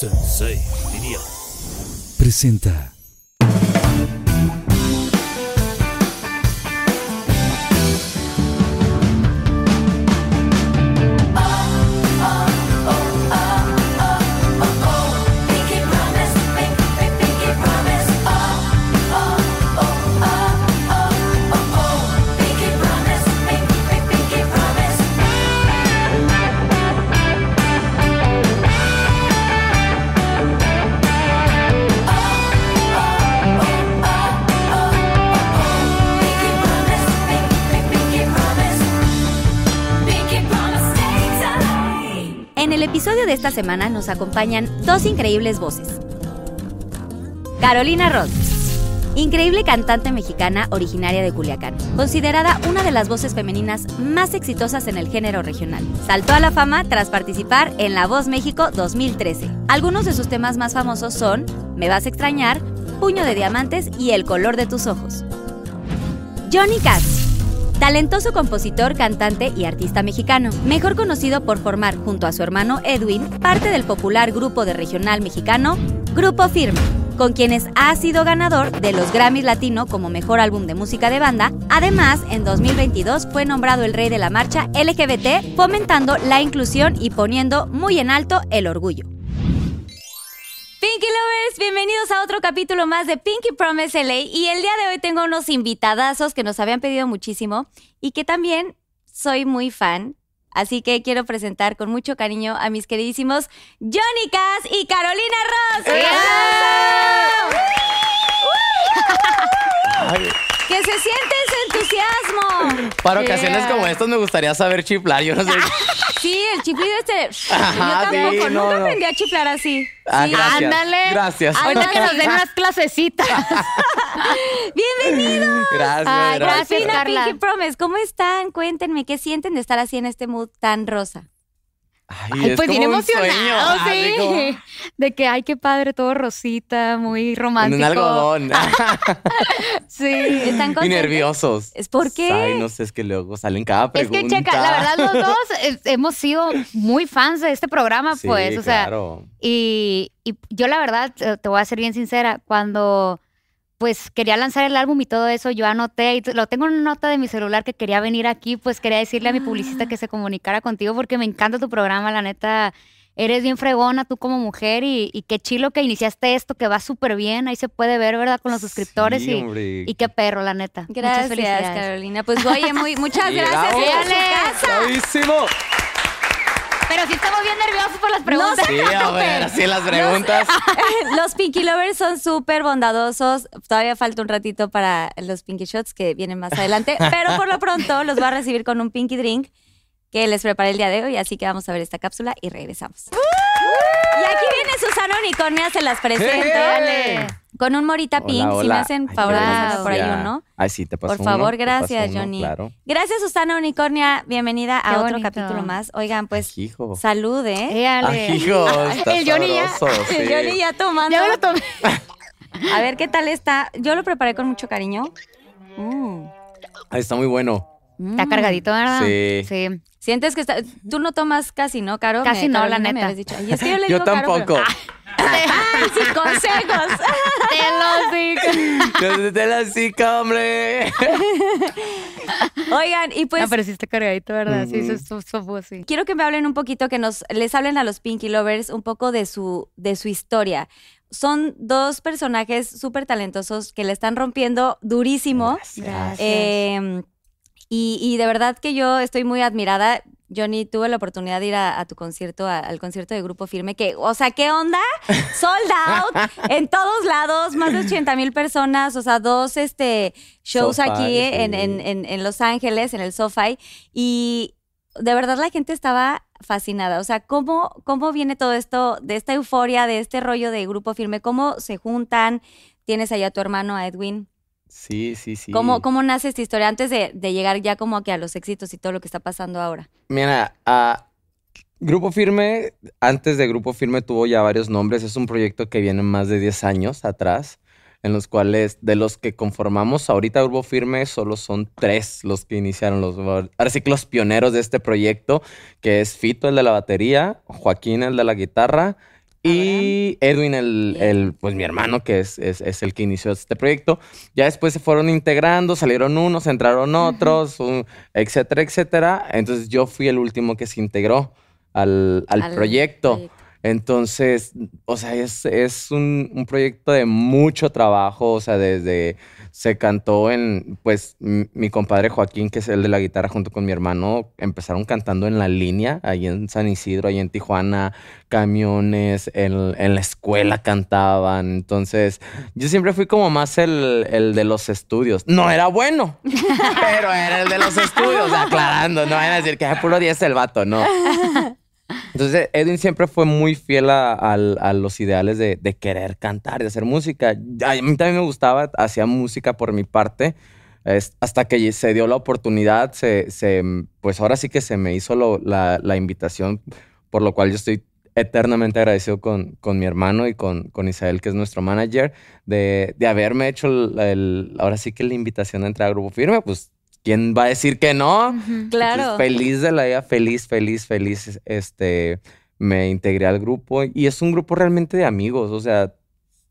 Sensei, diría. Presenta. Esta semana nos acompañan dos increíbles voces. Carolina Ross, increíble cantante mexicana originaria de Culiacán, considerada una de las voces femeninas más exitosas en el género regional. Saltó a la fama tras participar en La Voz México 2013. Algunos de sus temas más famosos son Me vas a extrañar, Puño de Diamantes y El color de tus ojos. Johnny Cash. Talentoso compositor, cantante y artista mexicano, mejor conocido por formar junto a su hermano Edwin parte del popular grupo de regional mexicano Grupo Firme, con quienes ha sido ganador de los Grammys Latino como mejor álbum de música de banda. Además, en 2022 fue nombrado el rey de la marcha LGBT, fomentando la inclusión y poniendo muy en alto el orgullo. Pinky Lovers, bienvenidos a otro capítulo más de Pinky Promise LA y el día de hoy tengo unos invitadazos que nos habían pedido muchísimo y que también soy muy fan. Así que quiero presentar con mucho cariño a mis queridísimos Johnny Cass y Carolina Ross. Ay, ¡Que se siente ese entusiasmo! para ocasiones como estas me gustaría saber chiflar. Yo no sé. Sí, el chiflido este. Ajá, yo tampoco, sí, no, nunca no. aprendí a chiflar así. Ah, Sí. gracias. Ándale. Gracias. Ahorita que nos den unas clasecitas. ¡Bienvenidos! Gracias, Ay, gracias. Carla. Pinky Promise, ¿cómo están? Cuéntenme, ¿qué sienten de estar así en este mood tan rosa? Ay, Ay, es pues bien sueño. emocionado, sí. como De que, ay, qué padre, todo rosita, muy En romántico. un algodón. Sí. ¿Están y contentos? nerviosos. ¿Es por qué? Ay, no sé, es que luego salen cada Es pregunta. que, checa, la verdad, los dos hemos sido muy fans de este programa, Sí, pues, o sea, claro. y, y yo la verdad, te voy a ser bien sincera, cuando pues quería lanzar el álbum y todo eso, yo anoté, y lo tengo en una nota de mi celular que quería venir aquí, pues quería decirle a mi publicista que se comunicara contigo porque me encanta tu programa, la neta, eres bien fregona tú como mujer y, y qué chilo que iniciaste esto, que va súper bien, ahí se puede ver, ¿verdad? Con los suscriptores Sí, y, qué perro, la neta. Muchas Gracias, felicidades. Carolina. Pues oye, muy, muchas gracias. bravo. Su casa. ¡Bravísimo! Pero sí estamos bien nerviosos por las preguntas. Sí, a ver, así las preguntas. Los Pinky Lovers son súper bondadosos. Todavía falta un ratito para los Pinky Shots que vienen más adelante. Pero por lo pronto los va a recibir con un Pinky Drink que les preparé el día de hoy. Así que vamos a ver esta cápsula y regresamos. Viene Susana Unicornia, se las presento. ¡Eh! Con un Morita Hola, Pink. Si me hacen favor de por ahí uno. Ay, sí, te paso Por favor, uno, gracias, uno, Johnny. Claro. Gracias, Susana Unicornia. Bienvenida a Qué otro bonito. capítulo más. Oigan, pues, Ajijo. salud, ¿eh? Éale. Ajijo, está El Johnny ya- sabroso, sí. El Johnny ya tomando. Ya me lo tomé. A ver qué tal está. Yo lo preparé con mucho cariño. Mm. Está muy bueno. Está cargadito, ¿verdad? Sí. Sí. Sientes que está. Tú no tomas casi, ¿no, Caro? Casi no, la me neta. habías dicho. Ay, es que yo le Yo digo Caro, tampoco. pero- Ay, sin consejos. Te lo digo. Desde la cica, hombre. Oigan, y pues. no, pero sí está cargadito, ¿verdad? Sí, eso, eso fue así. Quiero que me hablen un poquito, que nos les hablen a los Pinky Lovers un poco de su, de su historia. Son dos personajes súper talentosos que le están rompiendo durísimo. Gracias. Eh, y, y de verdad que yo estoy muy admirada. Johnny, tuve la oportunidad de ir a, a tu concierto, a- al concierto de Grupo Firme, que, o sea, ¿qué onda? Sold out en todos lados, más de 80 mil personas, o sea, dos este, shows SoFi, aquí en, en- en- en Los Ángeles, en el SoFi, y de verdad la gente estaba fascinada. O sea, ¿cómo, cómo viene todo esto, de esta euforia, de este rollo de Grupo Firme? ¿Cómo se juntan? Tienes allá a tu hermano, a Edwin. Sí, sí, sí. ¿Cómo, ¿Cómo nace esta historia antes de, de llegar ya como que a los éxitos y todo lo que está pasando ahora? Mira, ah, Grupo Firme, antes de Grupo Firme tuvo ya varios nombres. Es un proyecto que viene más de 10 años atrás, en los cuales de los que conformamos ahorita Grupo Firme solo son tres los que iniciaron los, ahora sí que los pioneros de este proyecto, que es Fito, el de la batería, Joaquín, el de la guitarra, Y Edwin, el, el, pues mi hermano, que es, es, es el que inició este proyecto. Ya después se fueron integrando, salieron unos, entraron otros, un- etcétera, etcétera. Entonces yo fui el último que se integró al, al Al proyecto. proyecto. Entonces, o sea, es, es un, un proyecto de mucho trabajo, o sea, desde se cantó en, pues, mi compadre Joaquín, que es el de la guitarra, junto con mi hermano, empezaron cantando en la línea, ahí en San Isidro, ahí en Tijuana, camiones, en, en la escuela cantaban, entonces, yo siempre fui como más el, el de los estudios. No era bueno, pero era el de los estudios, aclarando, no van a decir que es puro 10 el vato, no. Entonces, Edwin siempre fue muy fiel a, al- a los ideales de, de querer cantar, de hacer música. A mí también me gustaba, hacía música por mi parte, es- hasta que se dio la oportunidad, se, se- pues ahora sí que se me hizo lo- la, la invitación, por lo cual yo estoy eternamente agradecido con, con mi hermano y con, con Isael, que es nuestro manager, de, de haberme hecho el, el- ahora sí que la invitación a entrar a Grupo Firme, pues, ¿quién va a decir que no? Claro. Entonces, feliz de la vida, feliz, feliz, feliz. Este, me integré al grupo y es un grupo realmente de amigos. O sea,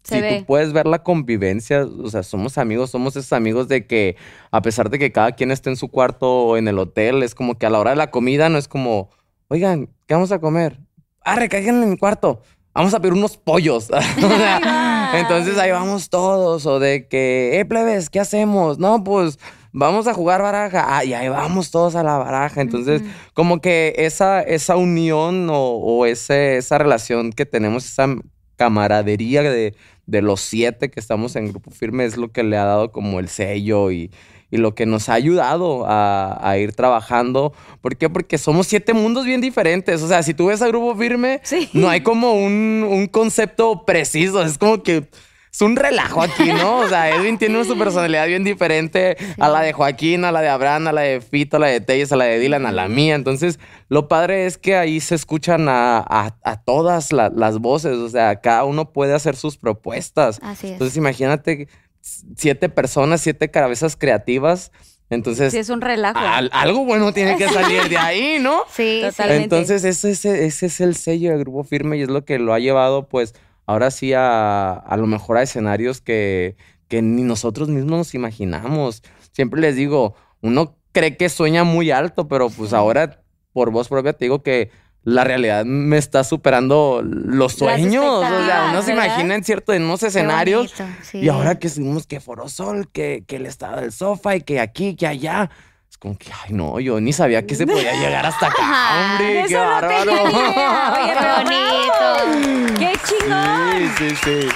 Se si ve. tú puedes ver la convivencia, o sea, somos amigos, somos esos amigos de que a pesar de que cada quien esté en su cuarto o en el hotel, es como que a la hora de la comida no es como, oigan, ¿qué vamos a comer? Ah, recaigan en mi cuarto. Vamos a pedir unos pollos. O sea, entonces ahí vamos todos. O de que, eh, plebes, ¿qué hacemos? No, pues vamos a jugar baraja. Ah, y ahí vamos todos a la baraja. Entonces, como que esa, esa unión o, o ese, esa relación que tenemos, esa camaradería de, de los siete que estamos en Grupo Firme es lo que le ha dado como el sello y, y lo que nos ha ayudado a, a ir trabajando. ¿Por qué? Porque somos siete mundos bien diferentes. O sea, si tú ves a Grupo Firme, Sí. no hay como un, un concepto preciso. Es como que es un relajo aquí, ¿no? O sea, Edwin tiene su personalidad bien diferente a la de Joaquín, a la de Abraham, a la de Fito, a la de Telles, a la de Dylan, a la mía. Entonces, lo padre es que ahí se escuchan a, a- a todas la- las voces. O sea, cada uno puede hacer sus propuestas. Así es. Entonces, imagínate siete personas, siete cabezas creativas. Entonces, Sí, es un relajo. al- algo bueno tiene que salir de ahí, ¿no? Sí, sí. Totalmente. Entonces, ese, ese, ese es el sello de Grupo Firme y es lo que lo ha llevado, pues, ahora sí a, a lo mejor a escenarios que, que ni nosotros mismos nos imaginamos. Siempre les digo, uno cree que sueña muy alto, pero pues ahora, por voz propia, te digo que la realidad me está superando los sueños. O sea, uno se imagina en cierto, en unos escenarios. bonito, sí. Y ahora que subimos que Forosol, que, que el estado del sofá y que aquí, que allá. Como que, ay, no, yo ni sabía que se podía llegar hasta acá, hombre. ¡Qué bárbaro! Oye, Qué bonito. ¡Qué chingón! Sí, sí, sí.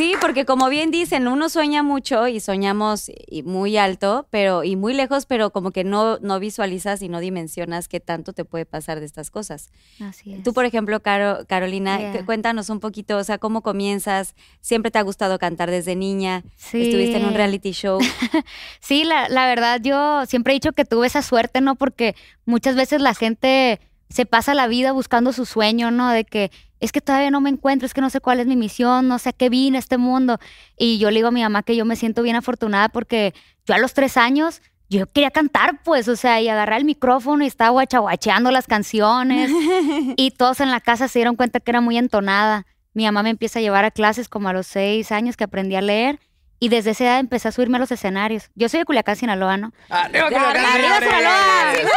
Sí, porque como bien dicen, uno sueña mucho y soñamos y muy alto, pero y muy lejos, pero como que no, no visualizas y no dimensionas qué tanto te puede pasar de estas cosas. Así es. Tú, por ejemplo, Caro, Carolina, Yeah. cuéntanos un poquito, o sea, cómo comienzas. ¿Siempre te ha gustado cantar desde niña? Sí. ¿Estuviste en un reality show? Sí, la, la verdad, yo siempre he dicho que tuve esa suerte, ¿no? Porque muchas veces la gente se pasa la vida buscando su sueño, ¿no? De que es que todavía no me encuentro, es que no sé cuál es mi misión, no sé a qué vine a este mundo. Y yo le digo a mi mamá que yo me siento bien afortunada porque yo a los tres años yo quería cantar, pues, o sea, y agarrar el micrófono y estaba guachaguacheando las canciones. y todos en la casa se dieron cuenta que era muy entonada. Mi mamá me empieza a llevar a clases como a los seis años que aprendí a leer. Y desde esa edad empecé a subirme a los escenarios. Yo soy de Culiacán, Sinaloa, ¿no? ¡Arriba, Culiacán, ¡Arriba, señores!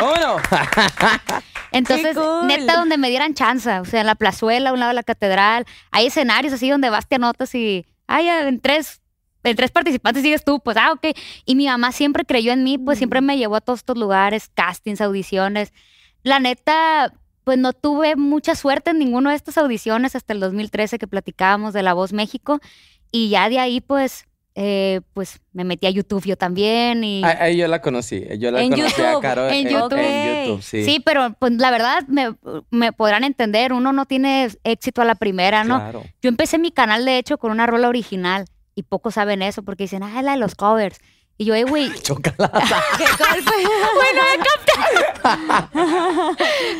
¡Vámonos! Entonces, cool! neta, donde me dieran chance, o sea, en la plazuela, a un lado de la catedral, hay escenarios así donde vas, te anotas y, ay, en tres, en tres participantes sigues tú, pues, ah, ok. Y mi mamá siempre creyó en mí, pues siempre me llevó a todos estos lugares, castings, audiciones. La neta, pues no tuve mucha suerte en ninguno de estas audiciones hasta el 2013 que platicábamos de La Voz México. Y ya de ahí, pues, eh, pues me metí a YouTube yo también y... Ahí ahí yo la conocí. Yo la En conocí a Caro en en, YouTube. en YouTube, sí. Sí, pero pues la verdad me, me podrán entender, uno no tiene éxito a la primera, ¿no? Claro. Yo empecé mi canal de hecho con una rola original y pocos saben eso porque dicen, ah, es la de los covers. Y yo, eh, güey, Chocolate. ¿Qué cuál fue?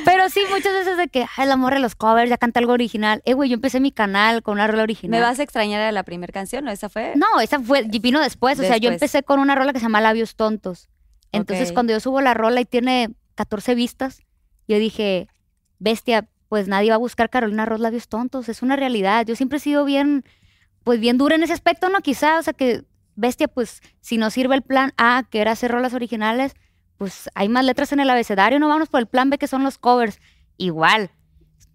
pero sí, muchas veces de que, ay, la morra de los covers, ya canta algo original. Eh, güey, yo empecé mi canal con una rola original. ¿Me vas a extrañar a la primera canción o esa fue? No, esa fue, vino después. O sea, yo empecé con una rola que se llama Labios Tontos. Entonces, cuando yo subo la rola y tiene 14 vistas, yo dije, bestia, pues nadie va a buscar Carolina Ross labios tontos, es una realidad. Yo siempre he sido bien, pues bien dura en ese aspecto, ¿no? Quizá, o sea que, bestia, pues si no sirve el plan A, que era hacer rolas originales, pues hay más letras en el abecedario, no vamos por el plan B, que son los covers. Igual,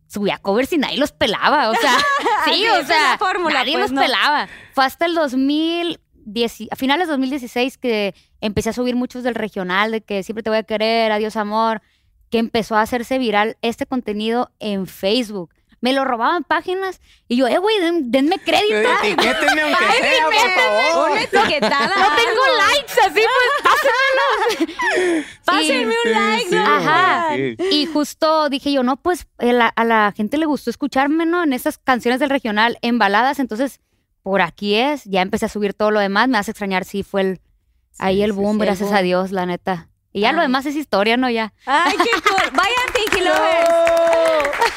subía covers y nadie los pelaba, o sea, sí, o sea, fórmula, nadie pues, los no. pelaba. Fue hasta el 2010, a finales de 2016 que empecé a subir muchos del regional, de que siempre te voy a querer, adiós amor, que empezó a hacerse viral este contenido en Facebook. Me lo robaban páginas y yo, eh, güey, den- denme crédito. Etiquétenme aunque sea, por favor. Una etiquetada. No tengo likes, así pues pásenmelos. Pásenme Y- un like, sí, ¿no? Ajá. sí. Y justo dije yo, no, pues eh, la- a la gente le gustó escucharme, ¿no? En esas canciones del regional, en baladas, entonces por aquí es, ya empecé a subir todo lo demás, me hace extrañar, sí, fue el, ahí Sí, el sí, boom, sí, el gracias boom. a Dios, la neta. Y ya lo demás es historia, ¿no? Ya. Ay, qué cool. Vayan, Pinky Lovers.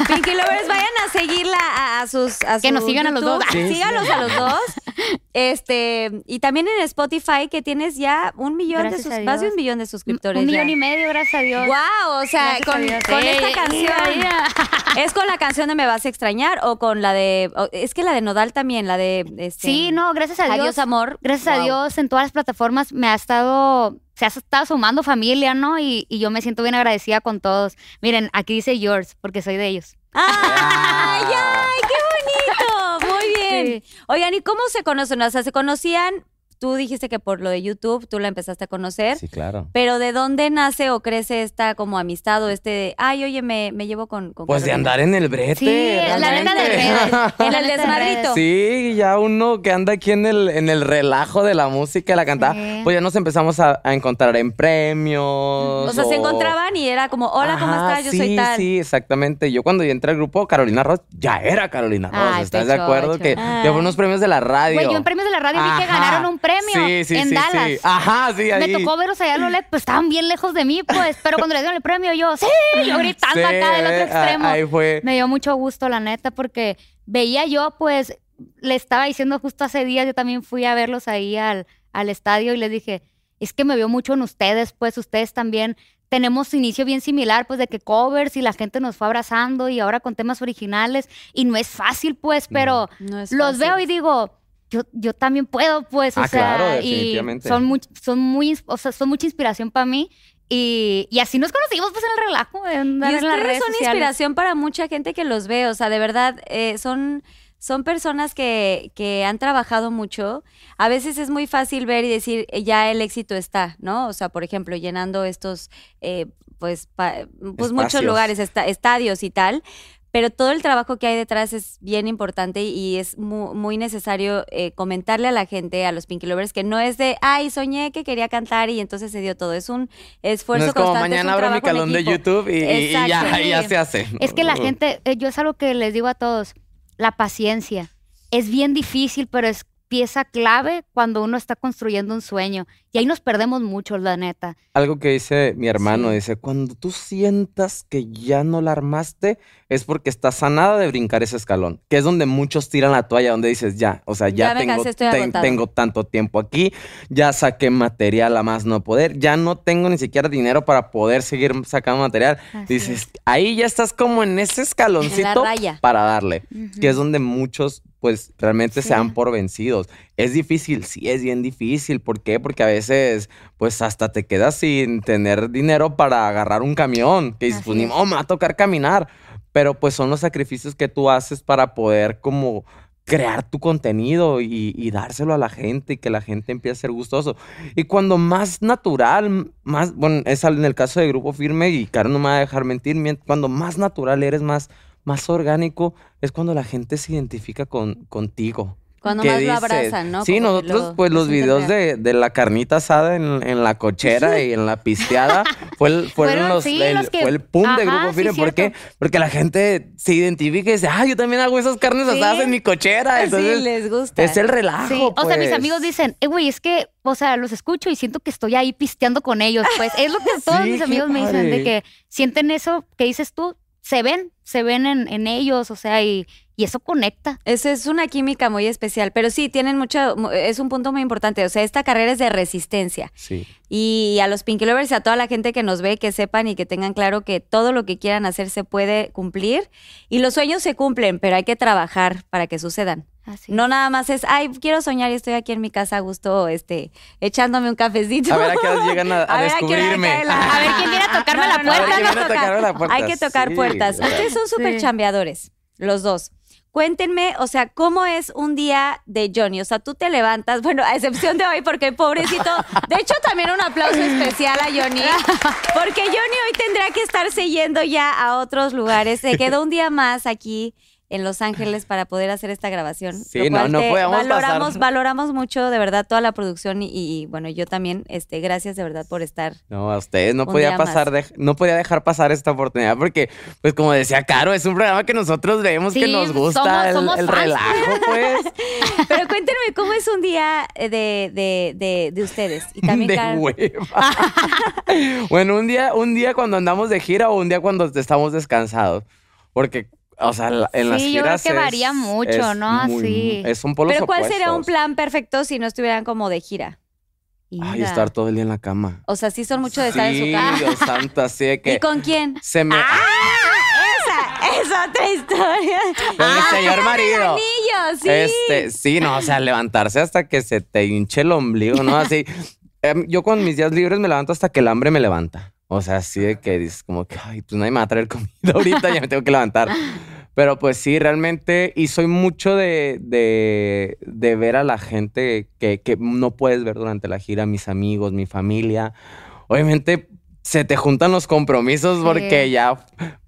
Pinky Lovers, vayan a seguirla a, a sus. A Que su nos sigan a los YouTube. dos. Sí, sí. Sígalos a los dos. Este, y también en Spotify, que tienes ya un millón Gracias de sus, más de un millón de suscriptores. Un millón ya. y medio, gracias a Dios. Wow, o sea, Gracias con, esta canción. ¿Es con la canción de Me vas a extrañar o con la de. es que la de Nodal también, la de. este, Sí, no, gracias a Dios. Adiós, amor. Gracias a. Dios, en todas las plataformas me ha estado, se ha estado sumando familia, ¿no? Y, y yo me siento bien agradecida con todos. Miren, aquí dice yours, porque soy de ellos. ¡Ay, ay, qué bonito! Muy bien. Sí. Oigan, ¿y cómo se conocen? O sea, ¿se conocían? Tú dijiste que por lo de YouTube tú la empezaste a conocer. Sí, claro. Pero ¿de dónde nace o crece esta como amistad o este de, ay, oye, me, me llevo con, con Pues de Carolina"? andar en el brete. Sí, la neta de realmente. redes. En el desmadrito. Sí, ya uno que anda aquí en el, en el relajo de la música y la cantada, Sí. pues ya nos empezamos a, a encontrar en premios. O sea, se encontraban y era como, hola, ¿cómo Ajá, estás? Yo sí, soy tal. Sí, exactamente. Yo cuando yo entré al grupo, Carolina Ross ya era Carolina Ross. Ay, ¿Estás de acuerdo? Que, Ah. que fue unos premios de la radio. Güey, yo en premios de la radio vi que ganaron un premio Sí, sí, en sí, Dallas. sí. Ajá, sí, ahí. Me tocó verlos allá a lo lejos, pues estaban bien lejos de mí, pues. Pero cuando les dieron el premio, yo, sí, yo gritando Sí, acá del otro eh, extremo. Ahí fue. Me dio mucho gusto, la neta, porque veía yo, pues, le estaba diciendo justo hace días, yo también fui a verlos ahí al, al estadio y les dije, es que me veo mucho en ustedes, pues, ustedes también tenemos inicio bien similar, pues, de que covers y la gente nos fue abrazando y ahora con temas originales y no es fácil, pues, pero No es los fácil. veo y digo, yo, yo también puedo, pues, o Ah, sea, claro, y definitivamente. son muy, son muy, o sea, son mucha inspiración para mí. Y, y así nos conocimos, pues, en el relajo, en, Y en las ustedes redes son sociales. inspiración para mucha gente que los ve, o sea, de verdad, eh, son, son personas que, que han trabajado mucho. A veces es muy fácil ver y decir, eh, ya el éxito está, ¿no? O sea, por ejemplo, llenando estos, eh, pues, pa- pues muchos lugares, esta- estadios y tal. Pero todo el trabajo que hay detrás es bien importante y es mu- muy, necesario eh, comentarle a la gente, a los Pinky Lovers, que no es de, ay, soñé que quería cantar y entonces se dio todo. Es un esfuerzo no es como constante. es un mañana abro mi calón de. YouTube y, y ya, Exacto. y ya Sí. se hace. Es que la gente, eh, yo es algo que les digo a todos, la paciencia. Es bien difícil, pero es pieza clave cuando uno está construyendo un sueño. Y ahí nos perdemos mucho, la neta. Algo que dice mi hermano, Sí. dice, cuando tú sientas que ya no la armaste, es porque estás sanada de brincar ese escalón, que es donde muchos tiran la toalla, donde dices, ya, o sea, ya, tengo, cansé, estoy ten- agotada". tengo tanto tiempo aquí, ya saqué material a más no poder, ya no tengo ni siquiera dinero para poder seguir sacando material. Así dices, ahí ya estás como en ese escaloncito para darle, que es donde muchos pues realmente se dan por vencidos. Es difícil, sí, es bien difícil. ¿Por qué? Porque a veces, pues hasta te quedas sin tener dinero para agarrar un camión. Que dices, pues ni modo, me va a tocar caminar. Pero pues son los sacrificios que tú haces para poder como crear tu contenido y, y dárselo a la gente y que la gente empiece a ser gustoso. Y cuando más natural, más, bueno, es en el caso de Grupo Firme y Caro no me va a dejar mentir, cuando más natural eres, más, más orgánico, es cuando la gente se identifica con, contigo. Cuando ¿Qué más lo abrazan, ¿no? Sí, nosotros, lo- pues lo los videos de, de la carnita asada en, en la cochera y en la pisteada fue el, fueron Fueron, los, sí, el, los que- fue el pum de Ajá, Grupo sí, Firme. ¿Por qué? Porque la gente se identifica y dice, ah, yo también hago esas carnes Sí. asadas en mi cochera. Entonces, sí, les gusta. es el relajo, Sí, o sea, mis pues. amigos dicen, eh, güey, es que, o sea, los escucho y siento que estoy ahí pisteando con ellos. Pues es lo que todos Sí, mis qué amigos me dicen, de padre. que sienten eso que dices tú, se ven se ven en, en ellos, o sea, y, y eso conecta. Eso es una química muy especial, pero sí, tienen mucho, mu- es un punto muy importante. O sea, esta carrera es de resistencia. Sí. Y a los Pinky Lovers y a toda la gente que nos ve, que sepan y que tengan claro que todo lo que quieran hacer se puede cumplir. Y los sueños se cumplen, pero hay que trabajar para que sucedan. Así No nada más es, ay, quiero soñar y estoy aquí en mi casa a gusto, este, echándome un cafecito. A ver a qué horas llegan a, a A ver a qué hora descubrirme. la- A ver quién viene a tocarme la No, no, no, puerta, hay que ¿Quién viene a tocar- tocarme la puerta? Hay que tocar Sí, puertas. Ustedes son súper Sí. chambeadores, los dos. Cuéntenme, o sea, ¿cómo es un día de Johnny? O sea, tú te levantas, bueno, a excepción de hoy, porque pobrecito, de hecho también un aplauso especial a Johnny, porque Johnny hoy tendrá que estarse yendo ya a otros lugares. Se quedó un día más aquí en Los Ángeles para poder hacer esta grabación. Sí, no, no valoramos, pasar. valoramos mucho de verdad toda la producción y, y, bueno, yo también, este, gracias de verdad por estar. No, a ustedes no podía pasar, de- no podía dejar pasar esta oportunidad porque, pues como decía Caro, es un programa que nosotros vemos que nos gusta somos- el, somos el fans. relajo, pues. Pero cuéntenme, ¿cómo es un día de, de, de, de ustedes? Y también de hueva. bueno, un día, un día cuando andamos de gira o un día cuando estamos descansados. Porque, o sea, la- en las Sí, yo creo giras que es- varía mucho, es ¿no? muy- Sí. Es un polos Pero ¿cuál sería un plan perfecto si no estuvieran como de gira? Ay, estar todo el día en la cama. O sea, sí son mucho de estar en su Sí, casa. Dios santo, así de que ¿Y con quién? se me... Esa es otra historia. Con mi señor marido. Anillo, sí. Este, sí, no, o sea, levantarse hasta que se te hinche el ombligo, ¿no? Así. em, yo con mis días libres me levanto hasta que el hambre me levanta. O sea, así de que dices como que, ay, pues nadie me va a traer comida ahorita, ya me tengo que levantar. Pero pues sí, realmente, y soy mucho de, de, de ver a la gente que, que no puedes ver durante la gira, mis amigos, mi familia. Obviamente se te juntan los compromisos Sí. porque ya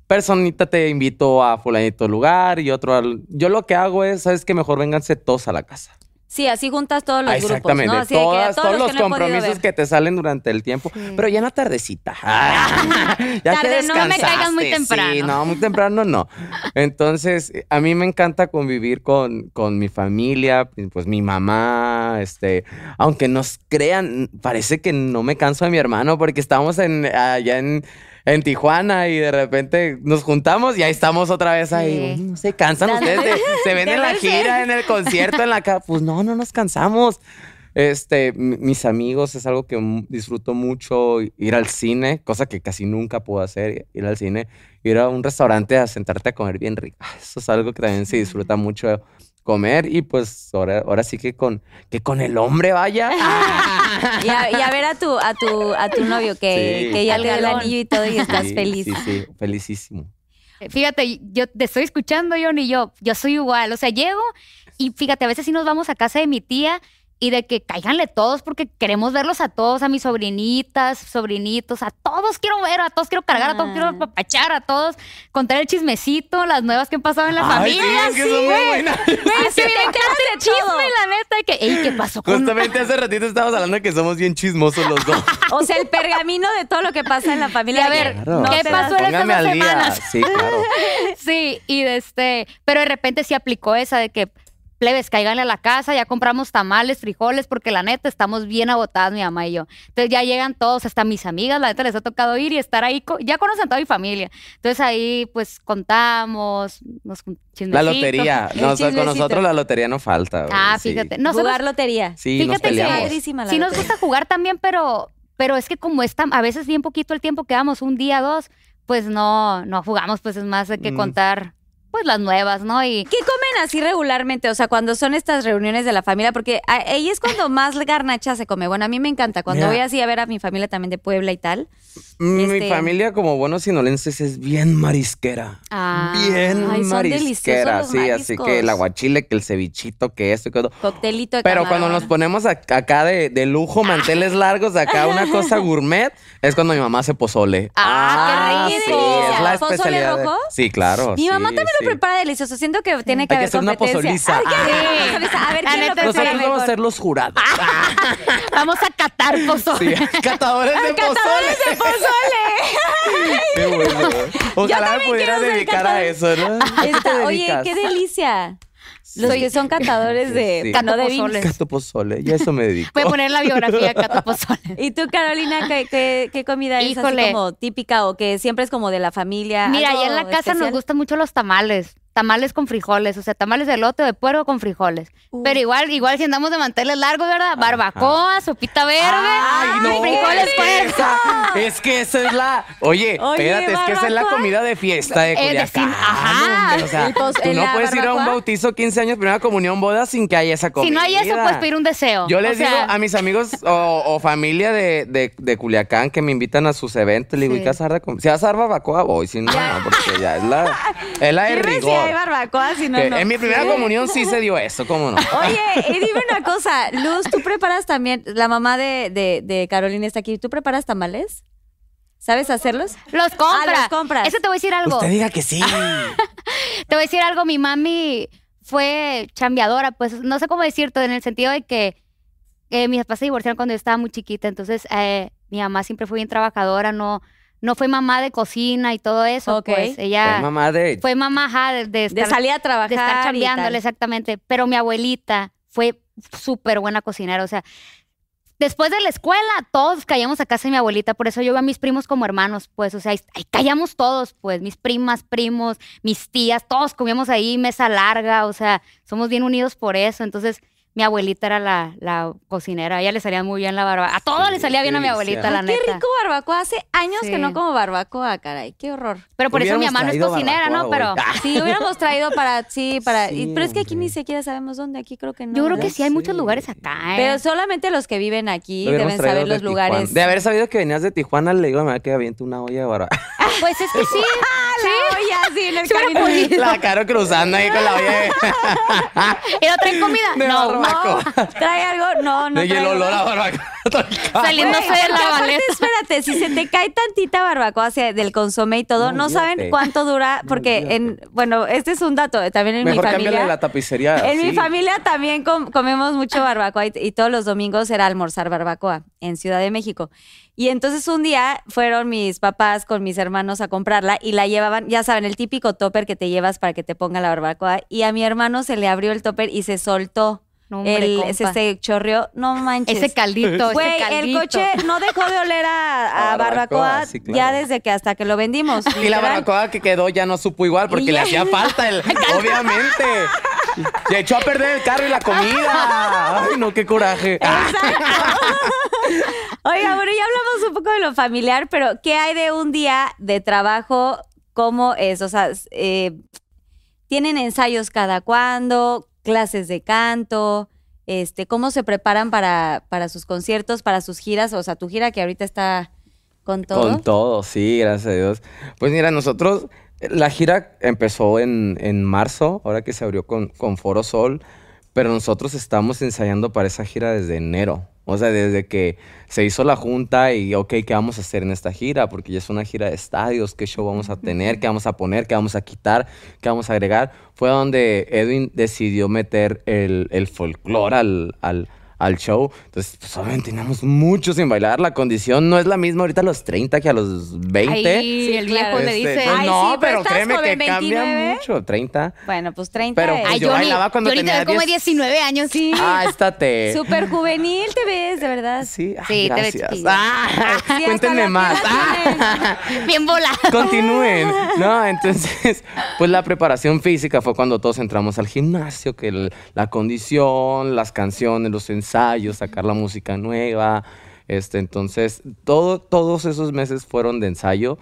personita te invito a fulanito lugar y otro al... Yo lo que hago es, ¿sabes qué? Mejor vénganse todos a la casa. Sí, así juntas todos los Ah, grupos, ¿no? Que Todas, todos los que no he podido compromisos que te salen durante el tiempo, Sí. pero ya en la tardecita. Ah, ya que Tarde, no me caigas muy descansaste, Sí, temprano. no, muy temprano no. Entonces, a mí me encanta convivir con, con mi familia, pues mi mamá, este, aunque nos crean, parece que no me canso de mi hermano porque estamos en, allá en, en Tijuana y de repente nos juntamos y ahí estamos otra vez ahí. Sí. No se cansan ustedes, de- se ven en la gira, en el concierto, en la casa. Pues no, no nos cansamos. Este, mis amigos es algo que disfruto mucho, ir al cine, cosa que casi nunca puedo hacer, ir al cine, ir a un restaurante a sentarte a comer bien rico. Ah, Eso es algo que también se disfruta mucho comer y pues ahora, ahora sí que con, que con el hombre vaya. Y a, y a ver a tu, a tu, a tu novio que, Sí. que ya te dio el anillo y todo y estás Sí, feliz. Sí, sí, felicísimo. Fíjate, yo te estoy escuchando, John, y yo, yo soy igual. O sea, llego y fíjate, a veces sí nos vamos a casa de mi tía y de que cáiganle todos porque queremos verlos a todos, a mis sobrinitas, sobrinitos, a todos quiero ver, a todos quiero cargar, a todos quiero apapachar, a todos, contar el chismecito, las nuevas que han pasado en la Ay, sí, familia. es que son muy buenas. De todo. chisme, la neta, de que, ey, ¿qué pasó con Justamente hace ratito estábamos hablando de que somos bien chismosos los dos. O sea, el pergamino de todo lo que pasa en la familia. Y a ver, Claro. ¿qué pasó en estas semanas? Sí, claro. Sí, y de este, pero de repente sí aplicó esa de que plebes, cáiganle a la casa, ya compramos tamales, frijoles, porque la neta estamos bien agotadas, mi mamá y yo. Entonces ya llegan todos, hasta mis amigas, la neta les ha tocado ir y estar ahí, co- ya conocen a toda mi familia. Entonces ahí pues contamos, nos La lotería. Con nosotros la lotería no falta. Ah, sí. fíjate. Nosotros, Jugar lotería. Sí, nos Fíjate que peleamos. Padrísima la sí nos gusta jugar también, pero, pero es que como está, a veces bien poquito el tiempo que damos, un día, dos, pues no, no jugamos, pues es más de que Mm. contar pues las nuevas, ¿no? Y ¿Qué comen así regularmente? O sea, cuando son estas reuniones de la familia, porque ahí es cuando más garnacha se come. Bueno, a mí me encanta. Cuando Mira. voy así a ver a mi familia también de Puebla y tal. Mm, Mi Este- familia, como buenos sinolenses, es bien marisquera. Ah. bien Ay, son deliciosos marisquera. los Sí, así que el aguachile, que el cevichito, que esto y que todo. Coctelito de Pero camarón. cuando nos ponemos ac- acá de, de lujo, manteles largos, acá una cosa gourmet, es cuando mi mamá hace pozole. Ah, qué sí, rico. es la ¿Pozole especialidad. de- rojo? Sí, claro. Mi mamá sí, también sí. prepara delicioso. Siento que tiene que Hay que haber hacer una competencia. pozoliza. Hay que hacer una Ah. pozoliza. A ver La quién lo neta, prepara Nosotros vamos mejor. a ser los jurados. Vamos a catar pozole. Sí, catadores de pozole. de pozole. Qué bueno. Ojalá me también pudiera quiero ser dedicar a catador. eso, ¿no ¿A qué te Está- oye, dedicas? qué delicia. Los Soy- que son catadores de, Sí. no de. Cato pozole, y a eso me dedico. Voy a poner la biografía Cato Pozole. ¿Y tú, Carolina, qué, qué- qué comida es Híjole. así como típica o que siempre es como de la familia? Mira, ¿Algo allá en la casa especial? nos gustan mucho los tamales. Tamales con frijoles, o sea, tamales de lote o de puerco con frijoles. Uh. Pero igual, igual si andamos de manteles largos, ¿verdad? Barbacoa, sopita verde, Ay, no, frijoles es que puerco. esa- Es que esa es la. Oye, Oye, espérate, es que esa es la comida de fiesta de Eh, Culiacán. ajá. O sea, pos- tú no puedes ir a un bautizo, 15 años, primera comunión, boda sin que haya esa comida. Si no hay eso, pues pedir un deseo. Yo O les sea, digo a mis amigos o, o familia de, de, de Culiacán que me invitan a sus eventos, le digo, Sí. ¿y qué vas a dar Si vas a dar barbacoa, voy, si no, no, porque ya es la, es la de rigor. Hay barbacoa, si no. En mi primera Sí. comunión sí se dio eso, ¿cómo no? Oye, y dime una cosa, Luz, ¿tú preparas también, la mamá de, de, de Carolina está aquí, ¿tú preparas tamales? ¿Sabes hacerlos? Los compra. Ah, los compras. Eso te voy a decir algo. Usted diga que sí. Te voy a decir algo, mi mami fue chambeadora, pues no sé cómo decirte, en el sentido de que eh, mis papás se divorciaron cuando yo estaba muy chiquita, entonces eh, mi mamá siempre fue bien trabajadora, no, no fue mamá de cocina y todo eso, pues ella Fue mamá de... fue mamá ajá, de, de De estar, salir a trabajar de estar chambeándole, exactamente, pero mi abuelita fue súper buena cocinera, o sea, Después de la escuela, todos caíamos a casa de mi abuelita, por eso yo veo a mis primos como hermanos, pues, o sea, ahí, caíamos todos, pues, mis primas, primos, mis tías, todos comíamos ahí, mesa larga, o sea, somos bien unidos por eso, entonces mi abuelita era la, la cocinera, a ella le salía muy bien la barba, a todos Sí, le salía qué bien a mi abuelita, la Qué neta. rico barbacoa, hace años que Sí. no como barbacoa, caray, qué horror. Pero por eso mi mamá no es cocinera, ¿no? barbacoa Pero. Si hubiéramos traído para, sí, para, y- Sí, pero es que aquí hombre. ni siquiera sabemos dónde, aquí creo que no. yo creo que sí hay muchos Sí. lugares acá, ¿eh? Pero solamente los que viven aquí deben saber de los Tijuana. lugares. De haber sabido que venías de Tijuana, le digo a mi mamá que aviente una olla de barbacoa. Pues es que sí, sí. Oye, así en el Sí camino. La caro cruzando ahí con la olla de, ¿Y no traen comida? No, barbacoa. ¿Trae algo? No, no y el olor a barbacoa. saliéndose de la baleta. espérate, si se te cae tantita barbacoa hacia- del consomé y todo, No, no, saben cuánto dura, No, porque en, bueno, este es un dato, también en Mejor mi familia. la tapicería. En mi familia también com- comemos mucho barbacoa y, y todos los domingos era almorzar barbacoa en Ciudad de México. Y entonces un día fueron mis papás con mis hermanos a comprarla y la llevaban, ya saben, el típico topper que te llevas para que te ponga la barbacoa. Y a mi hermano se le abrió el topper y se soltó. No, hombre, el, compa. se, se chorreó, no manches. Ese caldito, Güey, ese el coche no dejó de oler a, a A barbacoa, barbacoa sí, claro. ya desde que hasta que lo vendimos. Y la barbacoa que quedó ya no supo igual porque le hacía falta el. obviamente. Y echó a perder el carro y la comida. Ay, no, qué coraje. Oiga, bueno, ya hablamos un poco de lo familiar, pero ¿qué hay de un día de trabajo? ¿Cómo es? O sea, eh, ¿tienen ensayos cada cuándo? ¿Clases de canto? Este, ¿Cómo se preparan para, para sus conciertos, para sus giras? O sea, tu gira que ahorita está con todo. Con todo, sí, gracias a Dios. Pues mira, nosotros, la gira empezó en, en marzo, ahora que se abrió con, con Foro Sol, pero nosotros estamos ensayando para esa gira desde enero. O sea, desde que se hizo la junta y, ok, ¿qué vamos a hacer en esta gira? Porque ya es una gira de estadios, ¿qué show vamos a tener? ¿Qué vamos a poner? ¿Qué vamos a quitar? ¿Qué vamos a agregar? Fue donde Edwin decidió meter el, el folclore al, al, al show. Entonces, pues obviamente teníamos mucho sin bailar. La condición no es la misma ahorita a los 30 que a los 20. Ahí Sí, el viejo le Este, dice. pues Ay, no, sí, pero pero créeme que cambia 29. mucho. 30. Bueno, pues 30. Pero, es pues, Ay, yo Johnny, bailaba cuando te tenía como de 10. 19 años. Sí. Ah, estate. Súper juvenil te ves, de verdad. Sí, ay, Sí, te ves gracias. Ah, hasta cuéntenme más. Ah. Bien volado. Continúen. No, entonces, pues la preparación física fue cuando todos entramos al gimnasio, que el- la condición, las canciones, los ensayos, sacar la música nueva. Este, entonces, todo, todos esos meses fueron de ensayo.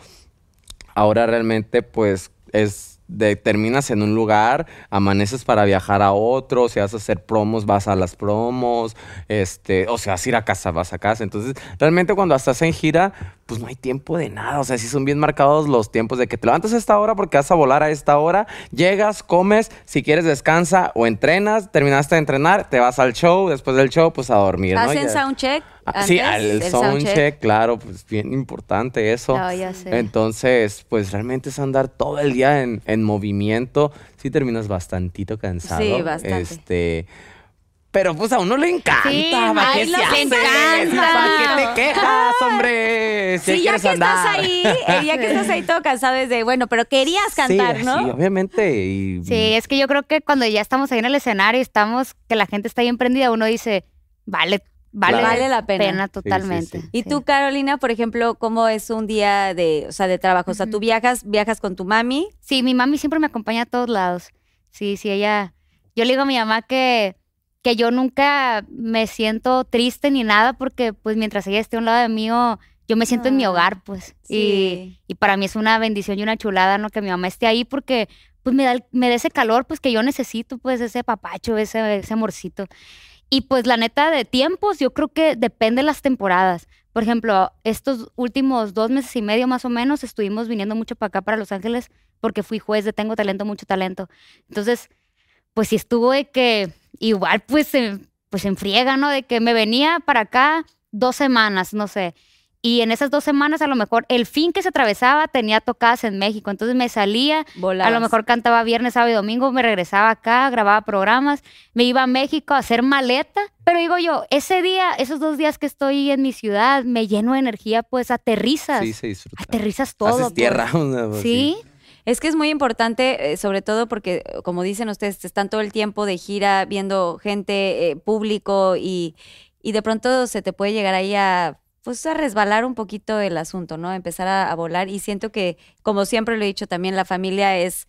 Ahora realmente, pues, es de terminas en un lugar, amaneces para viajar a otro, si vas a hacer promos, vas a las promos, este, o si vas a ir a casa, vas a casa. Entonces, realmente cuando estás en gira, pues no hay tiempo de nada. O sea, sí son bien marcados los tiempos de que te levantas a esta hora porque vas a volar a esta hora, llegas, comes, si quieres descansa o entrenas, terminaste de entrenar, te vas al show, después del show, pues a dormir. ¿no? ¿Hacen Ya- soundcheck? Ah, sí, al El soundcheck, claro, pues bien importante eso. No, ya sé. Entonces, pues realmente es andar todo el día en, en movimiento. Sí terminas bastantito cansado. Sí, bastante. Este, Pero pues a uno le encanta. Sí, ¿para qué se que hace? encanta. ¿Para qué te quejas, hombre? Si Sí, ya que estás ahí, el día que estás ahí todo cansado es de, bueno, pero querías cantar, sí, ¿no? Sí, obviamente. Y, Sí, es que yo creo que cuando ya estamos ahí en el escenario y estamos, que la gente está ahí emprendida, uno dice, vale, vale, Claro. Vale la pena. totalmente. sí. Y sí. tú, Carolina, por ejemplo, ¿cómo es un día de, o sea, de trabajo? O sea, tú viajas, viajas con tu mami. Sí, mi mami siempre me acompaña a todos lados. Sí, sí, ella. Yo le digo a mi mamá que, que yo nunca me siento triste ni nada porque, pues, mientras ella esté a un lado de mí, o- yo me siento en mi Ah, hogar, pues. Y, Sí. y para mí es una bendición y una chulada, ¿no? Que mi mamá esté ahí porque, pues, me da, el- me da ese calor, pues, que yo necesito, pues, ese papacho, ese, ese amorcito. Y, pues, la neta, de tiempos, yo creo que depende de las temporadas. Por ejemplo, estos últimos dos meses y medio más o menos estuvimos viniendo mucho para acá, para Los Ángeles, porque fui juez de Tengo Talento, Mucho Talento. Entonces, pues sí estuvo de que igual pues pues enfriega, ¿no? De que me venía para acá dos semanas, no sé. Y en esas dos semanas a lo mejor el fin que se atravesaba tenía tocadas en México. Entonces me salía, a Volabas. lo mejor cantaba viernes, sábado y domingo, me regresaba acá, grababa programas, me iba a México a hacer maleta. Pero digo yo, ese día, esos dos días que estoy en mi ciudad, me lleno de energía, pues aterrizas. Sí, se disfruta. Aterrizas todo. Haces pues. tierra. una- pues, Sí. Es que es muy importante, eh, sobre todo porque, como dicen ustedes, están todo el tiempo de gira viendo gente, eh, público y, y de pronto se te puede llegar ahí a, pues, a resbalar un poquito el asunto, ¿no? Empezar a, a volar y siento que, como siempre lo he dicho también, la familia es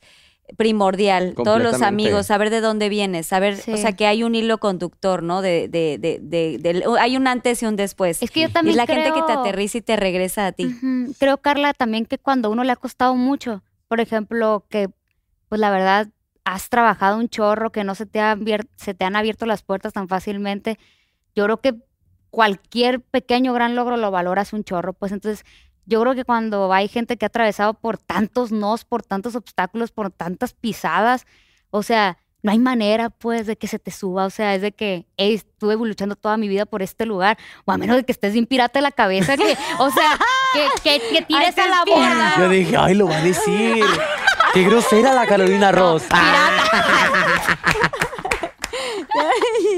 primordial, todos los amigos, saber de dónde vienes, saber, o sea, que hay un hilo conductor, ¿no? De, de, de, de- hay un antes y un después. Es que yo y también la gente que te aterriza y te regresa a ti. Creo, Carla, también que cuando a uno le ha costado mucho, por ejemplo, que pues la verdad has trabajado un chorro, que no se te, ha se te han abierto las puertas tan fácilmente, yo creo que cualquier pequeño gran logro lo valoras un chorro. Pues entonces, yo creo que cuando hay gente que ha atravesado por tantos nos, por tantos obstáculos, por tantas pisadas, o sea, no hay manera, pues, de que se te suba. O sea, es de que "Ey, estuve luchando toda mi vida por este lugar. O a menos de que estés bien pirata de la cabeza, que, o sea, que, que, que tires a la borda. Yo dije, ay, lo va a decir. Qué grosera la Carolina Ross.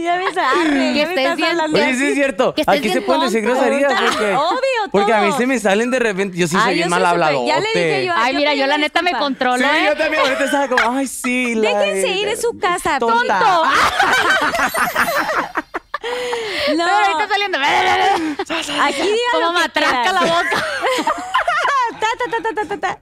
ya ves, arre, Que ya me estás hablando Oye, sí es cierto. Aquí se pueden decir groserías porque, Obvio, porque a mí se me salen de repente. Yo sí soy Ay, bien yo mal hablado. Ya le dije yo, Ay, yo mira, yo la neta me controlo, Sí, ¿eh? yo también ahorita estaba como, ay, sí. la- Déjense ir, es su casa, tonta. tonto. Pero No, ahorita saliendo. aquí Como matraca la boca. Ta, ta, ta, ta, ta, ta, ta.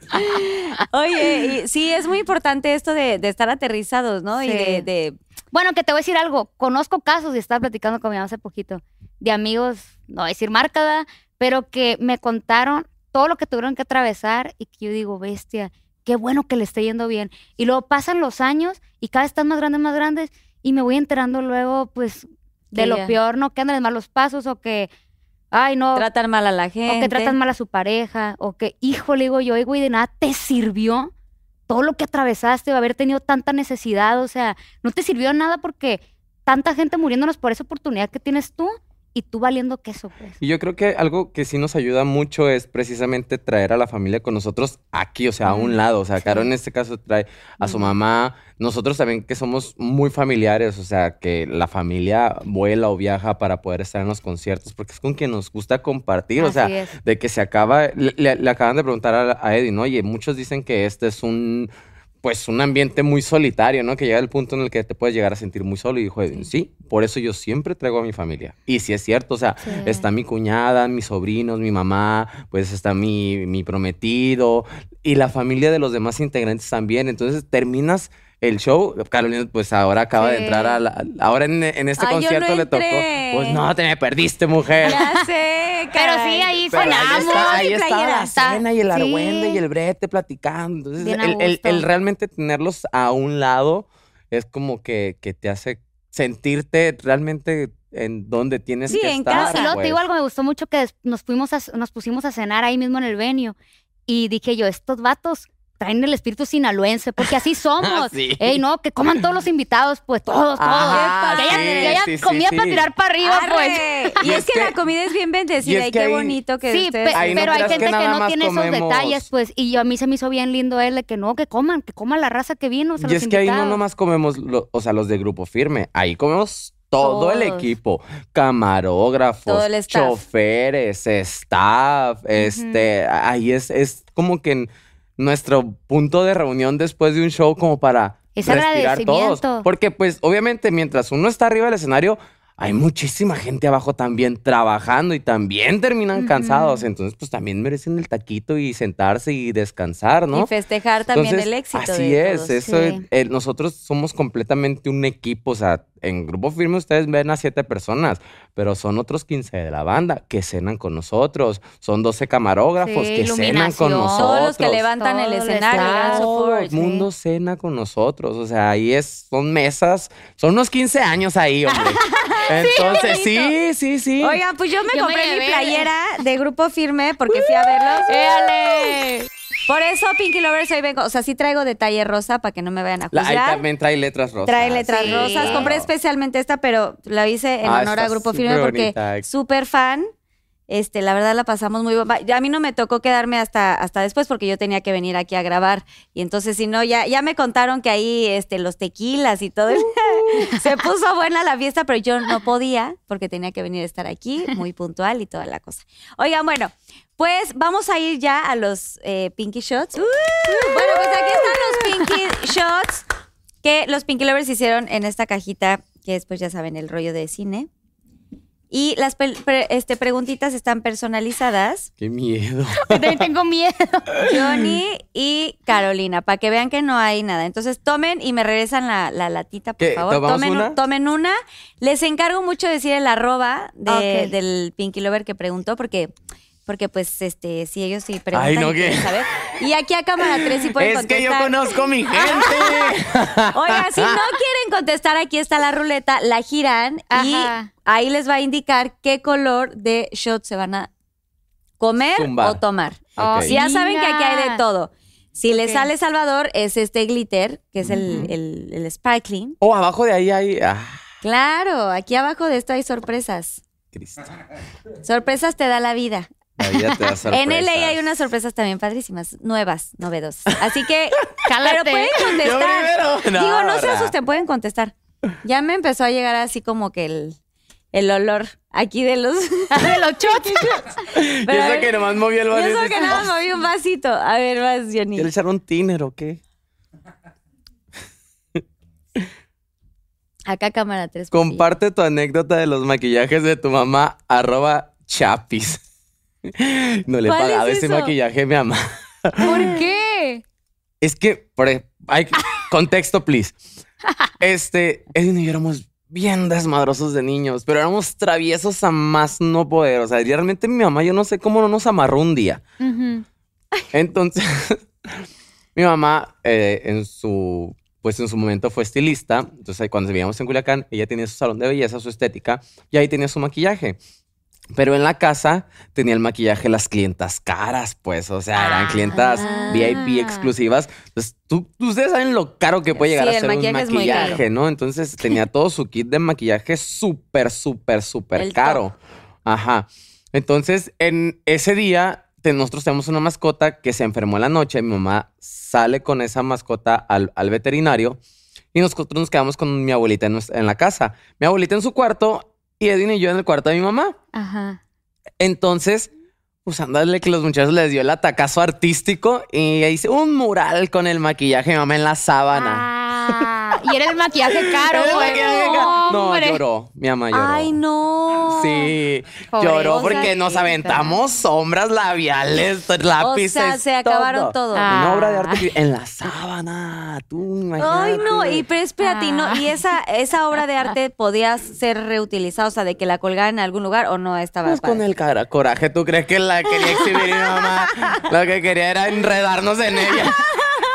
Oye, y sí, es muy importante esto de, de estar aterrizados, ¿no? Y Sí. de, de- Bueno, que te voy a decir algo. Conozco casos, y estaba platicando con mi mamá hace poquito, de amigos, no voy a decir marca, ¿verdad? pero que me contaron todo lo que tuvieron que atravesar y que yo digo, bestia, qué bueno que le esté yendo bien. Y luego pasan los años y cada vez están más grandes, más grandes, y me voy enterando luego, pues, de lo ya- peor, ¿no? Que andan en malos pasos o que, ay, no, tratan mal a la gente. o que tratan mal a su pareja, o que, hijo, le digo yo, "Oye, güey, de nada te sirvió todo lo que atravesaste, o haber tenido tanta necesidad, o sea, no te sirvió de nada porque tanta gente muriéndonos por esa oportunidad que tienes tú y tú valiendo queso, pues. Y yo creo que algo que sí nos ayuda mucho es precisamente traer a la familia con nosotros aquí, o sea, a un Mm, lado. O sea. Caro en este caso trae a su mamá. Nosotros también que somos muy familiares, o sea, que la familia vuela o viaja para poder estar en los conciertos, porque es con quien nos gusta compartir. O sea, es. de que se acaba, le acaban de preguntar a, a Eddie, ¿no? Oye, muchos dicen que este es un, pues un ambiente muy solitario, ¿no? Que llega el punto en el que te puedes llegar a sentir muy solo. Y dijo sí, por eso yo siempre traigo a mi familia. Y si es cierto, o sea, Sí. está mi cuñada, mis sobrinos, mi mamá, pues está mi, mi prometido y la familia de los demás integrantes también. Entonces terminas el show, Carolina, pues ahora acaba de Sí. entrar a la, ahora en, en este Ay, concierto no le tocó, pues no, te me perdiste, mujer. Ya sé, Pero sí, ahí Pero ahí sonamos. está, ahí y está la cena y el Sí. argüende y el brete platicando. Entonces, el, el- realmente tenerlos a un lado es como que, que te hace sentirte realmente en donde tienes Sí, que en estar. casa. Y luego pues. te digo algo, me gustó mucho que nos, fuimos a- nos pusimos a cenar ahí mismo en el venio. Y dije yo, estos vatos traen el espíritu sinaloense, porque así somos. Sí. Ey, no, que coman todos los invitados, pues todos, todos. Ah, que haya, sí, que haya sí, sí, comida sí. para tirar para arriba, pues. Y, Y es, es que, que- la comida es bien y bendecida es y, que qué bonito que Sí, ustedes... pe- Ahí no pero hay gente que, no tiene esos detalles, pues. Y yo, a mí se me hizo bien lindo él de que no, que coman, que coman la raza que vino. o sea, Y los es que ahí no nomás comemos, lo- o sea, los de grupo firme, ahí comemos todo el Todos. equipo, camarógrafos, Todo el staff. choferes, staff, este, ahí es, es como que en nuestro punto de reunión después de un show como para Es respirar todos. Porque pues obviamente mientras uno está arriba del escenario, hay muchísima gente abajo también trabajando y también terminan cansados. Entonces pues también merecen el taquito y sentarse y descansar, ¿no? Y festejar también Entonces, el éxito. Así de es, todos. eso sí. eh, nosotros somos completamente un equipo, o sea, en Grupo Firme ustedes ven a siete personas, pero son otros 15 de la banda que cenan con nosotros, son 12 camarógrafos Sí, que cenan con nosotros. Todos los que levantan el Todo el escenario. Todo el mundo cena con nosotros, o sea, ahí es, son mesas, son unos 15 años ahí, hombre. Entonces, sí, sí, sí. Oigan, pues yo me Yo me compré mi playera de Grupo Firme porque fui a verlos. ¡Éale! Por eso, Pinky Lovers, hoy vengo. O sea, sí traigo detalle rosa para que no me vayan a La- ahí juzgar. también trae letras rosas. Trae letras Sí. rosas. Compré especialmente esta, pero la hice en Ah, honor a Grupo Firme porque súper fan. Este, la verdad la pasamos muy bomba. A mí no me tocó quedarme hasta, hasta después porque yo tenía que venir aquí a grabar. Y entonces, si no, ya, ya me contaron que ahí este, los tequilas y todo. Se puso buena la fiesta, pero yo no podía porque tenía que venir a estar aquí, muy puntual y toda la cosa. Oigan, bueno, pues vamos a ir ya a los eh, Pinky Shots. Bueno, pues aquí están los Pinky Shots que los Pinky Lovers hicieron en esta cajita, que después ya saben, el rollo de cine. Y las pel- pre- este, preguntitas están personalizadas. Qué miedo. Yo también tengo miedo. Johnny y Carolina, para que vean que no hay nada. Entonces tomen y me regresan la, la latita, por ¿Qué? favor. ¿Tomamos Tomen, una? tomen una. Les encargo mucho decir el arroba de- del Pinky Lover que preguntó, porque, porque pues, este, si ellos sí preguntan Ay, no, y quieren ¿qué? saber. Y aquí a cámara 3 sí pueden Es que yo contestar. conozco mi gente. Oiga, si no quieren contestar, aquí está la ruleta, la giran y ahí les va a indicar qué color de shot se van a comer Zumbar. o tomar. Ok. Si ya saben que aquí hay de todo. Si les Ok. sale Salvador, es este glitter, que es el, el, el sparkling. Oh, abajo de ahí hay. Ah, Claro, aquí abajo de esto hay sorpresas. Cristo. Sorpresas te da la vida. La vida te da En LA hay unas sorpresas también padrísimas, nuevas, novedosas. Así que, pero pueden contestar. Yo primero. No, Digo, no se asusten, pueden contestar. Ya me empezó a llegar así como que el, el olor aquí de los... De los. Y Pero eso ver, que nomás moví el Yo vaso. eso que nada más moví un vasito. A ver, vas, Johnny. ¿Quieres echar un tiner o qué? Acá cámara 3. Comparte tu anécdota de los maquillajes de tu mamá, arroba chapis. No le he ¿Cuál pagado es ese eso? maquillaje a mi mamá. ¿Por qué? Es que, por hay contexto, please. Este, Edwin y yo éramos bien desmadrosos de niños, pero éramos traviesos a más no poder. O sea, realmente mi mamá, yo no sé cómo no nos amarró un día. Entonces, mi mamá, eh, en su, pues en su momento fue estilista. Entonces, cuando vivíamos en Culiacán, ella tenía su salón de belleza, su estética, y ahí tenía su maquillaje. Pero en la casa tenía el maquillaje de las clientas caras, pues, o sea, eran Ah. clientas VIP exclusivas. Entonces, tú, ustedes saben lo caro que puede llegar Sí, a ser un maquillaje muy maquillaje. ¿no? Entonces, tenía todo su kit de maquillaje súper, súper, súper caro. Ajá. Entonces, en ese día, nosotros tenemos una mascota que se enfermó en la noche. Mi mamá sale con esa mascota al, al veterinario y nosotros nos quedamos con mi abuelita en, en la casa. Mi abuelita en su cuarto y Edwin y yo en el cuarto de mi mamá. Ajá. Entonces, pues ándale que los muchachos les dio el atacazo artístico y hice un mural con el maquillaje de mi mamá en la sábana. Ah, y era el maquillaje caro, Era el güey. maquillaje No, Hombre. lloró. Mi mamá lloró. Ay, no. Sí, Pobre lloró porque nos aventamos sombras labiales, lápices. O sea, se acabaron todo. Una obra de Ah. arte en la sábana. Tú, Ay, no, y pero espérate, y no, Ah. y esa, esa obra de arte podía ser reutilizada, o sea, de que la colgaran en algún lugar o no estaba Pues con padre? el cara- coraje, ¿tú crees que la quería exhibir mi mamá? Lo que quería era enredarnos en ella.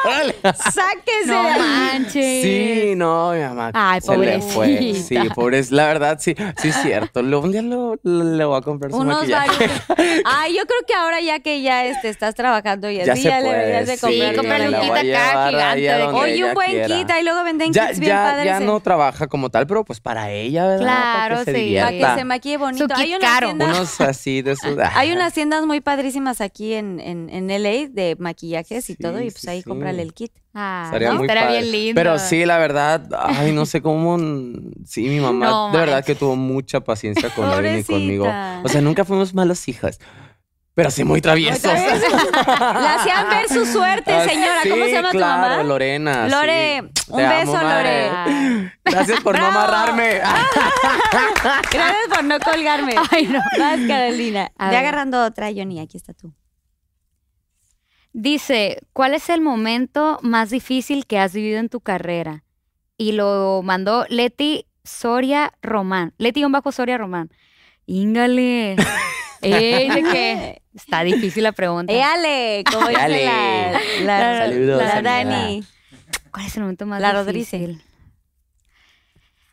Órale. ¡Sáquese! No manches. Sí, no, mi mamá. Ay, se le fue. Sí, pobrecita. pobre. La verdad, sí, sí es cierto. Lo- Un día lo- lo- voy a comprar su Unos maquillaje. varios. Ay, yo creo que ahora ya que ya este, estás trabajando y Ya así, se ya, le deberías de comprar. Sí, un kit acá gigante Oye, un buen kit, ahí luego venden Ya, kits bien ya, padres. ya no trabaja como tal, pero pues para ella, ¿verdad? Claro, para que se sí. Para que se maquille bonito. Su kit Hay unas caro. tiendas- Unos así de esos. Hay unas tiendas muy padrísimas aquí en, en, en LA de maquillajes y Sí, todo, y pues sí, ahí sí. compran Cómprale el kit. Ah, Estaría no, muy estaría padre. bien lindo. Pero sí, la verdad, ay, no sé cómo. Sí, mi mamá No de verdad que tuvo mucha paciencia con Evelyn y conmigo. O sea, nunca fuimos malas hijas, pero sí muy traviesos. Le hacían ver su suerte, Ah, señora. ¿Cómo se llama tu claro, mamá? Lorena. Lore, sí. un Te amo, beso, madre. Ah. Gracias por no amarrarme. Gracias por no colgarme. Ay, no. Vas, Carolina. A ver. agarrando otra, Johnny. Aquí está tú. Dice, ¿cuál es el momento más difícil que has vivido en tu carrera? Y lo mandó Leti Soria Román. Leti un bajo Soria Román. Íngale. Ey, de que está difícil la pregunta. Éale, como dice la, la, Saludos, la amiga. Dani. ¿Cuál es el momento más La Rodríguez. difícil?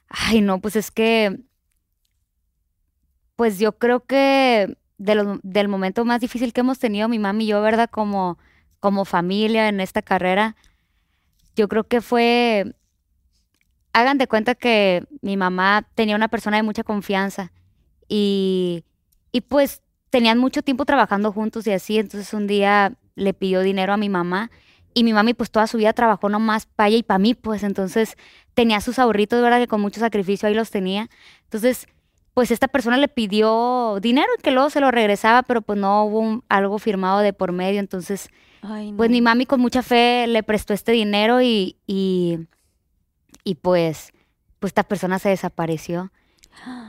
Ay, no, pues es que, pues yo creo que de lo- del momento más difícil que hemos tenido mi mami y yo, ¿verdad? Como, como familia en esta carrera, yo creo que fue, hagan de cuenta que mi mamá tenía una persona de mucha confianza y, y pues tenían mucho tiempo trabajando juntos y así, entonces un día le pidió dinero a mi mamá y mi mami pues toda su vida trabajó nomás para ella y para mí, pues entonces tenía sus ahorritos, ¿verdad? Que con mucho sacrificio ahí los tenía. Entonces, pues esta persona le pidió dinero y que luego se lo regresaba, pero pues no hubo un- algo firmado de por medio. Entonces, Ay, no. pues mi mami con mucha fe le prestó este dinero y, y, y pues, pues esta persona se desapareció.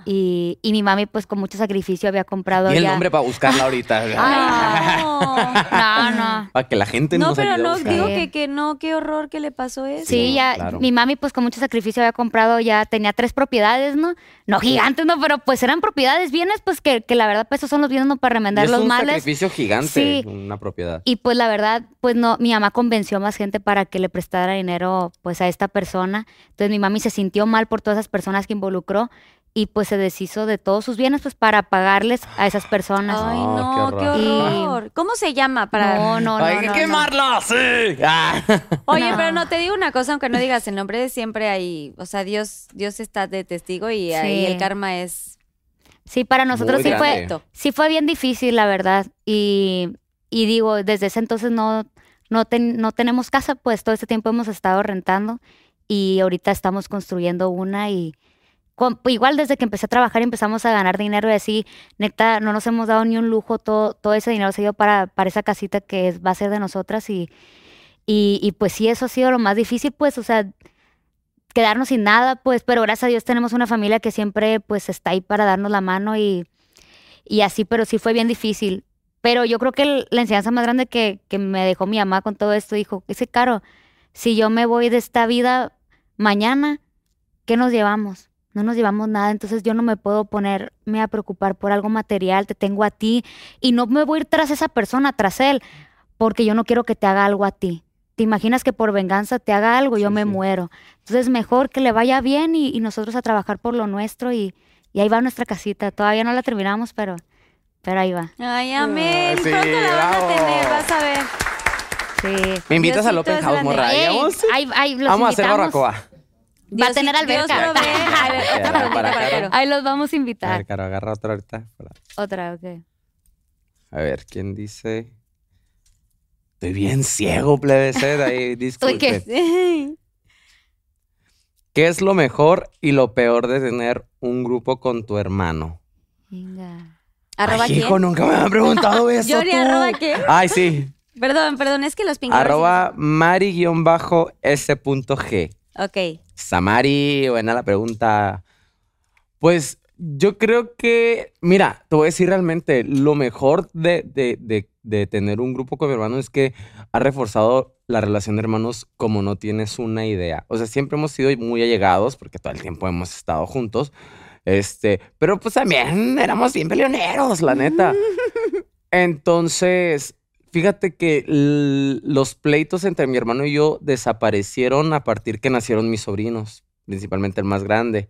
Y, y mi mami pues con mucho sacrificio había comprado Y el ya- nombre para buscarla ahorita. Ay, no. No, no. Para que la gente No, nos pero no, digo que, que no, qué horror que le pasó eso. Sí, ya, claro. mi mami pues con mucho sacrificio había comprado, ya tenía tres propiedades, ¿no? No gigantes, ¿no? Pero pues eran propiedades, bienes, pues que, que la verdad pues esos son los bienes ¿no? para remendar es los un males. sacrificio gigante, Sí. una propiedad. Y pues la verdad, pues no, mi mamá convenció a más gente para que le prestara dinero pues a esta persona. Entonces mi mami se sintió mal por todas esas personas que involucró y pues se deshizo de todos sus bienes pues para pagarles a esas personas. Ay, No, no, qué qué horror. horror. ¿Cómo se llama para No, no, no. ¡Hay no, que no. ¡Sí! Ah. Oye, No. pero no te digo una cosa, aunque no digas el nombre de siempre ahí, o sea, Dios, Dios está de testigo y ahí el karma es Sí, para nosotros Muy sí fue, sí fue bien difícil, la verdad. Y, y digo, desde ese entonces no, no, ten- no tenemos casa, pues todo este tiempo hemos estado rentando y ahorita estamos construyendo una y con- igual desde que empecé a trabajar empezamos a ganar dinero y así, neta, no nos hemos dado ni un lujo, todo, todo ese dinero se dio para, para esa casita que va a ser de nosotras y, y, y pues sí, eso ha sido lo más difícil, pues, o sea, quedarnos sin nada, pues, pero gracias a Dios tenemos una familia que siempre, pues, está ahí para darnos la mano y, y así, pero sí fue bien difícil. Pero yo creo que la enseñanza más grande que, que me dejó mi mamá con todo esto, dijo, ese caro, si yo me voy de esta vida mañana, ¿qué nos llevamos? No nos llevamos nada, entonces yo no me puedo ponerme a preocupar por algo material, te tengo a ti y no me voy a ir tras esa persona, tras él, porque yo no quiero que te haga algo a ti. ¿Te imaginas que por venganza te haga algo? Yo Sí, me sí. muero. Entonces mejor que le vaya bien y, y nosotros a trabajar por lo nuestro y, y ahí va nuestra casita. Todavía no la terminamos, pero, pero ahí va. Ay, amén. Ah, sí, Pronto la bravo. a tener, vas a ver. Sí. ¿Me invitas Diosito Open es House, morra? Ey, ¿Vamos? ahí- ahí los Vamos a hacer invitamos. Va a tener alberca. Dios provee. A ver, otra para para Caro. Caro. Ahí los vamos a A invitar. ver, Caro, agarra otra ahorita. Otra, ok. A ver, ¿quién dice? Estoy bien ciego, plebeced. Ahí, disculpe. qué? ¿Qué es lo mejor y lo peor de tener un grupo con tu hermano? Venga. ¿Arroba Ay, quién? hijo, nunca me han preguntado eso Johnny, tú. ¿arroba quién? Ay, sí. Perdón, perdón, es que los pingüinos... Arroba mari-s.g. Ok. Samari, buena la pregunta. Pues yo creo que, mira, te voy a decir realmente, lo mejor de, de- de- de tener un grupo con mi hermano es que ha reforzado la relación de hermanos como no tienes una idea. O sea, siempre hemos sido muy allegados porque todo el tiempo hemos estado juntos. Este, pero pues también éramos bien peleoneros, la neta. Entonces, fíjate que los pleitos entre mi hermano y yo desaparecieron a partir que nacieron mis sobrinos, principalmente el más grande.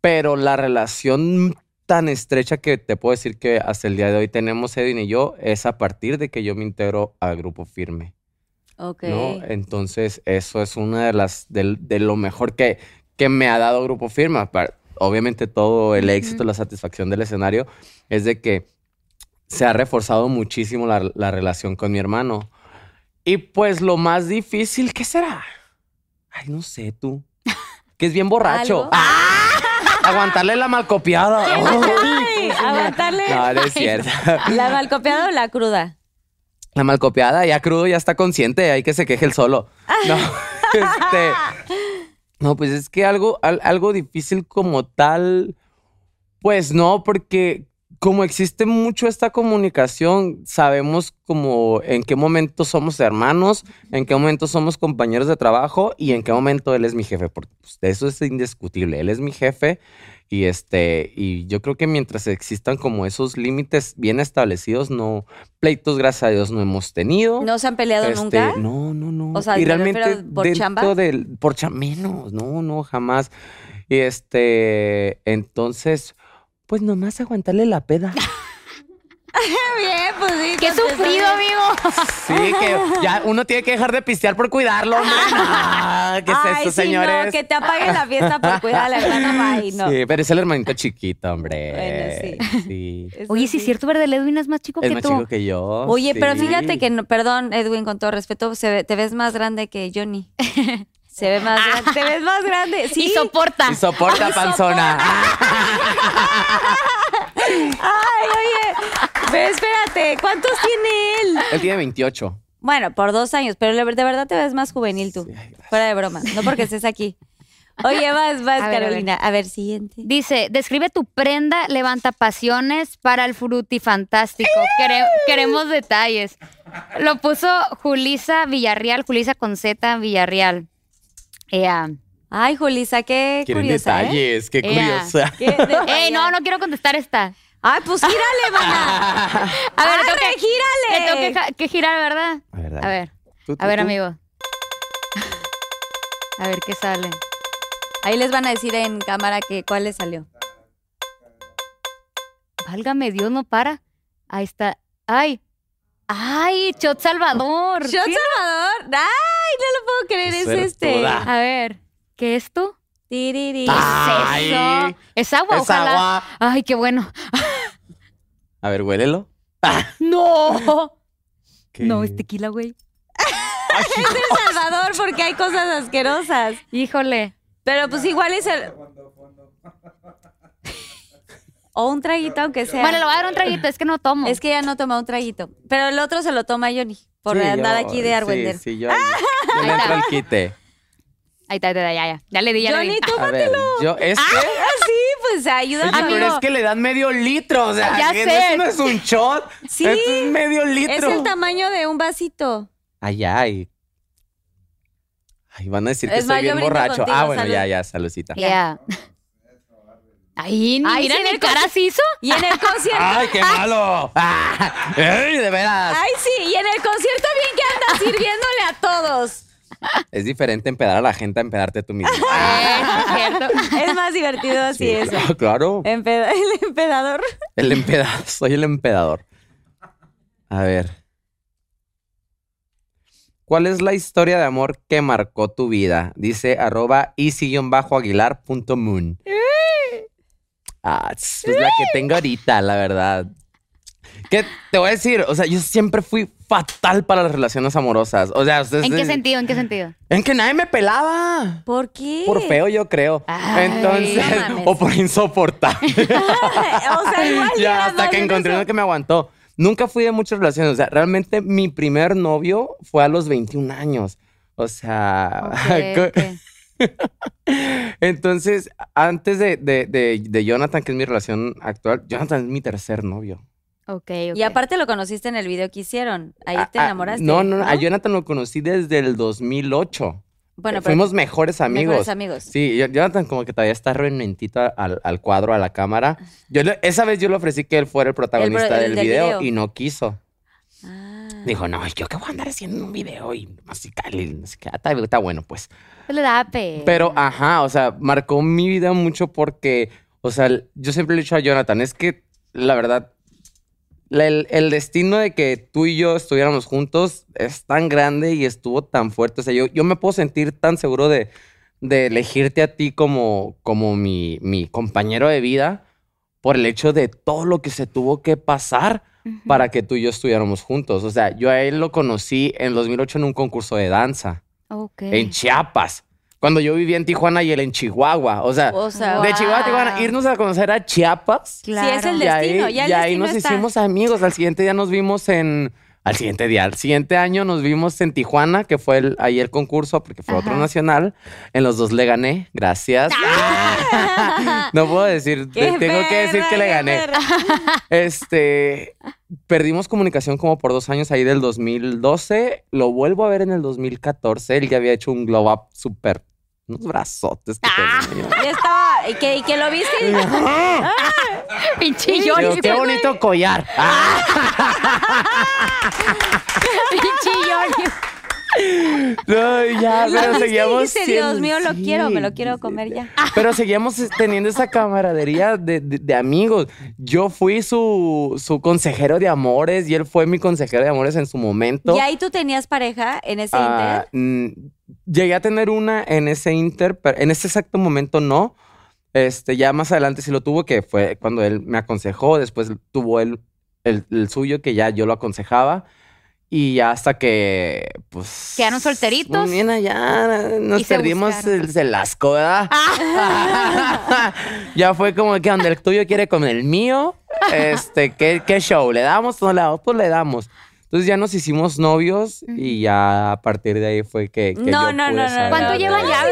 Pero la relación tan estrecha que te puedo decir que hasta el día de hoy tenemos Edwin y yo es a partir de que yo me integro al grupo firme, Ok. ¿no? Entonces, eso es una de las, de, de lo mejor que, que me ha dado grupo firme. Obviamente todo el éxito, la satisfacción del escenario es de que se ha reforzado muchísimo la, la relación con mi hermano. Y pues lo más difícil, ¿qué será? Ay, no sé, tú. Que es bien borracho. ¡Ah! Aguantarle la malcopiada. Ay, aguantarle. No, no es cierto. ¿La malcopiada o la cruda? La malcopiada, ya crudo, ya está consciente, hay que se queje el solo. No, este. No, pues es que algo, al- algo difícil como tal, pues no, porque como existe mucho esta comunicación, sabemos como en qué momento somos hermanos, en qué momento somos compañeros de trabajo y en qué momento él es mi jefe, porque pues, eso es indiscutible. Él es mi jefe y este, y yo creo que mientras existan como esos límites bien establecidos, no, pleitos, gracias a Dios, no hemos tenido. ¿No se han peleado Este, nunca? No, no, no. O sea, y me realmente por chamba. del por cha- menos, no, no, jamás. Y este, entonces, pues nomás aguantarle la peda. Bien, pues sí. ¡Qué sufrido, amigo! Sí, que ya uno tiene que dejar de pistear por cuidarlo, hombre. No, ¿Qué es Ay, esto, sí, señores? no, que te apaguen la fiesta por cuidar a la hermana, ay, no. Sí, pero es el hermanito chiquito, hombre. Bueno, sí. Eso Oye, sí es cierto, ¿verdad? El Edwin es más chico Es que más tú. chico que yo. Oye, pero sí. fíjate que, no, perdón, Edwin, con todo respeto, se ve- te ves más grande que Johnny. Se ve más grande, te ves más grande. Sí. Y soporta. Y soporta, panzona. Ay, oye, pero espérate, ¿cuántos tiene él? Él tiene 28. Bueno, por dos años, pero de verdad te ves más juvenil tú. Sí. Fuera de broma, no porque estés aquí. Oye, vas, vas, A ver, a ver. Carolina. A ver, siguiente. Dice, describe tu prenda levanta pasiones para el frutifantástico. Quere- queremos detalles. Lo puso Julisa Villarreal, Julisa con Z Villarreal. Ea. Ay, Julisa, qué Quieren curiosa, ¿eh? detalles, qué Ea. curiosa. Qué. Ey, no, no quiero contestar esta. Ay, pues gírale, mana. A ver, Arre, que- gírale. Le tengo que, girar, ¿verdad? A ver. A ver, Tú, tú, a ver, tú. amigo. A ver qué sale. Ahí les van a decir en cámara que cuál les salió. Válgame Dios, no para. Ahí está. Ay. Ay, Chot Salvador. Shot Sí. Salvador. Ay, no lo puedo creer, Qué es este. A ver, ¿qué es esto? Tiriri. Ay. Eso. Es agua, Es ojalá. agua. Ay, qué bueno. A ver, huélelo. No. ¿Qué? No, es tequila, güey. Es El Salvador porque hay cosas asquerosas. Híjole. Pero pues igual es el. O un traguito, aunque sea. Bueno, le voy a dar un traguito, es que no tomo. Es que ya no toma un traguito. Pero el otro se lo toma Johnny. Por Sí, andar yo- aquí de Argüender. Sí, sí, yo, yo le entro al quite. Ahí está, ahí está, ya, ya. Ya le di, ya le Johnny, di. A ver, yo, es que... Ah, sí, pues ayúdame. Oye, pero es que le dan medio litro, o sea, Ya que sé. eso no es un shot, Sí. esto es medio Es litro. el tamaño de un vasito. Ay, ay. Ay, van a decir que Es más, estoy yo bien brindo borracho. contigo, ah, bueno, salud. ya, ya, saludcita. Ya. Ay, mira, en el cara se hizo. Y en el concierto. ¡Ay, qué malo! Ah, ¡Ay, de veras! Ay, sí, y en el concierto bien que andas sirviéndole a todos. Es diferente empedar a la gente a empedarte tú mismo. Eh, es cierto. Es más divertido así Sí, eso. claro, claro. Empeda- el empedador. El empedador, soy el empedador. A ver. ¿Cuál es la historia de amor que marcó tu vida? Dice arroba easy-aguilar.moon. Ah, es la que tengo ahorita, la verdad. ¿Qué te voy a decir? O sea, yo siempre fui fatal para las relaciones amorosas. O sea, ustedes- ¿En qué sentido? ¿En qué sentido? En que nadie me pelaba. ¿Por qué? Por feo, yo creo. Ay, Entonces, no o por insoportable. o sea, igual ya, hasta que en encontré uno que me aguantó. Nunca fui de muchas relaciones. O sea, realmente mi primer novio fue a los 21 años. O sea. entonces, antes de, de, de- de Jonathan, que es mi relación actual, Jonathan es mi tercer novio. Ok, ok. Y aparte lo conociste en el video que hicieron. Ahí te Ah, ah, enamoraste. No, no, no, a Jonathan lo conocí desde el 2008. Bueno, pero Fuimos mejores amigos. mejores amigos. Sí, Jonathan como que todavía está renuentito al, al cuadro, a la cámara. Yo le- esa vez yo le ofrecí que él fuera el protagonista el del, del video, video. y no quiso. Dijo, no, yo qué voy a andar haciendo un video y y no sé qué. Ah, Está, está bueno, pues. Se le da pe. Pero, ajá, o sea, marcó mi vida mucho porque, o sea, yo siempre le he dicho a Jonathan, es que, la verdad, la- el, el destino de que tú y yo estuviéramos juntos es tan grande y estuvo tan fuerte. O sea, yo, yo me puedo sentir tan seguro de, de elegirte a ti como, como mi, mi compañero de vida por el hecho de todo lo que se tuvo que pasar para que tú y yo estuviéramos juntos. O sea, yo a él lo conocí en 2008 en un concurso de danza Ok. en Chiapas. Cuando yo vivía en Tijuana y él en Chihuahua. O sea, O sea, de Chihuahua a Tijuana, irnos a conocer a Chiapas. Claro. Sí, es el y ahí, destino, ya el y ahí destino nos está. hicimos amigos. Al siguiente día nos vimos en. Al siguiente día, al siguiente año nos vimos en Tijuana, que fue el, ahí el concurso, porque fue otro nacional. En los dos le gané, gracias. no puedo decir, ¡Qué tengo que decir que le gané. perra! Este, perdimos comunicación como por dos años ahí del 2012. Lo vuelvo a ver en el 2014. Él ya había hecho un glow up súper, unos brazotes que tenía. Ya estaba, y que, y que lo viste y Pinche Digo, Johnny. qué bonito collar. Ah. Pinche Johnny. No, ya, pero seguíamos. siendo- Dios mío, lo sí. quiero, me lo quiero comer ya. Pero seguíamos teniendo esa camaradería de, de- de amigos. Yo fui su, su consejero de amores y él fue mi consejero de amores en su momento. ¿Y ahí tú tenías pareja en ese Ah, inter? mm, llegué a tener una en ese inter, pero en ese exacto momento no. Este, ya más adelante sí lo tuvo, que fue cuando él me aconsejó. Después tuvo él el, el suyo, que ya yo lo aconsejaba. Y ya hasta que, pues... ¿Quedaron solteritos? Mira, ya nos perdimos buscaron. el, el asco, ¿verdad? ya fue como que donde el tuyo quiere con el mío. Este, ¿qué, qué show? ¿Le damos o no le damos? Pues le damos. Entonces ya nos hicimos novios y ya a partir de ahí fue que, que No, yo no, pude no, no. ¿Cuánto llevan ya,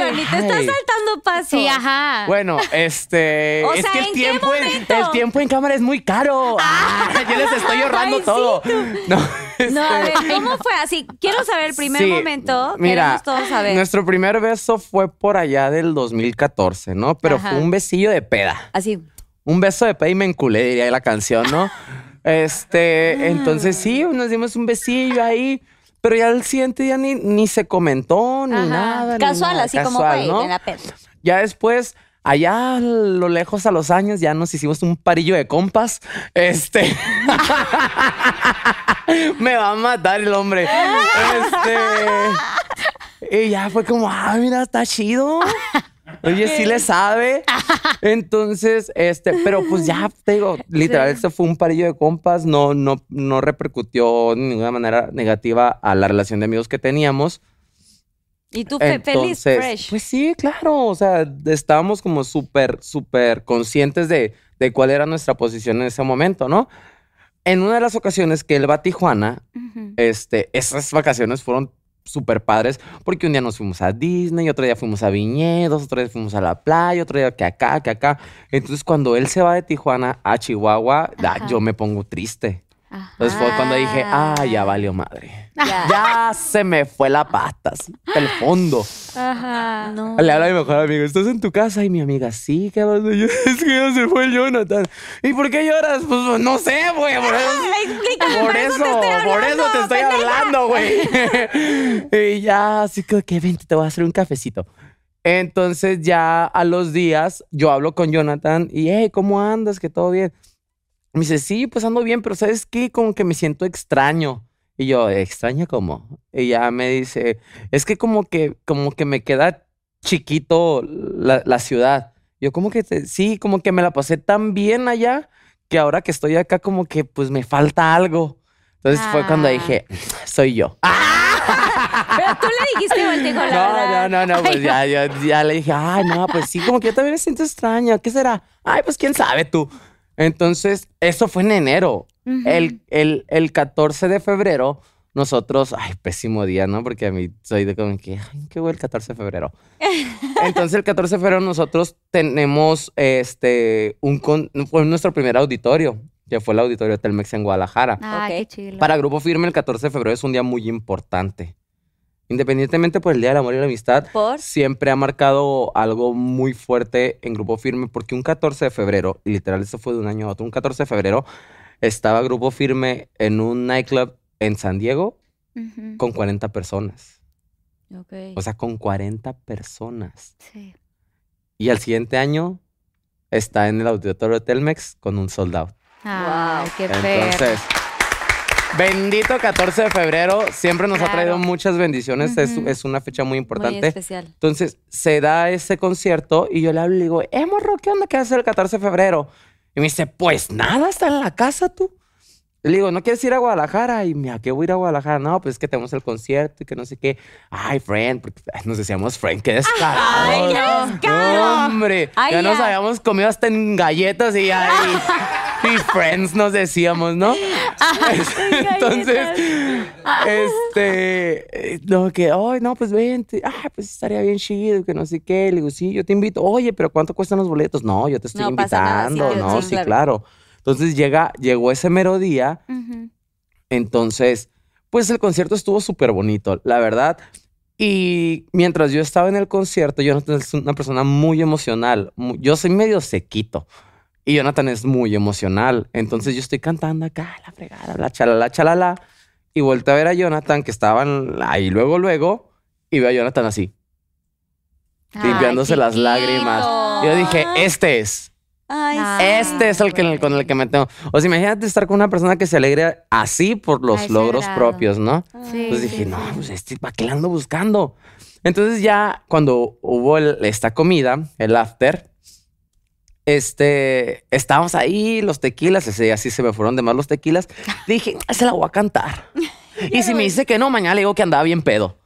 Johnny, te estás saltando pasos. Sí, ajá. Bueno, este, O es sea, que el ¿en qué tiempo, en, momento? el tiempo en cámara es muy caro. Ah, yo les estoy ahorrando Ay, sí, todo. No, No, a ver, este, ¿cómo fue así? Quiero saber el primer Sí, momento. Mira, Queremos todos saber. nuestro primer beso fue por allá del 2014, ¿no? Pero Ajá. fue un besillo de peda. Así. Un beso de peda y me enculé, diría la canción, ¿no? Este, Ah. entonces sí, nos dimos un besillo ahí, pero ya al siguiente día ni, ni se comentó, ni Ajá. nada. ni Casual, nada, así como, casual, ¿no? en la peda. Ya después, allá a lo lejos a los años, ya nos hicimos un parillo de compas. Este. Me va a matar el hombre. Este. Y ya fue como, ah, mira, está chido. Oye, sí le sabe. Entonces, este, pero pues ya te digo, literal, este fue un parillo de compas, no, no, no repercutió de ninguna manera negativa a la relación de amigos que teníamos. Y tú fe- feliz, fresh. Pues sí, claro. O sea, estábamos como súper, súper conscientes de, de cuál era nuestra posición en ese momento, ¿no? En una de las ocasiones que él va a Tijuana, este, esas vacaciones fueron súper padres porque un día nos fuimos a Disney, otro día fuimos a Viñedos, otro día fuimos a la playa, otro día que acá, que acá. Entonces, cuando él se va de Tijuana a Chihuahua, da- yo me pongo triste. Ajá. Entonces fue cuando dije, ah, Ah. ya valió madre. Ya. Ya se me fue la así, hasta el fondo. Ajá. No. Le habla a mi mejor amigo, ¿estás en tu casa? Y mi amiga, sí. Y yo, es que ya se fue el Jonathan. ¿Y por qué lloras? Pues no sé, güey. Por eso, Explícame, por eso, por eso te estoy hablando, güey. y ya, así que, que vente, te voy a hacer un cafecito. Entonces ya a los días yo hablo con Jonathan y, hey, ¿cómo andas? ¿Que todo bien? Me dice, sí, pues ando bien, pero ¿sabes qué? Como que me siento extraño. Y yo, ¿extraño cómo? Y ya me dice, es que como que, como que me queda chiquito la, la ciudad. Yo como que, te- sí, como que me la pasé tan bien allá que ahora que estoy acá como que pues me falta algo. Entonces fue cuando Ah. dije, soy yo. Pero tú le dijiste, o él te dijo la No, no, no, no, pues ya, ya, ya le dije, ay, no, pues sí, como que yo también me siento extraño. ¿Qué será? Ay, pues quién sabe tú. Entonces, eso fue en enero. el, el, el 14 de febrero, nosotros, ay, pésimo día, ¿no? Porque a mí soy de como que, ay, qué güey el 14 de febrero. Entonces, el 14 de febrero nosotros tenemos este, un, con- fue nuestro primer auditorio, que fue el auditorio Telmex en Guadalajara. Ok. qué chido. Para Grupo Firme, el 14 de febrero es un día muy importante. Independientemente por el Día del Amor y la Amistad, ¿Por? siempre ha marcado algo muy fuerte en Grupo Firme, porque un 14 de febrero, y literal esto fue de un año a otro, un 14 de febrero, estaba Grupo Firme en un nightclub en San Diego con 40 personas. Ok. O sea, con 40 personas. Sí. Y al siguiente año está en el auditorio Telmex con un sold out. Ay, qué perro. Entonces, bendito 14 de febrero, siempre nos ha traído muchas bendiciones, es, una fecha muy Muy importante. especial. Entonces, se da ese concierto y yo le hablo y digo, eh, morro, ¿qué onda? ¿Qué hacer el 14 de febrero? Y me dice, pues nada, está en la casa tú. Le digo, ¿no quieres ir a Guadalajara? Y me, ¿a qué voy a ir a Guadalajara? No, pues es que tenemos el concierto y que no sé qué. Ay, friend, porque ay, nos decíamos friend, qué descarado. Ay, qué descaro. Hombre, Ay, ya, nos habíamos comido hasta en galletas y ya. Y, friends nos decíamos, ¿no? Entonces, este, no, que, ay, no, pues vente, ah, pues estaría bien chido, que no sé qué. Le digo, sí, yo te invito. Oye, pero ¿cuánto cuestan los boletos? No, yo te estoy No pasa nada, sí, invitando. no, sí, sí, claro. claro. Entonces llega, llegó ese mero día. Ujú. Entonces, pues el concierto estuvo súper bonito, la verdad. Y mientras yo estaba en el concierto, Jonathan es una persona muy emocional. Yo soy medio sequito. Y Jonathan es muy emocional. Entonces yo estoy cantando acá, la fregada, la chalala, chalala. Y volteé a ver a Jonathan, que estaban ahí luego, luego. Y veo a Jonathan así, Ay, limpiándose las lágrimas. Yo dije, este es. Ay, Ah. Este es el que, con el que me tengo. O sea, imagínate estar con una persona que se alegre así por los logros propios, ¿no? Sí, Pues sí, dije, no, sí. pues este, ¿para qué la ando buscando? Entonces ya cuando hubo el- esta comida, el after, este, estábamos ahí, los tequilas, ese día sí se me fueron de más los tequilas. Dije, "Ah, se la voy a cantar. y si me dice que no, mañana le digo que andaba bien pedo.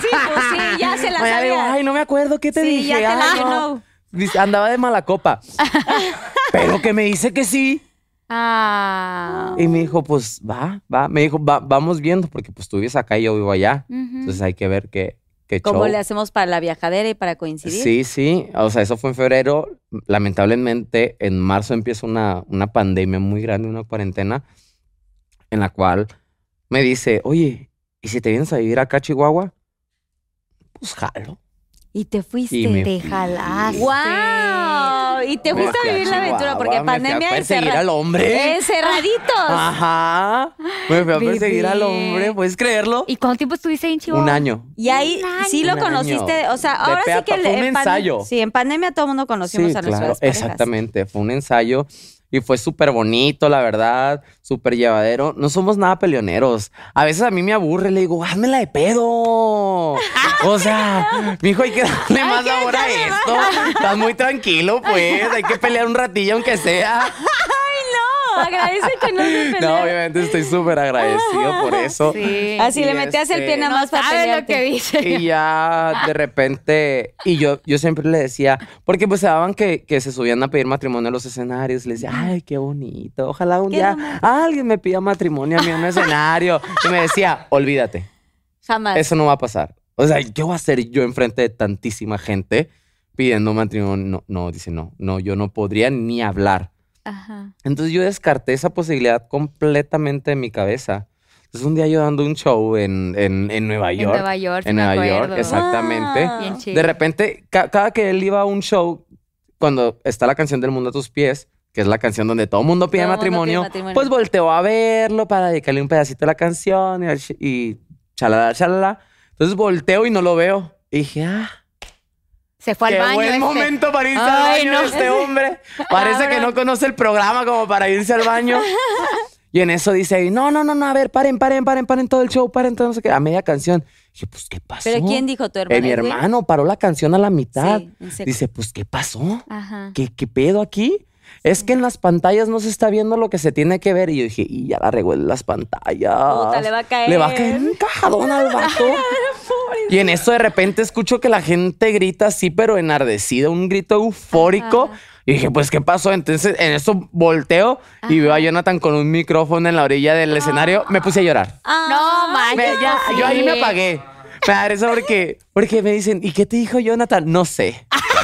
Sí, pues sí, ya se la digo, sabía. ay, no me acuerdo qué te Sí, dije. ya te la Ay, no". Dice, andaba de mala copa. Pero que me dice que sí. Ah. Y me dijo, pues va, va. Me dijo, "Va- vamos viendo, porque pues tú vives acá y yo vivo allá. Entonces hay que ver qué, qué ¿Cómo show. le hacemos para la viajadera y para coincidir? Sí, sí. O sea, eso fue en febrero. Lamentablemente, en marzo empieza una, una pandemia muy grande, una cuarentena, en la cual me dice, oye, ¿y si te vienes a vivir acá a Chihuahua? Pues jalo. Y te fuiste. Y me Te fui. jalaste. ¡Wow! Y te Me fuiste fui a vivir la aventura porque me fui a pandemia perseguir al hombre. Encerraditos. Ajá. Me fui a perseguir al hombre, ¿puedes creerlo? ¿Y cuánto tiempo estuviste ahí en Chihuahua? Un año. Y ahí Un sí lo conociste, o sea, ahora sí que fue un en pande- ensayo. Sí, en pandemia todo el mundo conocimos a nuestras parejas. exactamente. Fue un ensayo y fue súper bonito, la verdad, súper llevadero. No somos nada peleoneros. A veces a mí me aburre, le digo, házmela de pedo. O sea, mijo, hay que darle más sabor a esto. Estás muy tranquilo, pues. Hay que pelear un ratillo, aunque sea. No, agradece que no se No, obviamente estoy súper agradecido por eso. Sí. Así Y le metías el este- pie nada No más para sabes lo que dice. Y ya de repente, y yo, yo siempre le decía, porque pues se daban que, que se subían a pedir matrimonio a los escenarios, le decía, ay, qué bonito, ojalá un día alguien me pida matrimonio a mí en un escenario. Y me decía, olvídate, Jamás. eso no va a pasar. O sea, ¿qué voy a hacer yo enfrente de tantísima gente pidiendo matrimonio? No, no, dice, no, no, yo no podría ni hablar. Ajá. Entonces yo descarté esa posibilidad completamente de mi cabeza. Entonces un día yo dando un show en, en, en Nueva En York. Nueva York. en Nueva York, exactamente. Wow. Bien chido. De repente, ca- cada que él iba a un show, cuando está la canción del mundo a tus pies, que es la canción donde todo el mundo pide Todo mundo pide matrimonio, matrimonio. pues volteó a verlo para dedicarle un pedacito de la canción y, y chalala, chalala. Entonces volteo y no lo veo. Y dije, ah, Se fue al qué baño. buen este. momento para irse al Ay, baño no. este hombre. Parece que no conoce el programa como para irse al baño. Y en eso dice, no, no, no, no, a ver, paren, paren, paren, paren todo el show, paren todo, no sé qué, a media canción. Dije, pues, ¿qué pasó? ¿Pero quién dijo tu hermano? Eh, mi ¿Es de- hermano paró la canción a la mitad. Sí. Dice, pues, ¿qué pasó? Ajá. ¿Qué, qué pedo aquí? Es que en las pantallas no se está viendo lo que se tiene que ver. Y yo dije, y ya la regó en las pantallas. Puta, le va a caer. Le va a caer un cajadón al vato. y en eso de repente escucho que la gente grita así, pero enardecida, un grito eufórico. Y dije, pues, ¿qué pasó? Entonces, en eso volteo y veo a Jonathan con un micrófono en la orilla del escenario. Me puse a llorar. Ah, No, manches. Sí. yo ahí me apagué. Me da risa porque, porque me dicen, ¿y qué te dijo Jonathan? No sé.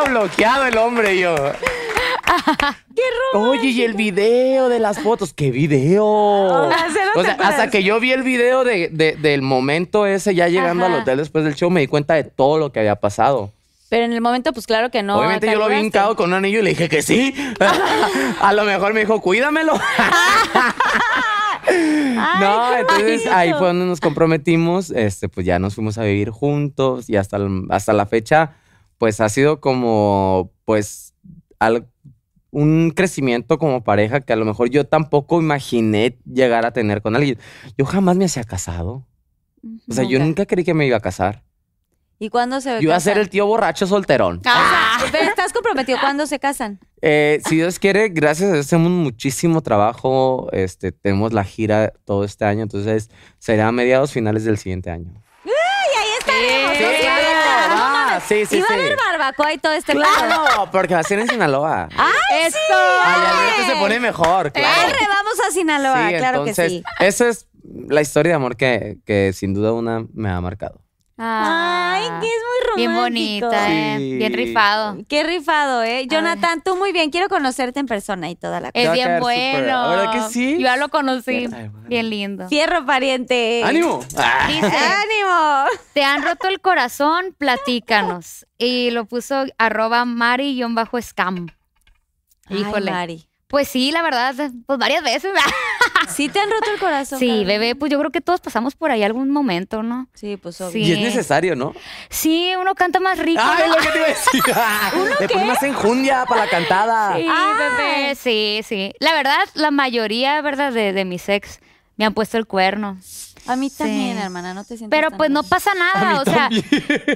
Estaba bloqueado el hombre y yo. Oye, y el video de las fotos, ¿qué video? O sea, ¿se no te sea, acuerdas? hasta que yo vi el video de, de- del momento ese, ya llegando Ajá. al hotel después del show, me di cuenta de todo lo que había pasado. Pero en el momento, pues claro que no. Obviamente te yo lo vi hincado con un anillo y le dije que sí. A lo mejor me dijo, cuídamelo. no, entonces qué ahí fue donde nos comprometimos. Este, pues ya nos fuimos a vivir juntos y hasta, hasta la fecha, pues ha sido como, pues, al- un crecimiento como pareja que a lo mejor yo tampoco imaginé llegar a tener con alguien. Yo jamás me hacía casado. O sea, yo Nunca. creí que me iba a casar. ¿Y cuándo se Yo iba a ser el tío borracho solterón. Ah, pero estás comprometido. ¿Cuándo se casan? Eh, si Dios quiere, gracias a Dios hacemos muchísimo trabajo. Este, tenemos la gira todo este año, entonces será a mediados finales del siguiente año. Sí, sí, y va a haber barbacoa y todo este. Claro, porque va a ser en Sinaloa. ¡Eso! Ay, al rato se pone mejor, claro. Arre, vamos a Sinaloa, Sí, claro entonces, que sí. esa es la historia de amor que, que sin duda una me ha marcado. Ay, que es muy Bien romántico. bonita, eh. Sí. Bien rifado. Qué rifado, ¿eh? Jonathan, tú muy bien. Quiero conocerte en persona y toda la cosa. Es bien bueno. ¿Verdad que sí? Yo ya lo conocí. Bien lindo. Fierro pariente. ¡Ánimo! Ah. Dice, ¡Ánimo! te han roto el corazón, platícanos. Y lo puso arroba mari-scam. Híjole. Ay, Mari. Pues sí, la verdad, pues varias veces. ¿Sí te han roto el corazón? Sí, bebé, pues yo creo que todos pasamos por ahí algún momento, ¿no? Sí, pues obvio. Sí. Y es necesario, ¿no? Sí, uno canta más rico. ¡Ay, lo que te iba a decir! Le pones más enjundia para la cantada. Sí, Ay. bebé, sí, sí. La verdad, la mayoría, ¿verdad? De, de mis ex me han puesto el cuerno. A mí Sí. también, hermana, no te sientes Pero tan pues no pasa A nada, mí o sea, también.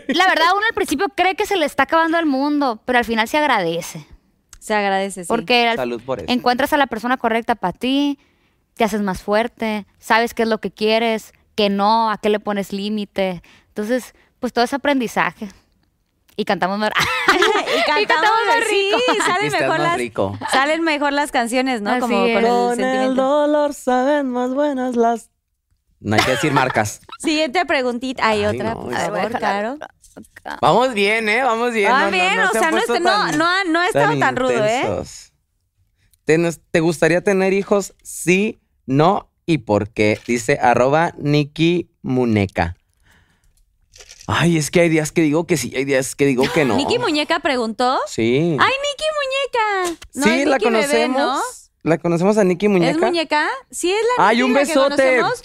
la verdad uno al principio cree que se le está acabando el mundo, pero al final se agradece, Se agradece, sí. porque al- Salud por eso. encuentras a la persona correcta para ti, te haces más fuerte, sabes qué es lo que quieres, que no, a qué le pones límite. Entonces, pues todo es aprendizaje. Y cantamos más. y cantamos, más sí, rico. salen Estás mejor más las rico. salen mejor las canciones, ¿no? Así Como es. con el Con el sentimiento. dolor saben más buenas las... No hay que decir marcas. Siguiente preguntita. Hay Ay, otra, no, por ya. Favor. Caro. Vamos bien, ¿eh? Vamos bien. Ah, no, bien, no o se sea, no, este- tan- no, ha- no ha estado tan rudo, ¿eh? intensos. ¿Te, ¿Te gustaría tener hijos? Sí, no y por qué. Dice arroba Nikki Muneca. Ay, es que hay días que digo que sí, hay días que digo que no. Nicky Muñeca preguntó. Sí. ¡Ay, Nicky Muñeca! Sí, es la conocemos. ¿no? La conocemos a Nikki Muñeca. ¿Es muñeca? Sí, es la Ay, Nicky un la que besote. conocemos.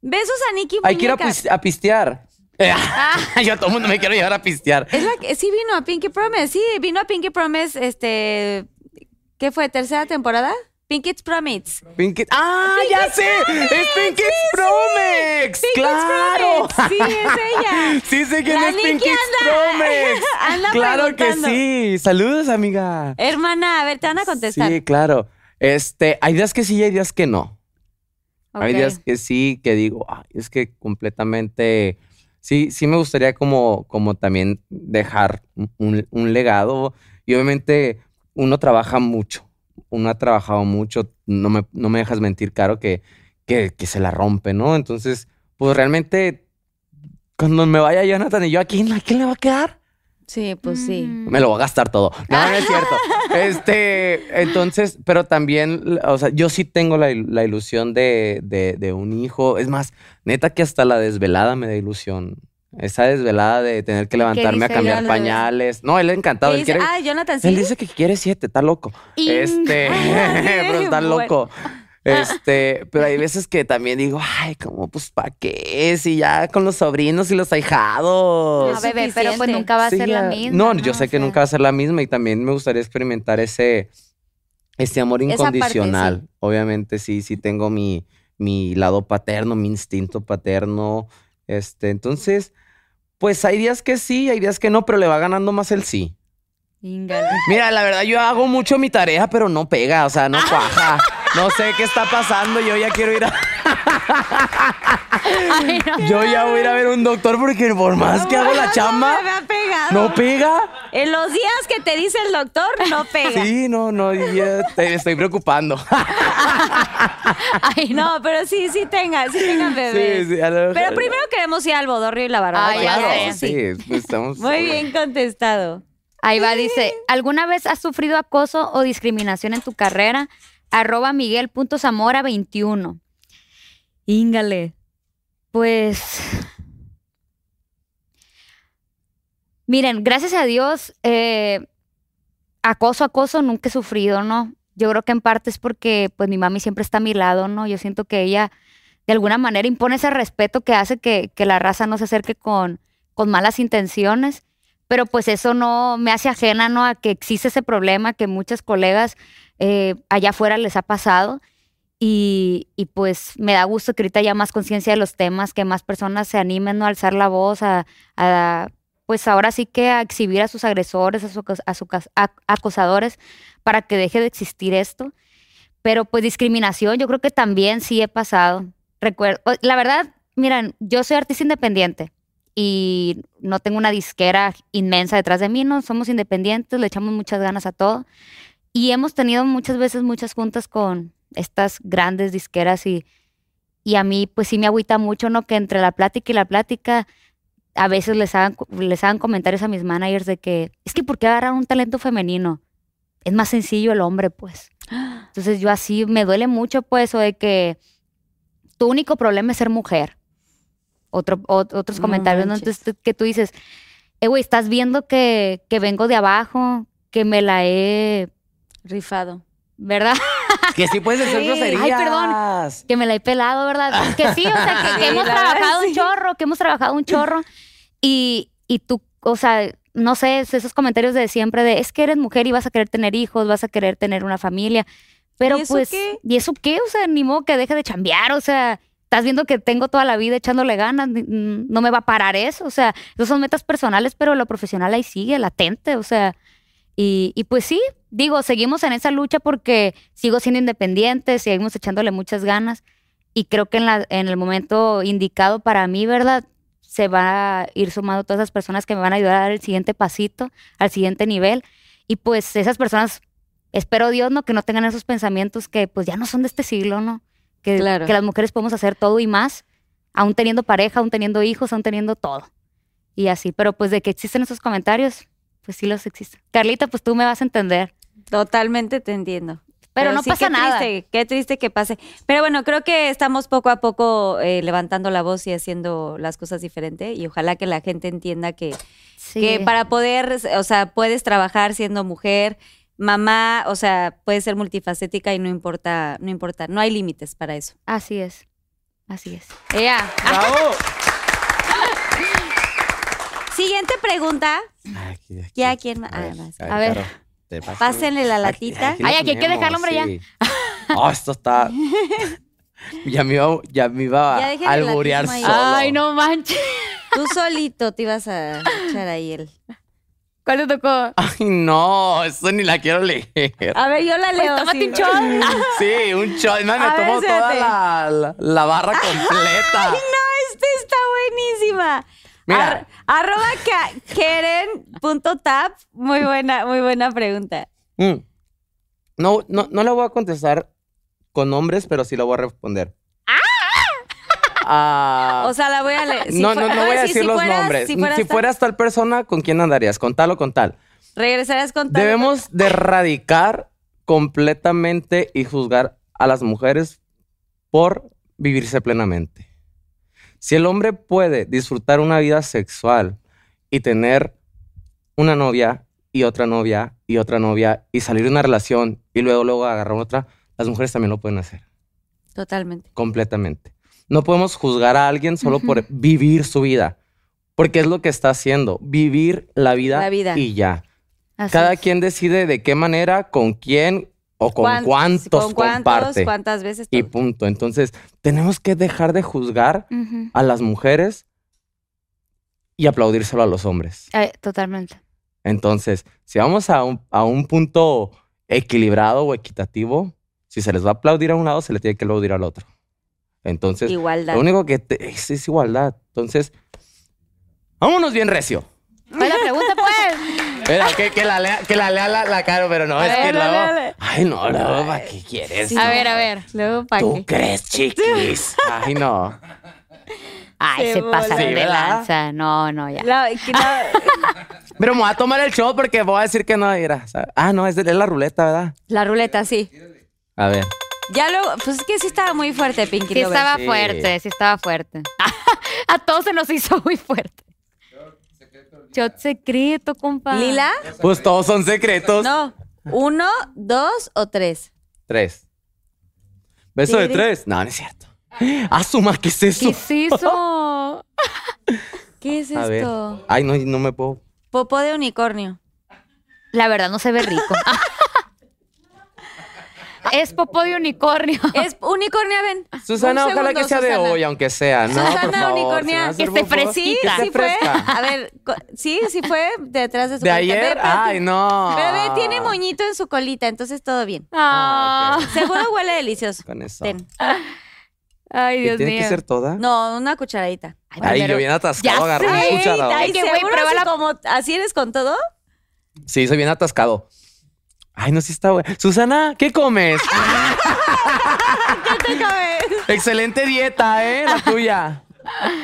Besos a Nicky Muñeca. Hay que ir a pistear. Yo a todo el mundo me quiero llevar a pistear. Es la que sí vino a Pinky Promise, sí, vino a Pinky Promise, este, ¿qué fue? ¿Tercera temporada? Pinky's Promise. Pinky- ¡Ah, ya sé! ¡Es Pinky's Promex! Pinky's ¡Claro! Sí, es ella. Sí sé quién La es anda- Promex. anda claro que sí. Saludos, amiga. Hermana, a ver, te van a contestar. Sí, claro. Este, hay días que sí y hay días que no. Hay días que sí, que digo, "Ay, es que completamente, sí, sí me gustaría como, como también dejar un, legado. Y obviamente uno trabaja mucho, uno ha trabajado mucho, no me, no me dejas mentir, Caro, que, que, que se la rompe, ¿no? Entonces, pues realmente, cuando me vaya Jonathan y yo, ¿a a quién le va a quedar? Sí, pues sí. Mm. Me lo voy a gastar todo. No, no es cierto. Este, entonces, pero también, o sea, yo sí tengo la, la ilusión de, de, de un hijo. Es más, neta que hasta la desvelada me da ilusión. Esa desvelada de tener que levantarme a cambiar pañales. No, él ha encantado. ¿Qué Él, quiere- Ah, Jonathan, sí. él dice que quiere siete, está loco. Y- Este, pero está Bueno. Este, pero hay veces que también digo, ay, como, pues, ¿para qué? Si ya con los sobrinos y los ahijados. No, bebé, pero pues nunca va a Sí, ser la misma. No, yo sé O que nunca va a ser la misma y también me gustaría experimentar ese, ese amor parte, incondicional. sí. Obviamente sí, sí tengo mi, mi lado paterno, mi instinto paterno. Este, entonces, pues hay días que sí, hay días que no, pero le va ganando más el sí. Mira, la verdad yo hago mucho mi tarea, pero no pega, o sea, no cuaja. No sé qué está pasando, yo ya quiero ir a... Ay, no. Yo ya voy a ir a ver un doctor porque por más que hago la chamba, No no pega. En los días que te dice el doctor, no pega. Sí, no, no, ya te estoy preocupando. Ay, no. Pero sí, sí tengan, sí tengan bebés. Sí, sí, a lo mejor- Pero primero queremos ir al bodorrio y la barba. Ay, ya Claro, sé. sí, pues estamos. Muy bien contestado. Ahí va, dice, ¿alguna vez has sufrido acoso o discriminación en tu carrera? Arroba miguel.zamora21. Íngale. Pues... Miren, gracias a Dios, eh, acoso, acoso nunca he sufrido, ¿no? Yo creo que en parte es porque pues mi mami siempre está a mi lado, ¿no? Yo siento que ella de alguna manera impone ese respeto que hace que, que la raza no se acerque con, con malas intenciones pero pues eso no me hace ajena ¿no? a que existe ese problema que muchas colegas eh, allá afuera les ha pasado y, pues me da gusto que ahorita haya más conciencia de los temas, que más personas se animen a alzar la voz, a, pues ahora sí que a exhibir a sus agresores, a, sus a- acosadores, para que deje de existir esto. Pero pues discriminación, yo creo que también sí he pasado. Recuerdo, la verdad, miren, yo soy artista independiente y no tengo una disquera inmensa detrás de mí, no somos independientes, le echamos muchas ganas a todo. Y hemos tenido muchas veces muchas juntas con estas grandes disqueras y, y a mí pues sí me agüita mucho, ¿no? Que entre la plática y la plática a veces les hagan, les hagan comentarios a mis managers de que es que ¿por qué agarrar un talento femenino? Es más sencillo el hombre, pues. Entonces yo así me duele mucho pues o de que tu único problema es ser mujer. Otro, ot- otros comentarios, ¿no? Entonces que tú dices, eh, güey, estás viendo que, que vengo de abajo, que me la he, Rifado. ¿verdad? Que sí puedes decir Sí. groserías. Ay, perdón. que me la he pelado, ¿verdad? Que sí, o sea, que, hemos verdad, trabajado un chorro, que hemos trabajado un chorro. Y, y tú, o sea, no sé, es esos comentarios de siempre de, es que eres mujer y vas a querer tener hijos, vas a querer tener una familia. Pero ¿Y eso pues, qué? ¿y eso qué? O sea, ni modo que deje de chambear, o sea, estás viendo que tengo toda la vida echándole ganas, no me va a parar eso, o sea, esas son metas personales, pero lo profesional ahí sigue, latente, o sea, y, y pues sí, digo, seguimos en esa lucha porque sigo siendo independiente, seguimos echándole muchas ganas y creo que en, la, en el momento indicado para mí, ¿verdad? Se va a ir sumando todas esas personas que me van a ayudar a dar el siguiente pasito, al siguiente nivel. Y pues esas personas, espero Dios, ¿no? Que no tengan esos pensamientos que pues ya no son de este siglo, ¿no? Que, Claro. que las mujeres podemos hacer todo y más, aún teniendo pareja, aún teniendo hijos, aún teniendo todo. Y así, pero pues de que existen esos comentarios, pues sí los existen. Carlita, pues tú me vas a entender. Totalmente te entiendo. Pero, no sí, pasa qué nada. Triste, qué triste que pase. Pero bueno, creo que estamos poco a poco eh, levantando la voz y haciendo las cosas diferente y ojalá que la gente entienda que, Sí. que para poder, o sea, puedes trabajar siendo mujer, mamá, o sea, puedes ser multifacética y no importa, no importa, no hay límites para eso. Así es. Así es. Ella. ¡Bravo! Siguiente pregunta. Aquí, aquí. Ya, ¿quién más? A Ah, ver, vas. A ver. Caro, te paso. Pásenle la Aquí- latita. lo Ay, aquí hay que dejarlo, hombre, ya. Oh, esto está. Ya me iba, ya me iba Ya a alburear solo. Ay, no manches. Tú solito te ibas a echar ahí el. ¿Cuál te tocó? Ay, no, eso ni la quiero leer. A ver, yo la Pues leo. tómate sí. un shot. Sí, un shot. No, me A ver, tomo toda la, la, la barra completa. No, esta está buenísima. Mira. Ar- arroba Keren.tap. Muy buena, muy buena pregunta. Mm. No, no, no la voy a contestar con nombres, pero sí la voy a responder. Ah, O sea, la voy a leer. Si no, no, no voy a decir si los fueras- nombres. Si Si fueras, tal persona, ¿con quién andarías? ¿Con tal o con tal? regresarías con tal. Debemos de erradicar completamente y juzgar a las mujeres por vivirse plenamente. Si el hombre puede disfrutar una vida sexual y tener una novia y otra novia y otra novia y salir de una relación y luego luego agarrar otra, las mujeres también lo pueden hacer Totalmente. completamente. No podemos juzgar a alguien solo por vivir su vida, porque es lo que está haciendo, vivir la vida, La vida. y ya. Así Cada es. quien decide de qué manera, con quién o con ¿Cuán- cuántos con cuántos, comparte. cuántas veces. Y punto. Entonces, tenemos que dejar de juzgar a las mujeres y aplaudírselo a los hombres. Eh, totalmente. Entonces, si vamos a un, a un punto equilibrado o equitativo, si se les va a aplaudir a un lado, se le tiene que aplaudir al otro. Entonces, Igualdad. lo único que te- es, es igualdad. Entonces, vámonos bien recio. ¿Cuál es la pregunta, pues? Espera, que, que la lea, que la, lea la, la Caro, pero no, A es ver, que dale, luego... dale. Ay, no, luego, ¿para qué quieres? Sí. A ver, a ver. Luego, ¿para ¿Tú qué? crees, chiquis? Ay, no. Ay, Se se pasan Sí, de lanza. No, no, ya. La- que la- Pero me voy a tomar el shot porque voy a decir que no sea, ah, no, es, de- es la ruleta, ¿verdad? la ruleta, sí. A ver. Ya luego, pues es que sí estaba muy fuerte, Pinky Sí estaba Sí. fuerte, sí estaba fuerte. A todos se nos hizo muy fuerte. Shot secreto, compa. ¿Lila? Pues todos son secretos. No. ¿Uno, dos o tres? Tres. ¿Beso de tres? No, no es cierto. Asuma, ¿qué es eso? ¿Qué es eso? ¿Qué es A ver. esto? Ay, no, no me puedo. Popó de unicornio. La verdad no se ve rico. Es popó de unicornio. Es unicornia, ven. Susana, Un ojalá segundo, que sea de hoy, aunque sea, ¿no? Susana por favor, Unicornia, ¿se me que esté popó? Sí. Que sí fue. A ver, co- sí, sí fue detrás de su ¿De colita. Ve, ayer? Ay, no. Ve, tiene moñito en su colita, entonces todo bien. Ah. ok. Seguro huele delicioso. Con eso. Ten. Ay, ¿Y Dios ¿Tiene mío. que ser toda? No, una cucharadita. Ay, yo bien Ya atascado, agarré una sé. cucharada. Ay, que, güey, seguro prueba así la- como así eres con todo. Sí, soy bien atascado. Ay, no, sí está bueno. Susana, ¿qué comes? ¿Qué te comes? Excelente dieta, ¿eh? La tuya.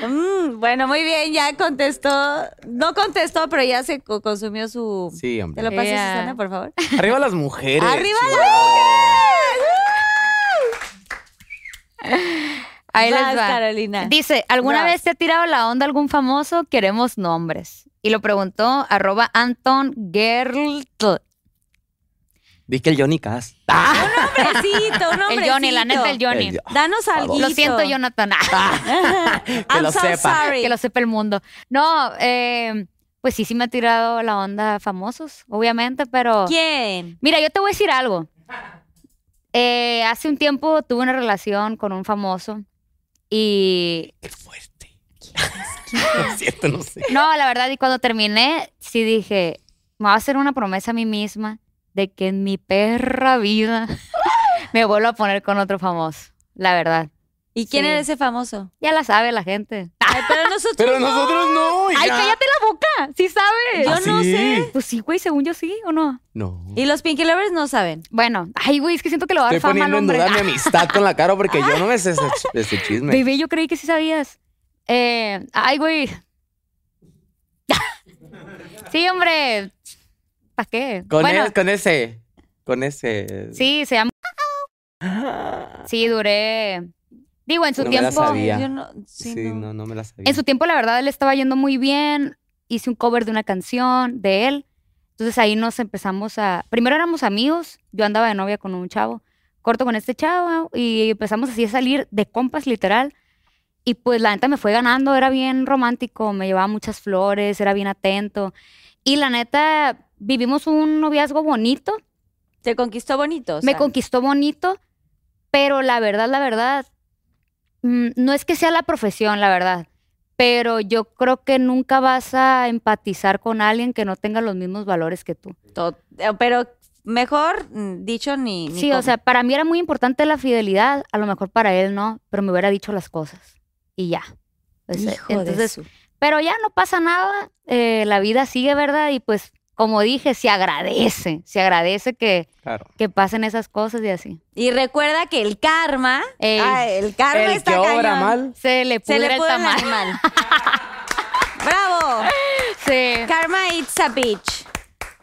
Mm, bueno, muy bien, ya contestó. No contestó, pero ya se co- consumió su. Sí, ¿Te hombre. lo pasas, Yeah. Susana, por favor? Arriba las mujeres. ¡Arriba las Ahí les Vas, va. Carolina. Dice, ¿alguna Vas. vez te ha tirado la onda algún famoso? Queremos nombres. Y lo preguntó arroba Anton Gertl. Vi que el Johnny Cass. Un hombrecito, un hombrecito. El Johnny, la neta, el Johnny. El- Danos algo. Lo siento, Jonathan. Que I'm lo so sepa. sorry. que lo sepa el mundo. No, eh, pues sí, sí me ha tirado la onda famosos, obviamente, pero... ¿Quién? Mira, yo te voy a decir algo. Eh, hace un tiempo tuve una relación con un famoso y... Qué fuerte. Lo siento, no sé. No, la verdad, y cuando terminé, sí dije, me voy a hacer una promesa a mí misma de que en mi perra vida me vuelvo a poner con otro famoso. La verdad. ¿Y quién Sí. era ese famoso? Ya la sabe la gente. Ay, pero nosotros Pero no. nosotros no. ¡Ay, cállate la boca! ¿Sí sabes? Yo ¿Ah, no sí? sé. Pues sí, güey, según yo sí, ¿o no? No. Y los Pinky Lovers no saben. Bueno, ay, güey, es que siento que le va a dar Estoy fama al poniendo en hombre. duda mi amistad con la cara porque yo no me sé ese chisme. Bebé, yo creí que sí sabías. Eh, ay, güey. sí, hombre. ¿Para qué? Con, bueno, el- con ese. Con ese. sí, se llama. Sí, duré. Digo, en su No me la tiempo. sabía. Yo no, sí, Sí, no. no, no me la sabía. En su tiempo, la verdad, él estaba yendo muy bien. Hice un cover de una canción de él. Entonces ahí nos empezamos a. Primero éramos amigos. Yo andaba de novia con un chavo. Corto con este chavo. Y empezamos así a salir de compas, literal. Y pues la neta me fue ganando. Era bien romántico. Me llevaba muchas flores. Era bien atento. Y la neta, vivimos un noviazgo bonito. Te conquistó bonito. o Me conquistó bonito, pero la verdad, la verdad, mm, no es que sea la profesión, la verdad, pero yo creo que nunca vas a empatizar con alguien que no tenga los mismos valores que tú. To- eh, Pero mejor mm, dicho ni. ni Sí, o sea, para mí era muy importante la fidelidad, a lo mejor para él no, pero me hubiera dicho las cosas y ya. Hijo de entonces, su- pero ya no pasa nada, eh, la vida sigue, ¿verdad? Y pues, como dije, se agradece, se agradece que, Claro. que pasen esas cosas y así. Y recuerda que el karma. Ey. ah, el karma El está que obra mal. Se le Se pudre le el el tamal. animal. ¡Bravo! Sí, Karma eats a bitch.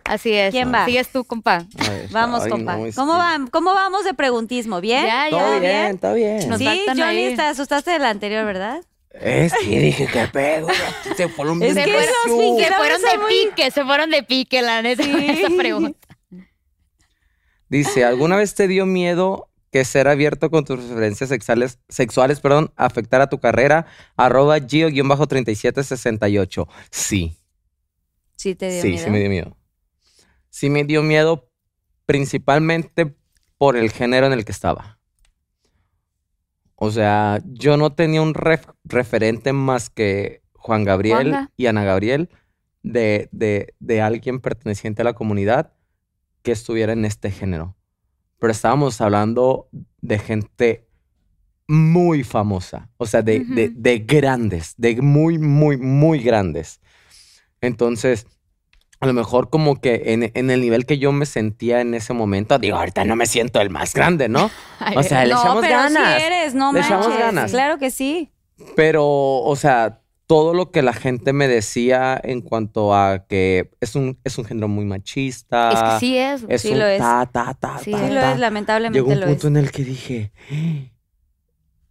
así es. ¿Quién va? Sigues tú, compa. Ay, Vamos, ay, compa. no, es ¿Cómo, van- ¿Cómo vamos de preguntismo? ¿Bien? Ya, Todo ya. bien, está bien. Nos sí, Johnny, ahí. te asustaste del anterior, ¿verdad? Es que dije que pedo. Se fueron Es bien que recio. esos Pinky Se fueron de muy- pique, se fueron de pique, la neta, esa pregunta. Dice, ¿alguna vez te dio miedo que ser abierto con tus preferencias sexuales, sexuales perdón, afectara tu carrera? Arroba Gio-3768. Sí, Sí, te dio sí, miedo. sí me dio miedo. Sí me dio miedo principalmente por el género en el que estaba. O sea, yo no tenía un ref- referente más que Juan Gabriel y Ana Gabriel de, de, de alguien perteneciente a la comunidad que estuviera en este género. Pero estábamos hablando de gente muy famosa, o sea, de, de grandes, de muy, muy, muy grandes. Entonces, a lo mejor como que en, en el nivel que yo me sentía en ese momento, digo, ahorita no me siento el más grande, ¿no? O sea, le no, echamos pero ganas. sí eres, no Le echamos ganas. Claro que sí. Pero, o sea, todo lo que la gente me decía en cuanto a que es un, es un género muy machista. Es que sí es. Es Sí un lo es. ta, ta, ta, Sí, ta, Sí lo ta. es, lamentablemente Llegó un lo punto es. en el que dije,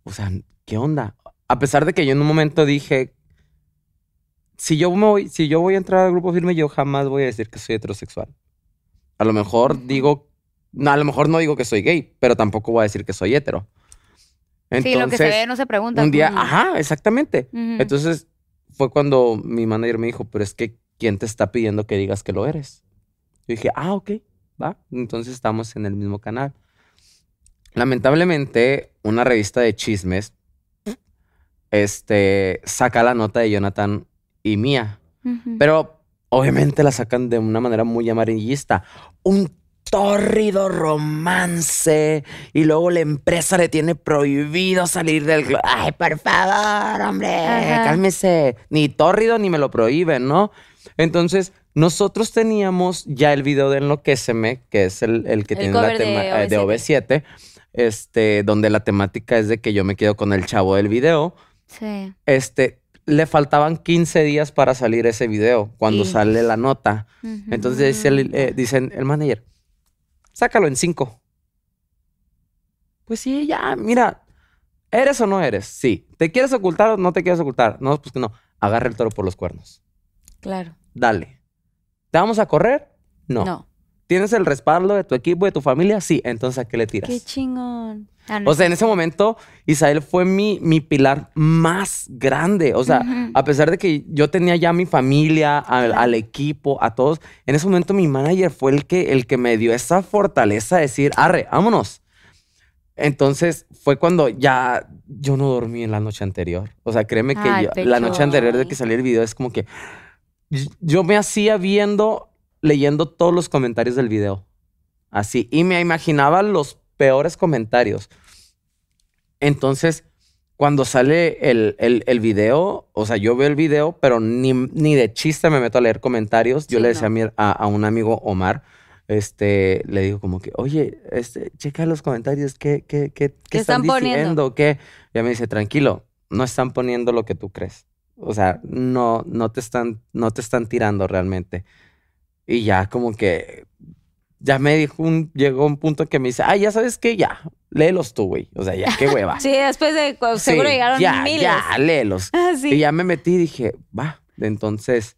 o sea, ¿qué onda? A pesar de que yo en un momento dije, si yo me voy, si yo voy a entrar al grupo firme, yo jamás voy a decir que soy heterosexual. A lo mejor digo, no, a lo mejor no digo que soy gay, pero tampoco voy a decir que soy hetero. sí, lo que se Entonces, ve no se pregunta. un día, ajá, exactamente. Entonces fue cuando mi manager me dijo, pero es que, ¿quién te está pidiendo que digas que lo eres? Yo dije, ah, ok, va. Entonces estamos en el mismo canal. lamentablemente, una revista de chismes este, saca la nota de Jonathan y mía. Pero obviamente la sacan de una manera muy amarillista. Un tórrido romance. Y luego la empresa le tiene prohibido salir del... Ay, por favor, hombre, Ajá. cálmese. Ni tórrido ni me lo prohíben, ¿no? Entonces, nosotros teníamos ya el video de Enloquéceme, que es el, el que El tiene la tema eh, de OV7. OV7, este, donde la temática es de que yo me quedo con el chavo del video Sí. este, le faltaban 15 días para salir ese video cuando sale la nota. Entonces dice el, eh, dicen el manager, sácalo en 5. Pues sí, ya, mira, ¿eres o no eres? Sí. ¿Te quieres ocultar o no te quieres ocultar? No, pues que no. Agarra el toro por los cuernos. Claro. Dale. ¿Te vamos a correr? No. No. ¿Tienes el respaldo de tu equipo, de tu familia? Sí. Entonces, ¿a qué le tiras? Qué chingón. Ah, no. O sea, en ese momento, Isael fue mi, mi pilar más grande. O sea, a pesar de que yo tenía ya mi familia, al, al equipo, a todos, en ese momento mi manager fue el que, el que me dio esa fortaleza de decir, arre, vámonos. Entonces fue cuando ya yo no dormí en la noche anterior. O sea, créeme que Ay, yo- la noche anterior de que salió el video es como que yo me hacía viendo, leyendo todos los comentarios del video. Así. Y me imaginaba los peores comentarios. Entonces, cuando sale el, el, el video, o sea, yo veo el video, pero ni, ni de chiste me meto a leer comentarios. Yo Sí, le decía no. a, mi- a, un amigo, Omar, este, le digo como que, oye, este, checa los comentarios, ¿qué, qué, qué, qué ¿Qué están, están poniendo? diciendo? ¿Qué? Ya me dice, tranquilo, no están poniendo lo que tú crees. O sea, no, no te están, no te están tirando realmente. Y ya como que ya me dijo un, llegó un punto que me dice, ay, ya sabes qué, ya, léelos tú, güey. O sea, ya, qué hueva. Sí, después de seguro Sí, llegaron ya, miles. Ya, léelos. Ah, sí. Y ya me metí y dije, va, entonces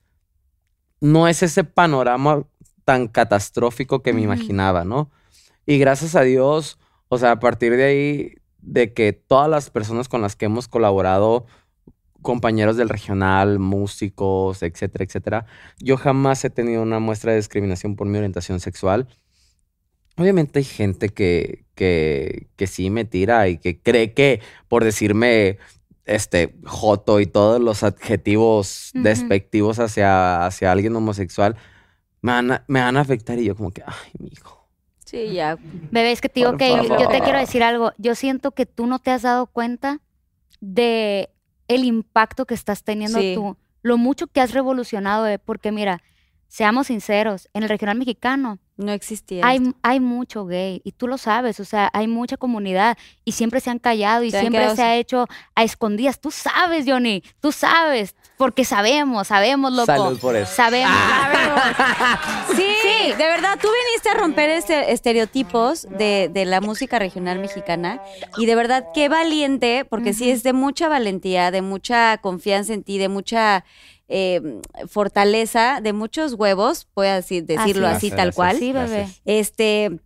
no es ese panorama tan catastrófico que me imaginaba, ¿no? Y gracias a Dios, o sea, a partir de ahí, de que todas las personas con las que hemos colaborado, compañeros del regional, músicos, etcétera, etcétera, yo jamás he tenido una muestra de discriminación por mi orientación sexual. Obviamente hay gente que, que, que sí me tira y que cree que por decirme este joto y todos los adjetivos despectivos hacia, hacia alguien homosexual me van, a, me van a afectar y yo como que, ay, mi hijo. Sí, ya. Bebé, es que te digo Por que yo te quiero decir algo. Yo siento que tú no te has dado cuenta de el impacto que estás teniendo Sí. tú, lo mucho que has revolucionado, bebé, porque mira, seamos sinceros, en el regional mexicano No existía. hay, esto. hay mucho gay y tú lo sabes, o sea, hay mucha comunidad y siempre se han callado y Se siempre quedado se ha hecho a escondidas. Tú sabes, Johnny, tú sabes, porque sabemos, sabemos, loco. Salud por eso. Sabemos, sabemos. Sí, de verdad, tú viniste a romper este estereotipos de, de la música regional mexicana y de verdad qué valiente, porque sí es de mucha valentía, de mucha confianza en ti, de mucha eh, fortaleza, de muchos huevos, voy a decir, decirlo así, Gracias, tal gracias, cual. Sí, bebé. gracias. este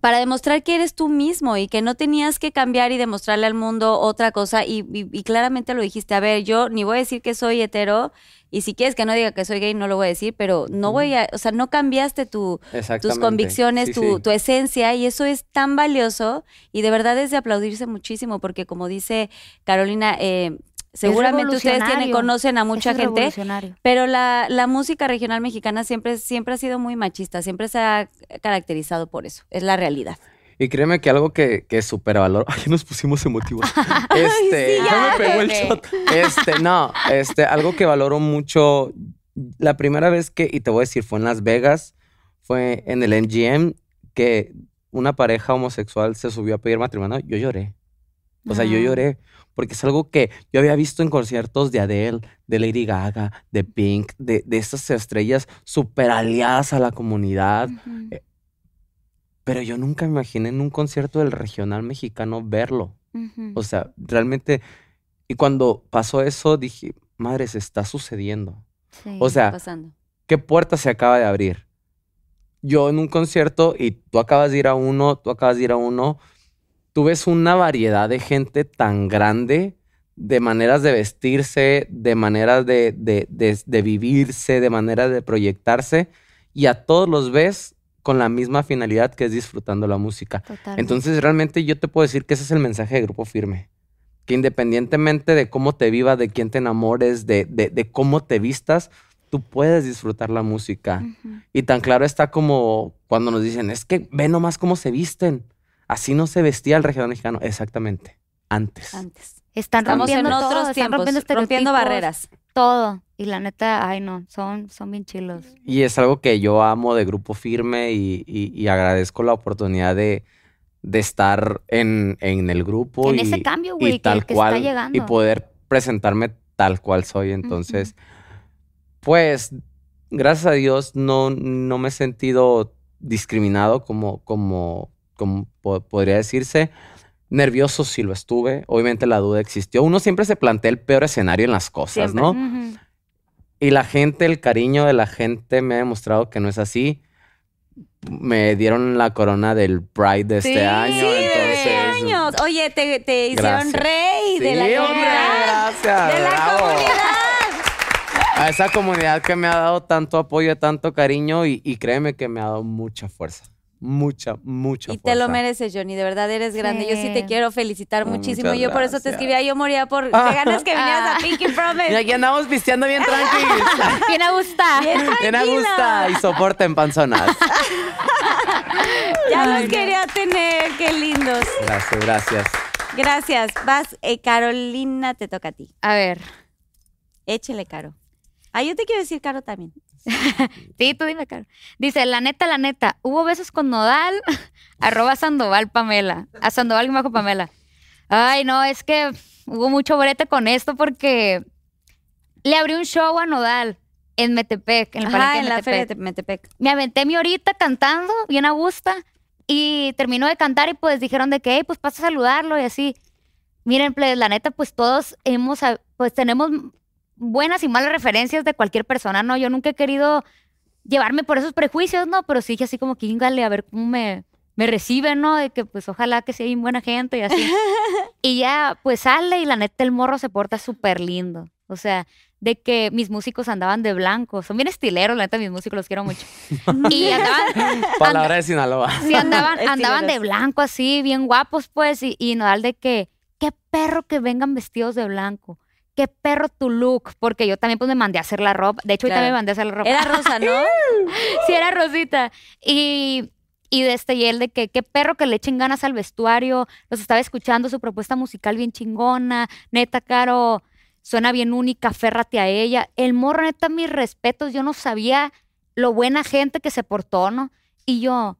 para demostrar que eres tú mismo y que no tenías que cambiar y demostrarle al mundo otra cosa y, y- y claramente lo dijiste, a ver, yo ni voy a decir que soy hetero y si quieres que no diga que soy gay no lo voy a decir, pero no voy a, o sea, no cambiaste tu, tus convicciones, Sí, tu, sí. tu esencia y eso es tan valioso y de verdad es de aplaudirse muchísimo porque como dice Carolina, eh, seguramente ustedes tienen, conocen a mucha gente pero la, la música regional mexicana siempre, siempre ha sido muy machista, siempre se ha caracterizado por eso, es la realidad. Y créeme que algo que, que supervaloro. Ay, nos pusimos emotivos. Este, sí, ya ya, me pegó el shot. Este, no, este, algo que valoro mucho. La primera vez que, y te voy a decir, fue en Las Vegas, fue en el MGM, que una pareja homosexual se subió a pedir matrimonio. Yo lloré. O sea, yo lloré. Porque es algo que yo había visto en conciertos de Adele, de Lady Gaga, de Pink, de, de estas estrellas súper aliadas a la comunidad. Ujú, Pero yo nunca me imaginé en un concierto del regional mexicano verlo. ujú. O sea, realmente. Y cuando pasó eso, dije, madre, se está sucediendo. Sí. O sea, pasando. ¿qué puerta se acaba de abrir? Yo en un concierto, y tú acabas de ir a uno, tú acabas de ir a uno, tú ves una variedad de gente tan grande, de maneras de vestirse, de maneras de, de, de- de vivirse, de maneras de proyectarse, y a todos los ves con la misma finalidad que es disfrutando la música. Totalmente. Entonces, realmente yo te puedo decir que ese es el mensaje de Grupo Firme. Que independientemente de cómo te vivas, de quién te enamores, de, de- de cómo te vistas, tú puedes disfrutar la música. Y tan claro está como cuando nos dicen, es que ve nomás cómo se visten. Así no se vestía el regional mexicano. Exactamente. Antes. Antes. Están Estamos en rompiendo todo, otros están tiempos, rompiendo, rompiendo barreras. Todo. Y la neta, ay no, son, son bien chilos. Y es algo que yo amo de Grupo Firme y, y- y agradezco la oportunidad de, de estar en, en el grupo. En y, ese cambio, y güey, que- tal que está cual, llegando. Y poder presentarme tal cual soy. Entonces, pues, gracias a Dios, no, no me he sentido discriminado como, como, como po- podría decirse. Nervioso sí lo estuve. Obviamente la duda existió. Uno siempre se plantea el peor escenario en las cosas, Siempre. ¿no? Y la gente, el cariño de la gente me ha demostrado que no es así. Me dieron la corona del Pride de este año. sí, entonces, ¡Qué años! Oye, te, te hicieron Gracias. rey de Sí, la comunidad. gracias. De la bravo. comunidad. A esa comunidad que me ha dado tanto apoyo, tanto cariño y, y créeme que me ha dado mucha fuerza. Mucha, mucha Y fuerza. te lo mereces, Johnny. De verdad eres grande. Yo sí te quiero felicitar Muchas muchísimo. Yo por eso te escribía. Yo moría por de ganas que vinieras a Ah. Pinky Promise. Y aquí andamos pisteando bien tranquilos. Bien a gusto. bien a gusta y soporten panzonas. Ya Ay, los no. quería tener. Qué lindos. Gracias, gracias. Gracias. Vas, eh, Carolina, te toca a ti. A ver. Échele, Caro. Ah, yo te quiero decir Caro también. Sí, tú dime, Caro. Dice, la neta, la neta, hubo besos con Nodal, arroba Sandoval Pamela. A Sandoval y bajo Pamela. Ay, no, es que hubo mucho brete con esto porque le abrí un show a Nodal en Metepec, en el Ajá, palenque en de la feria de Metepec. Me aventé mi horita cantando, bien a gusto, y terminó de cantar y pues dijeron de que, "Ey, pues pasa a saludarlo y así. Miren, pues, la neta, pues todos hemos, pues tenemos buenas y malas referencias de cualquier persona, ¿no? Yo nunca he querido llevarme por esos prejuicios, ¿no? Pero sí dije así como que, íngale, a ver cómo me, me reciben, ¿no? De que pues ojalá que sea bien buena gente y así. y ya, pues sale y la neta el morro se porta súper lindo. O sea, de que mis músicos andaban de blanco. Son bien estileros, la neta, mis músicos los quiero mucho. y andaban, Palabra de Sinaloa. sí, andaban, andaban de blanco así, bien guapos, pues, y, y Nodal de que, qué perro que vengan vestidos de blanco. Qué perro tu look, porque yo también pues me mandé a hacer la ropa. De hecho, ahorita Claro. me mandé a hacer la ropa. Era rosa, ¿no? sí, era Rosita. Y, y de este, y él de que qué perro que le echen ganas al vestuario. Los estaba escuchando, su propuesta musical bien chingona. Neta, Caro, suena bien única, férrate a ella. El morro, neta, mis respetos. Yo no sabía lo buena gente que se portó, ¿no? Y yo.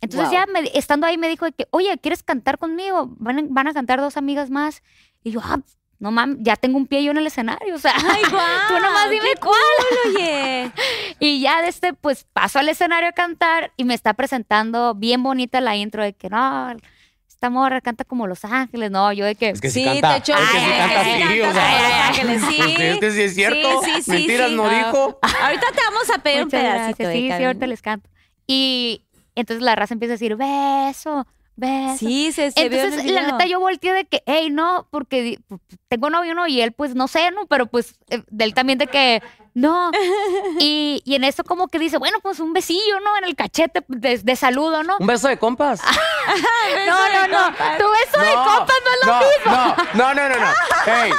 Entonces ya me- estando ahí me dijo de que, oye, ¿quieres cantar conmigo? Van van a cantar dos amigas más. Y yo, ah, no mames, ya tengo un pie yo en el escenario. O sea, Ay, guau. tú nomás dime cuál. cool, Oye. Y ya de este, pues paso al escenario a cantar y me está presentando bien bonita la intro de que no, esta morra canta como Los Ángeles. No, yo de que. Es que sí, Sí, canta. te echó es que sí canta así, o sea. Ángeles, sí. Es que sí es cierto. Sí, sí, sí, Mentiras sí. no dijo. Ahorita te vamos a pedir un Muchas pedacito. gracias. de Sí, sí, Carolina. ahorita les canto. Y entonces la raza empieza a decir, beso, beso. Sí, se, se vio en Entonces, la neta, yo volteé de que, hey, no, porque di- pu- pu- tengo novio, ¿no? Y él, pues, no sé, ¿no? Pero, pues, eh, de él también de que, no. Y, y en eso como que dice, bueno, pues, un besillo, ¿no? En el cachete de, de saludo, ¿no? Un beso de compas. No, no, no. Tu beso de compas no es lo no, No, no, no, no, no. Ey.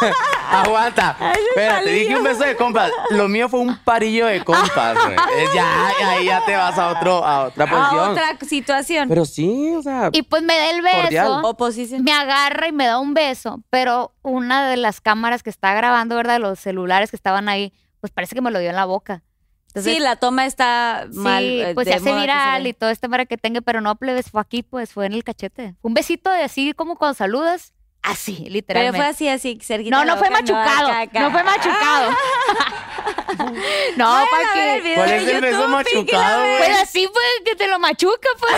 Aguanta. Espérate, dije un beso de compas. Lo mío fue un parillo de compas, güey. Ya, ahí ya te vas a otro, a otra a posición. otra situación. Pero sí, o sea. Y pues me da el beso. Cordial. Oposición. me agarra y me da un beso, pero una de las cámaras que está grabando, ¿verdad? Los celulares que estaban ahí, pues parece que me lo dio en la boca. Entonces, sí, la toma está sí, mal. eh, pues se hace viral y todo este para que tenga, pero no plebes, fue aquí, pues fue en el cachete. Un besito de así como cuando saludas, así, Pero literalmente. fue así, así, cerquita. no, no fue machucado, acá. no fue machucado. no, para que... ¿Cuál es el beso machucado, Lovers. Pues así fue que te lo machuca, pues.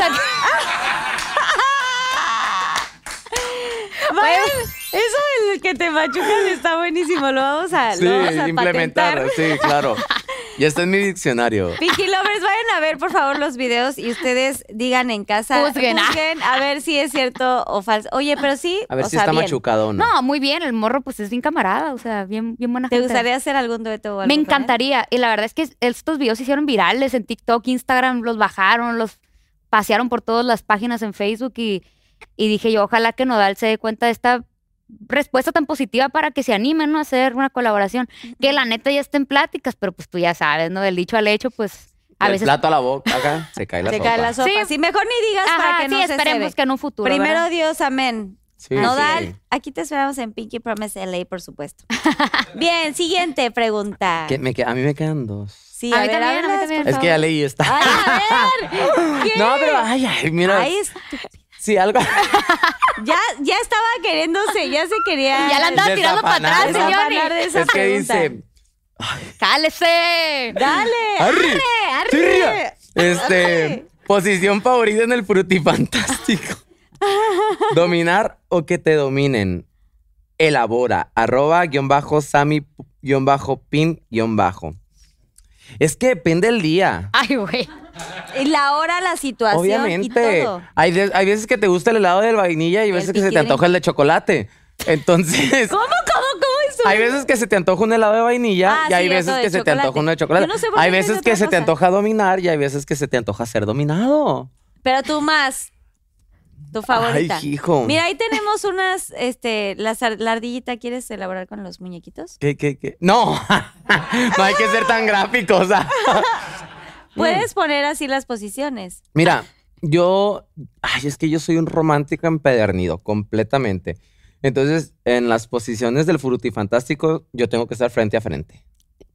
Vayan, Eso del que te machucas está buenísimo. Lo vamos a, Sí, lo vamos a implementar. patentar. Sí, claro. Ya está en mi diccionario. Pinky Lovers, vayan a ver por favor los videos y ustedes digan en casa, Juzguen. juzguen a ver si es cierto o falso. Oye, pero sí, A ver o si sea, está bien. machucado o no. No, muy bien, el morro pues es bien camarada, o sea, bien, bien buena ¿Te gente. gustaría hacer algún dueto o algo Me encantaría. Y la verdad es que estos videos se hicieron virales en TikTok, Instagram, los bajaron, los pasearon por todas las páginas en Facebook y, y dije yo, ojalá que Nodal se dé cuenta de esta respuesta tan positiva para que se animen ¿no? a hacer una colaboración. Que la neta ya está en pláticas, pero pues tú ya sabes, ¿no? Del dicho al hecho, pues a el veces... plato a la boca, acá, se cae la Se sopa. cae la sopa. Sí. Sí, mejor ni digas para que sí, no se esperemos que en un futuro. Primero ¿verdad? Dios, amén. Sí, Nodal, sí. aquí te esperamos en Pinky Promise LA, por supuesto. Bien, siguiente pregunta. Que me que- a mí me quedan dos. Sí, A mí ver, también, a mí también. Es que ya leí esta. Ay, a ver. ¿Qué? No, pero ay, ay, mira. Ay, es- Sí, algo. ya, ya estaba queriéndose, ya se quería. Ya la andaba tirando para atrás, señor. de esa es que pregunta. dice. ¡Cálese! Dale. ¡Arre! arre. ¡Tirria! Este. Posición favorita en el frutifantástico. Dominar o que te dominen. Elabora. Arroba guion bajo Sami guion bajo pin guion bajo. Es que depende el día. Ay, güey. Y la hora, la situación y Obviamente. todo. Hay, de- hay veces que te gusta el helado de vainilla y El veces que se te antoja el de chocolate. Entonces, ¿Cómo, cómo, cómo eso? hay veces que se te antoja un helado de vainilla Ah, y hay sí, veces que se te antoja uno de chocolate. No sé hay veces es que se te antoja dominar y hay veces que se te antoja ser dominado. Pero tú más. Tu favorita. Ay, hijo. Mira, ahí tenemos unas, este, la, la ardillita, ¿quieres elaborar con los muñequitos? ¿Qué, qué, qué? No, no hay que ser tan gráficos. o sea. Puedes poner así las posiciones. Mira, yo, ay, es que yo soy un romántico empedernido, completamente. Entonces, en las posiciones del frutifantástico, yo tengo que estar frente a frente.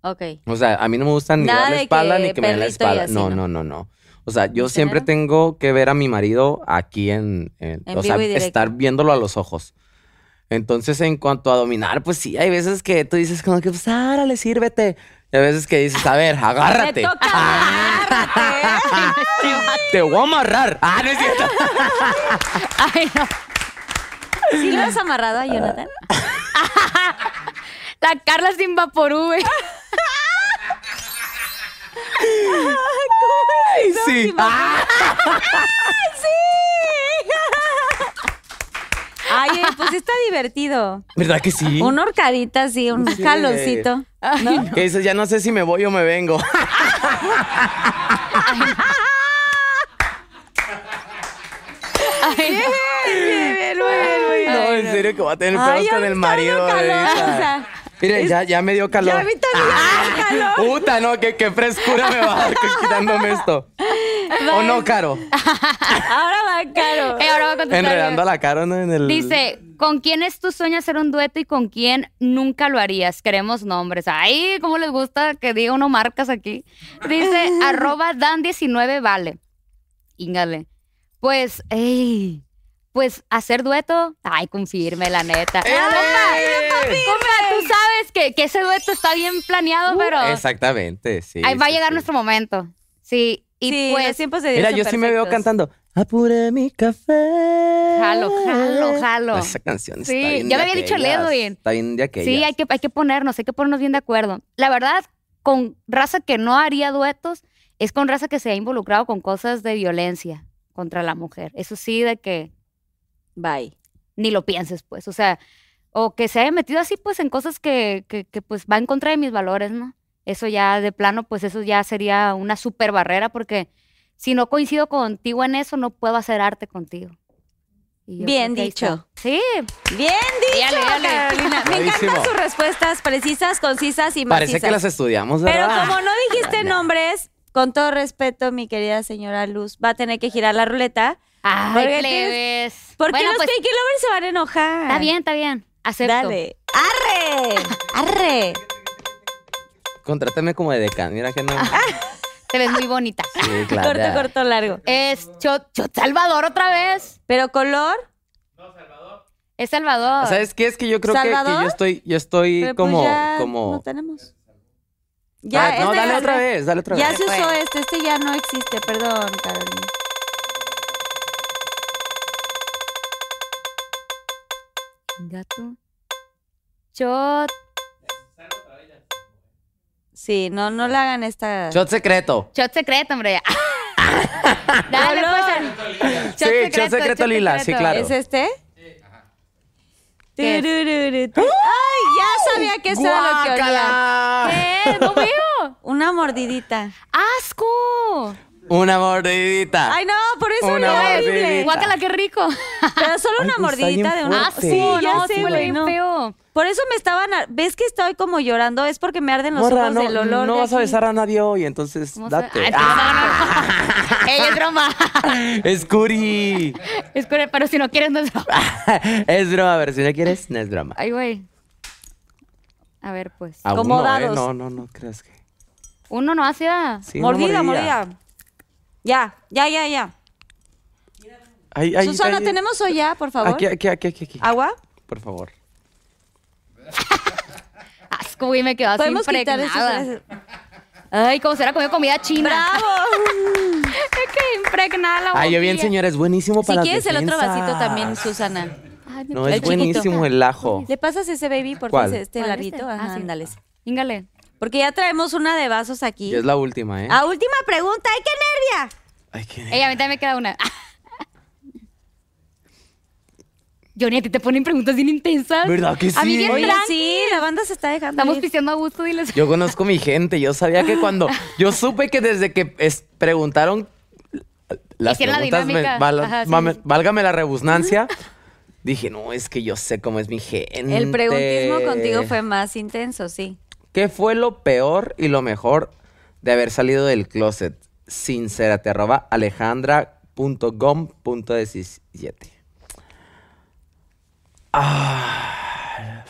Ok. O sea, a mí no me gusta ni Nada dar la espalda ni que me den la espalda. así, no, ¿no? no, no, no. O sea, yo ¿En siempre general? tengo que ver a mi marido aquí en, en- En o sea, estar viéndolo a los ojos. Entonces, en cuanto a dominar, pues sí, hay veces que tú dices como que, pues, árale, sírvete. Y hay veces que dices, a ver, agárrate. Te toca agárrate. Te voy a amarrar. Ah, no es cierto. Ay, no. ¿Sí lo has amarrado a Jonathan? La Carla sin vaporú, güey. Ay, sí. Ah, Ay, eh, pues sí está divertido. ¿Verdad que sí? Una horcadita así, un Sí. jaloncito. ¿no? Que dices, ya no sé si me voy o me vengo. Ay. Bien, bien, bien, bien. No, en serio que voy a tener Ay, pedos con el marido. Miren, ya, ya me dio calor. Ya a mí también me dio calor. Puta, no, qué, qué frescura me va a dar quitándome esto. ¿O no, Caro? Ahora va caro. Eh, ahora voy a contestar. Enredando a la Caro, ¿no? En el... Dice, ¿con quién es tu sueño hacer un dueto y con quién nunca lo harías? Queremos nombres. Ay, ¿cómo les gusta que diga uno marcas aquí? Dice, arroba dan19 vale. Íngale. Pues, ey, pues hacer dueto. Ay, confirme, la neta. ¡Eh! Compa, tú sabes que, que ese dueto está bien planeado, pero Exactamente, sí. ahí va a llegar sí. nuestro momento. Sí, y sí, los pues, tiempos de Dios Mira, son yo sí me veo perfectos. cantando. Apure mi café. Jalo, jalo, jalo. Esa canción está Sí, bien ya me había dicho el. Edwin. Está bien de aquellas. Sí, hay que, hay que ponernos, hay que ponernos bien de acuerdo. La verdad, con raza que no haría duetos, es con raza que se ha involucrado con cosas de violencia contra la mujer. Eso sí, de que Bye. ni lo pienses, pues. O sea, o que se haya metido así, pues, en cosas que, que, que, pues, va en contra de mis valores, ¿no? Eso ya, de plano, pues, eso ya sería una super barrera, porque si no coincido contigo en eso, no puedo hacer arte contigo. Bien dicho. Sí, Bien dicho, Dale, dale. Carolina. Me Bravísimo. encantan sus respuestas precisas, concisas y Parece macizas. que las estudiamos, Pero ¿verdad? como no dijiste nombres, con todo respeto, mi querida señora Luz, va a tener que girar la ruleta. Ay, Porque plebes. Porque Bueno, los pues, Pinky Lovers se van a enojar. Está bien, está bien. Acepto. Dale. ¡Arre! ¡Arre! Contrátame como de decán. Mira que no. Te ves muy bonita. Sí, claro. Corto, ya. corto, largo. Es Chot, Chot Salvador otra vez. Pero color, Es Salvador. ¿Sabes qué? Es que yo creo que- que, ¿Salvador? yo estoy, yo estoy pero pues como, ya como. no tenemos. Ya, Ah, no, este dale ya- otra vez, dale otra Ya vez. se usó este, este ya no existe, perdón, Carolina. Gato. Chot. Sí, no, no le hagan esta. Shot secreto. Shot secreto, hombre. Dale, pues. Sí, shot secreto lila, sí, claro. ¿Es este? ¿Qué es? Turururu. Ay, ya sabía que eso era lo que olía. ¡Guácala! ¿Qué? No veo. Una mordidita. ¡Asco! Una mordidita. Ay, no, por eso Una olía horrible. Guácala, qué rico. Pero solo Ay, una mordidita de una. fuerte. Sí, Asco, ya no, sé, sí güey, no. feo. Por eso me estaban. a- ¿Ves que estoy como llorando? Es porque me arden los Morra, ojos no, del olor. no de vas a besar a nadie hoy, entonces ¿Cómo se- date. Ay, no, no, no. Ey, es broma. Es Curi. Es cura, pero si no quieres, no es broma. es broma, pero si no quieres, no es broma. Ay, güey. A ver, pues. Como no, ¿eh? No, no, no creas que. Uno no hacía. Sí, mordida, mordidilla. mordida. Ya, ya, ya, ya. Ay, ay, Susana, ay, ¿tenemos olla, por favor? Aquí, aquí, aquí, aquí, aquí. ¿Agua? Por favor. Asco, güey, me quedó así Podemos quitar impregnada. esos. Ay, como será comido comida china. ¡Bravo! Es que impregnada la Ay, yo bien, señora, es buenísimo si para las quieres el otro vasito también, Susana. Ay, me No, es chiquito. buenísimo el ajo. ¿Le pasas ese baby por ¿Cuál? este ¿Cuál, larguito? este? Ajá, Ah, sí. ándale. Íngale. Porque ya traemos una de vasos aquí. Y es la última, ¿eh? Ah, última pregunta. ¡Ay, qué nervia! Ay, qué... Ey, a mí también me queda una. Johnny, a ti te ponen preguntas bien intensas. ¿Verdad que A mí sí? bien Oye, tranqui. sí, la banda se está dejando Estamos ir. pisteando a gusto, diles. Yo conozco mi gente, yo sabía que cuando... Yo supe que desde que es- preguntaron las Hicieron la preguntas, me- dinámica. val- Ajá, sí, mame- sí. válgame la rebusnancia, dije, no, es que yo sé cómo es mi gente. El preguntismo contigo fue más intenso, sí. ¿Qué fue lo peor y lo mejor de haber salido del closet? Sincérate, arroba alejandra.gom.17. Ah.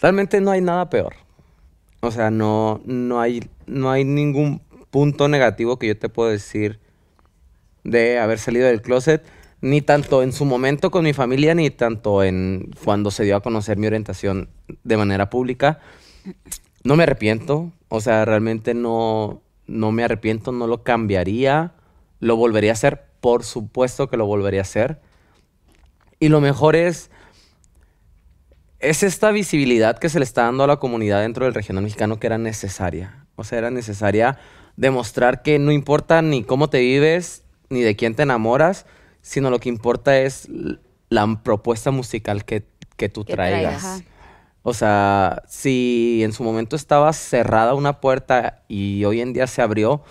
Realmente no hay nada peor. O sea, no, no, hay, no hay ningún punto negativo que yo te puedo decir de haber salido del closet, ni tanto en su momento con mi familia, ni tanto en cuando se dio a conocer mi orientación de manera pública. No me arrepiento, o sea, realmente no, no me arrepiento, no lo cambiaría, lo volvería a hacer, por supuesto que lo volvería a hacer. Y lo mejor es, es esta visibilidad que se le está dando a la comunidad dentro del regional mexicano que era necesaria. O sea, era necesaria demostrar que no importa ni cómo te vives, ni de quién te enamoras, sino lo que importa es la propuesta musical que, que tú Que traigas. O sea, si en su momento estaba cerrada una puerta y hoy en día se abrió,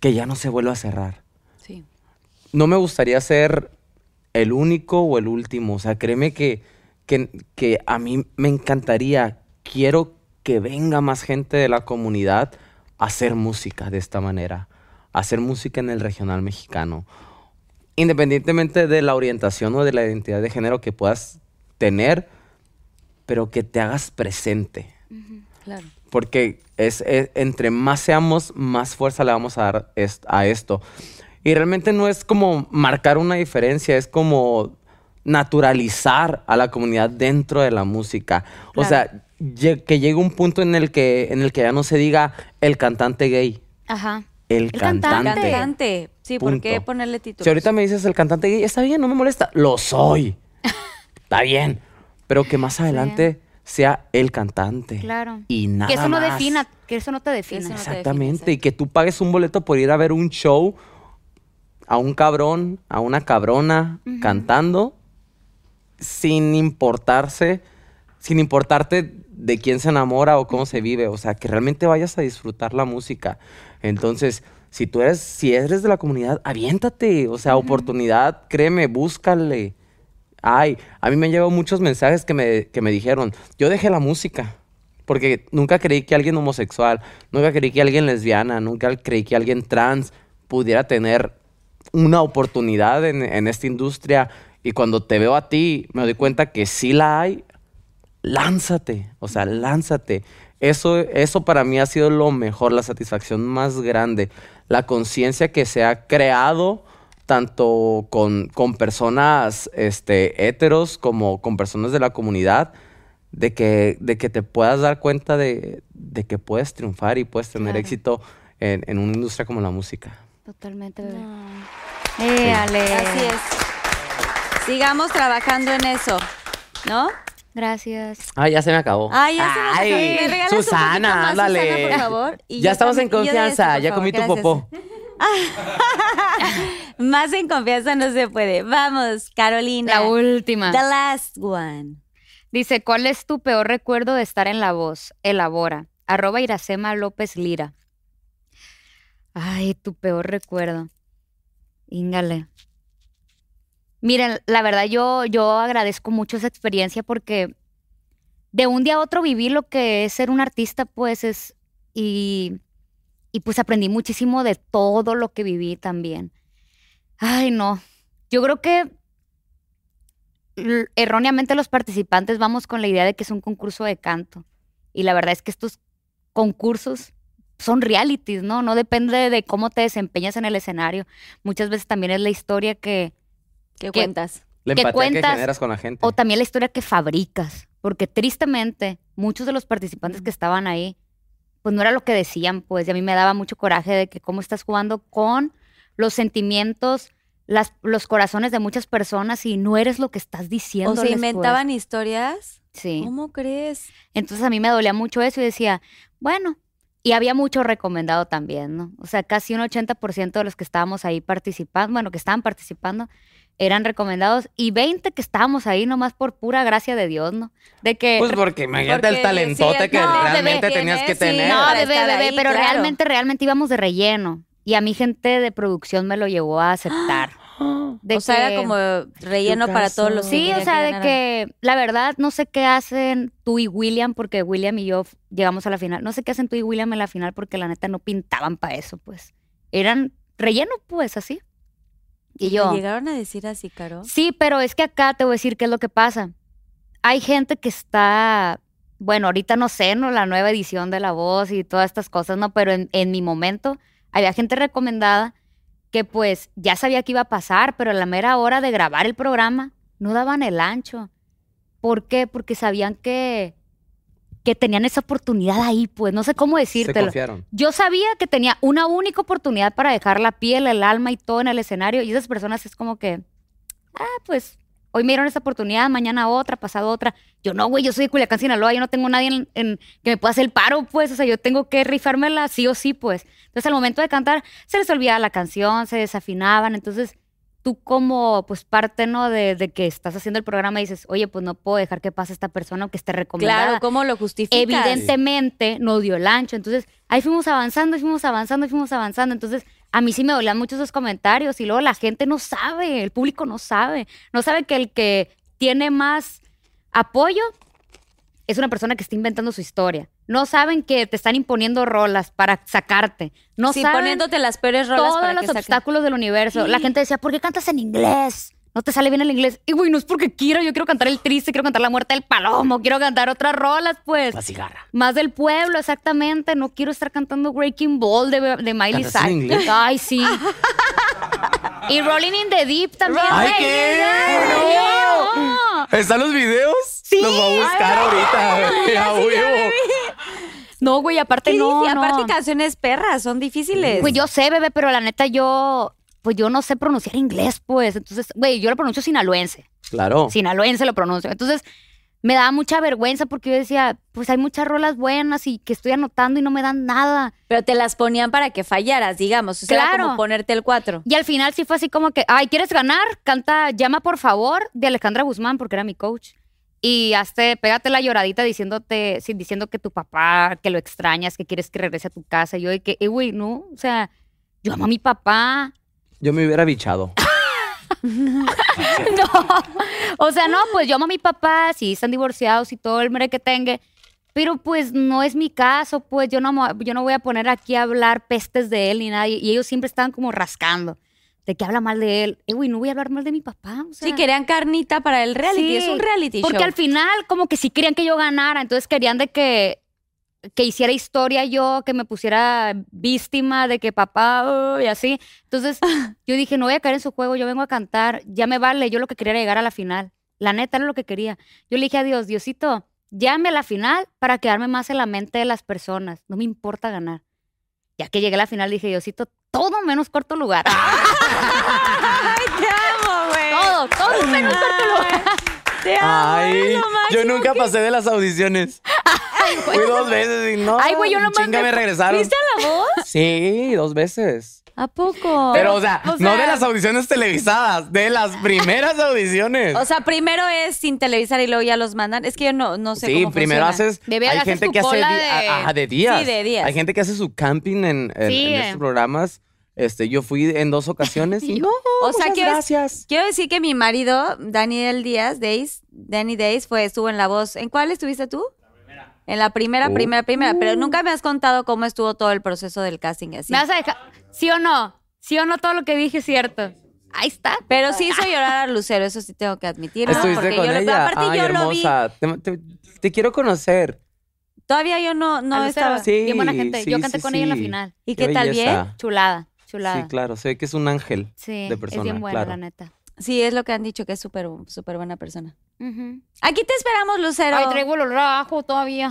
que ya no se vuelva a cerrar Sí. no me gustaría ser el único o el último. O sea, créeme que, que, que a mí me encantaría, quiero que venga más gente de la comunidad a hacer música de esta manera, a hacer música en el regional mexicano. Independientemente de la orientación o de la identidad de género que puedas tener, pero que te hagas presente. Claro. Porque es, es- entre más seamos, más fuerza le vamos a dar est- a esto. Y realmente no es como marcar una diferencia, es como naturalizar a la comunidad dentro de la música. O sea, que llegue un punto en el que, en el que ya no se diga el cantante gay, Ajá. el, El cantante. cantante. Sí, ¿por qué Punto. ponerle título? Si ahorita me dices el cantante gay, está bien, no me molesta. Lo soy. está bien. Pero que más adelante sea el cantante. Claro. Y nada Que eso no más. defina, que eso no te defina. eso no te Exactamente. define, Y que tú pagues un boleto por ir a ver un show a un cabrón, a una cabrona cantando sin importarse, sin importarte de quién se enamora o cómo se vive. O sea, que realmente vayas a disfrutar la música. Entonces, si tú eres, si eres de la comunidad, aviéntate. O sea, oportunidad, créeme, búscale. Ay, a mí me han llegado muchos mensajes que me, que me dijeron, yo dejé la música. Porque nunca creí que alguien homosexual, nunca creí que alguien lesbiana, nunca creí que alguien trans pudiera tener una oportunidad en, en esta industria. Y cuando te veo a ti, me doy cuenta que sí la hay. Lánzate, o sea, lánzate. Eso, eso para mí ha sido lo mejor, la satisfacción más grande. La conciencia que se ha creado tanto con, con personas este, heteros como con personas de la comunidad, de que, de que te puedas dar cuenta de, de que puedes triunfar y puedes tener Claro. éxito en, en una industria como la música. Totalmente, bebé. Eh, Ale. Así es. Sigamos trabajando en eso, ¿no? Gracias. Ah, ya se me acabó. Ay, ya se Ay, acabó. ¿Me regalas un poquito Susana, más, ándale. Susana, por favor? Y ya estamos en confianza, ya favor, comí tu gracias. popó. Más en confianza no se puede. Vamos, Carolina. La última. The last one. Dice, ¿cuál es tu peor recuerdo de estar en La Voz? Elabora. Arroba Iracema López Lira. Ay, tu peor recuerdo. Íngale. Miren, la verdad yo, yo agradezco mucho esa experiencia porque de un día a otro viví lo que es ser un artista, pues es, y, y pues aprendí muchísimo de todo lo que viví también. Ay, no. Yo creo que erróneamente los participantes vamos con la idea de que es un concurso de canto. Y la verdad es que estos concursos son realities, ¿no? No depende de cómo te desempeñas en el escenario. Muchas veces también es la historia que, ¿Qué cuentas? La ¿Qué empatía que cuentas? generas con la gente. o también la historia que fabricas. Porque tristemente, muchos de los participantes que estaban ahí, pues no era lo que decían, pues, y a mí me daba mucho coraje de que cómo estás jugando con los sentimientos, las, los corazones de muchas personas y no eres lo que estás diciendo. ¿O se inventaban historias? Sí. ¿Cómo crees? Entonces a mí me dolía mucho eso y decía, bueno, y había mucho recomendado también, ¿no? O sea, casi un 80% de los que estábamos ahí participando, bueno, que estaban participando, eran recomendados y 20 que estábamos ahí nomás por pura gracia de Dios, ¿no? De que... Pues porque imagínate Porque el talentote sí, que no, realmente bebé, tenías que sí, tener. no, bebé, bebé, ahí, pero claro. realmente, realmente íbamos de relleno. Y a mi gente de producción me lo llevó a aceptar. De o sea, era como relleno para todos los Sí, o sea, de que la verdad no sé qué hacen tú y William, porque William y yo llegamos a la final. No sé qué hacen tú y William en la final porque la neta no pintaban para eso, pues. Eran relleno, pues, así. Y ¿Te yo. llegaron a decir así, Caro? Sí, pero es que acá te voy a decir qué es lo que pasa. Hay gente que está, bueno, ahorita no sé, ¿no? La nueva edición de La Voz y todas estas cosas, ¿no? Pero en, en mi momento había gente recomendada que pues ya sabía que iba a pasar, pero a la mera hora de grabar el programa no daban el ancho. ¿Por qué? Porque sabían que, que tenían esa oportunidad ahí, pues no sé cómo Se decírtelo. confiaron. Yo sabía que tenía una única oportunidad para dejar la piel, el alma y todo en el escenario. Y esas personas es como que, ah, pues hoy me dieron esta oportunidad, mañana otra, pasado otra. Yo no, güey, yo soy de Culiacán, Sinaloa, yo no tengo nadie en, en- que me pueda hacer el paro, pues. O sea, yo tengo que rifármela sí o sí, pues. Entonces, al momento de cantar, se les olvidaba la canción, se desafinaban. Entonces, tú como, pues, parte, ¿no? De, de que estás haciendo el programa dices, oye, pues no puedo dejar que pase esta persona aunque esté recomendada Claro, ¿cómo lo justificas? evidentemente no dio el ancho. Entonces, ahí fuimos avanzando, fuimos avanzando, fuimos avanzando. Entonces, a mí sí me dolían mucho esos comentarios y luego la gente no sabe, el público no sabe, no sabe que el que tiene más apoyo es una persona que está inventando su historia. No saben que te están imponiendo rolas para sacarte. No sí, saben poniéndote las peores rolas todos para los que saquen. obstáculos del universo. La gente decía, ¿por qué cantas en inglés? No te sale bien el inglés. Y güey, no es porque quiero, yo quiero cantar el triste, quiero cantar la muerte del palomo, quiero cantar otras rolas, pues. La cigarra. Más del pueblo, exactamente. No quiero estar cantando Breaking Ball de, de Miley ¿Cantas en Cyrus. inglés? Ay, sí. y Rolling in the Deep también. Ay, güey. ¿qué? No. ¿Están los videos? Sí. Los voy a buscar ahorita. a huevo. No, güey, aparte ¿Qué no, dice? no. Aparte canciones perras, son difíciles. Pues yo sé, bebé, pero la neta yo, pues yo no sé pronunciar inglés, pues. Entonces, güey, yo lo pronuncio sinaloense. Claro. Sinaloense lo pronuncio. Entonces, me daba mucha vergüenza porque yo decía, pues hay muchas rolas buenas y que estoy anotando y no me dan nada. Pero te las ponían para que fallaras, digamos. O sea, era Claro. como ponerte el cuatro. Y al final sí fue así como que, ay, ¿quieres ganar? Canta Llama por favor de Alejandra Guzmán porque era mi coach. Y hazte, pégate la lloradita diciéndote, sí, diciendo que tu papá, que lo extrañas, que quieres que regrese a tu casa. Y yo de que, eh, güey, no, o sea, yo amo a mi papá. Yo me hubiera bichado. no, o sea, no, pues yo amo a mi papá, sí, están divorciados y todo el mere que tenga. Pero pues no es mi caso, pues yo no, yo no voy a poner aquí a hablar pestes de él ni nadie. Y ellos siempre estaban como rascando de que habla mal de él. Eh, güey, no voy a hablar mal de mi papá. O sea, Sí, querían carnita para el reality. Sí, es un reality Porque show. al final como que sí querían que yo ganara, entonces querían de que que hiciera historia yo, que me pusiera víctima de que papá oh, y así. Entonces yo dije, no voy a caer en su juego, yo vengo a cantar, ya me vale, yo lo que quería era llegar a la final. La neta era lo que quería. Yo le dije a Dios, Diosito, llame a la final para quedarme más en la mente de las personas, no me importa ganar. Ya que llegué a la final dije, Diosito, todo menos cuarto lugar. ¡Ay, te amo, güey! todo, todo menos cuarto lugar. Te amo, eres Ay, yo nunca pasé de las audiciones. Fui dos veces y no. Ay, güey, yo nomás chinga, me- regresaron. ¿Viste la voz? Sí, dos veces. ¿A poco? Pero, o sea, o no de las audiciones televisadas, de las primeras audiciones. O sea, primero es sin televisar y luego ya los mandan. Es que yo no, no sé sí, cómo primero funciona. haces. Debe hay hacer gente su que hace de- ajá, de días. Sí, de días. Hay gente que hace su camping en, en- Sí. en estos programas. Este, yo fui en dos ocasiones y no, O sea, quiero, gracias. quiero decir que mi marido, Daniel Díaz, Days, Danny Days, fue, estuvo en La Voz. ¿En cuál estuviste tú? En la primera, Uh. primera, primera. Pero nunca me has contado cómo estuvo todo el proceso del casting y así. ¿Me vas a dejar? ¿Sí o no? ¿Sí o no todo lo que dije es cierto? Ahí está. Pero sí hizo llorar a Lucero, eso sí tengo que admitirlo. ¿Estuviste porque con yo ella? Ay, yo lo vi. hermosa. Te, te- te quiero conocer. Todavía yo no, no estaba. Sí, bien buena gente. Yo sí, canté sí, con ella en la final. ¿Y qué tal, belleza. Chulada, chulada. Sí, claro, sé que es un ángel Sí, de persona. es bien buena, claro. la neta. Sí, es lo que han dicho, que es súper súper buena persona. Aquí te esperamos, Lucero. Ay, traigo el olor a ajo todavía.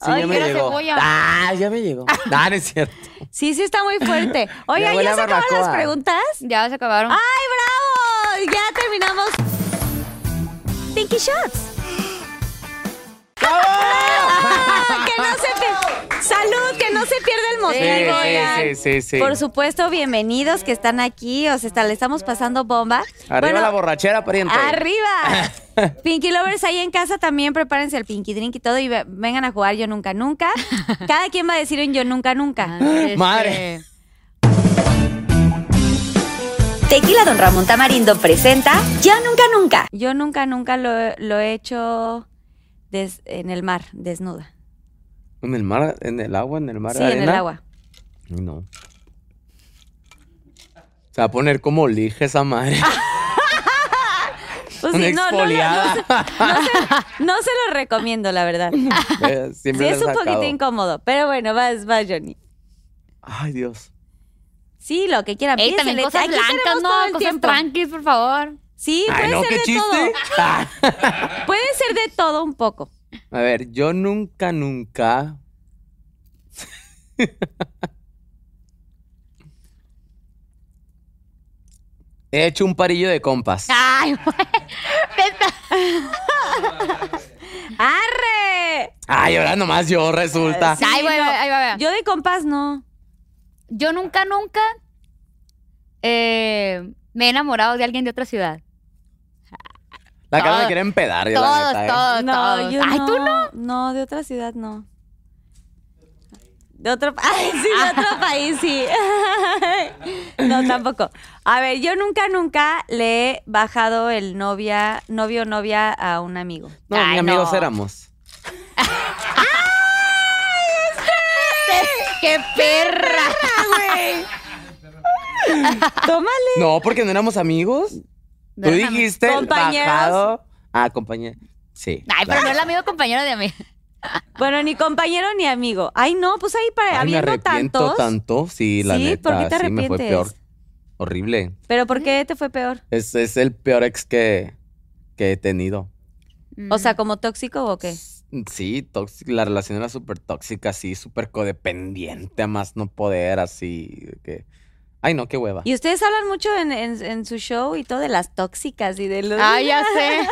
Sí, Ay, ya me era llegó. cebolla. Ah, ya me llegó. Ah, no es cierto. Sí, sí está muy fuerte. Oiga, ¿ya se acabaron las preguntas? Ya se acabaron. ¡Ay, bravo! Ya terminamos. Pinky Shots. ¡Ah! que no se pierda. ¡Salud! Que no se pierda el motivo. Sí, sí, sí, sí. Por supuesto, bienvenidos que están aquí. O sea, está- le estamos pasando bomba. Arriba Bueno, la borrachera, pariente. ¡Arriba! Pinky Lovers ahí en casa también prepárense el Pinky Drink y todo y ve- vengan a jugar Yo Nunca Nunca. Cada quien va a decir un Yo Nunca Nunca. Este, Madre. Tequila Don Ramón Tamarindo presenta Ya Nunca Nunca. Yo nunca, nunca lo, he- lo he hecho des- en el mar, desnuda. ¿En el mar? ¿En el agua? ¿En el mar? Sí, en el agua. No. Se va a poner como lija esa madre. Pues Una sí, no, no, no, no, se, no se- no se lo recomiendo, la verdad. Eh, Sí, es un poquito incómodo. Pero bueno, vas, vas, Johnny. Ay, Dios. Sí, lo que quieran. Ey, también cosas aquí blancas, ¿no? Cosas tiempo. tranquis, por favor. Sí, puede Ay, no, ser qué de chiste. todo. Puede ser de todo un poco. A ver, yo nunca, nunca. He hecho un parillo de compas. Ay, güey. ¡Arre! Ay, ahora nomás yo resulta. Sí, Ay, güey, no. ahí va, ahí va. Yo de compás no. Yo nunca, nunca eh, me he enamorado de alguien de otra ciudad. La cara me quiere empedar, yo la Todos, neta, ¿eh? todos, No, todos. yo Ay, no. tú no. No, de otra ciudad no. De otro, ay, sí, de otro país, sí. No, tampoco. A ver, yo nunca, nunca le he bajado el novia, novio o novia a un amigo. No, Ay, ni amigos no. éramos. ¡Qué perra! Tómale. No, porque no éramos amigos. No Tú dijiste Compañeros. bajado. Ah, compañero. Sí. Ay, pero no es el amigo compañero de mí. Bueno, ni compañero ni amigo. Ay, no, pues ahí para, Ay, me habiendo arrepiento tantos. tanto. Sí, la Sí, neta. ¿por qué te sí, me fue peor. arrepientes? Horrible. Pero ¿por qué te fue peor? Es, es el peor ex que, que he tenido. O sea, ¿como tóxico o qué? Sí, tóxica, la relación era súper tóxica, así, súper codependiente, a más no poder, así, que... Ay, no, qué hueva. Y ustedes hablan mucho en, en- en su show y todo de las tóxicas y de los... Ay, ya sé.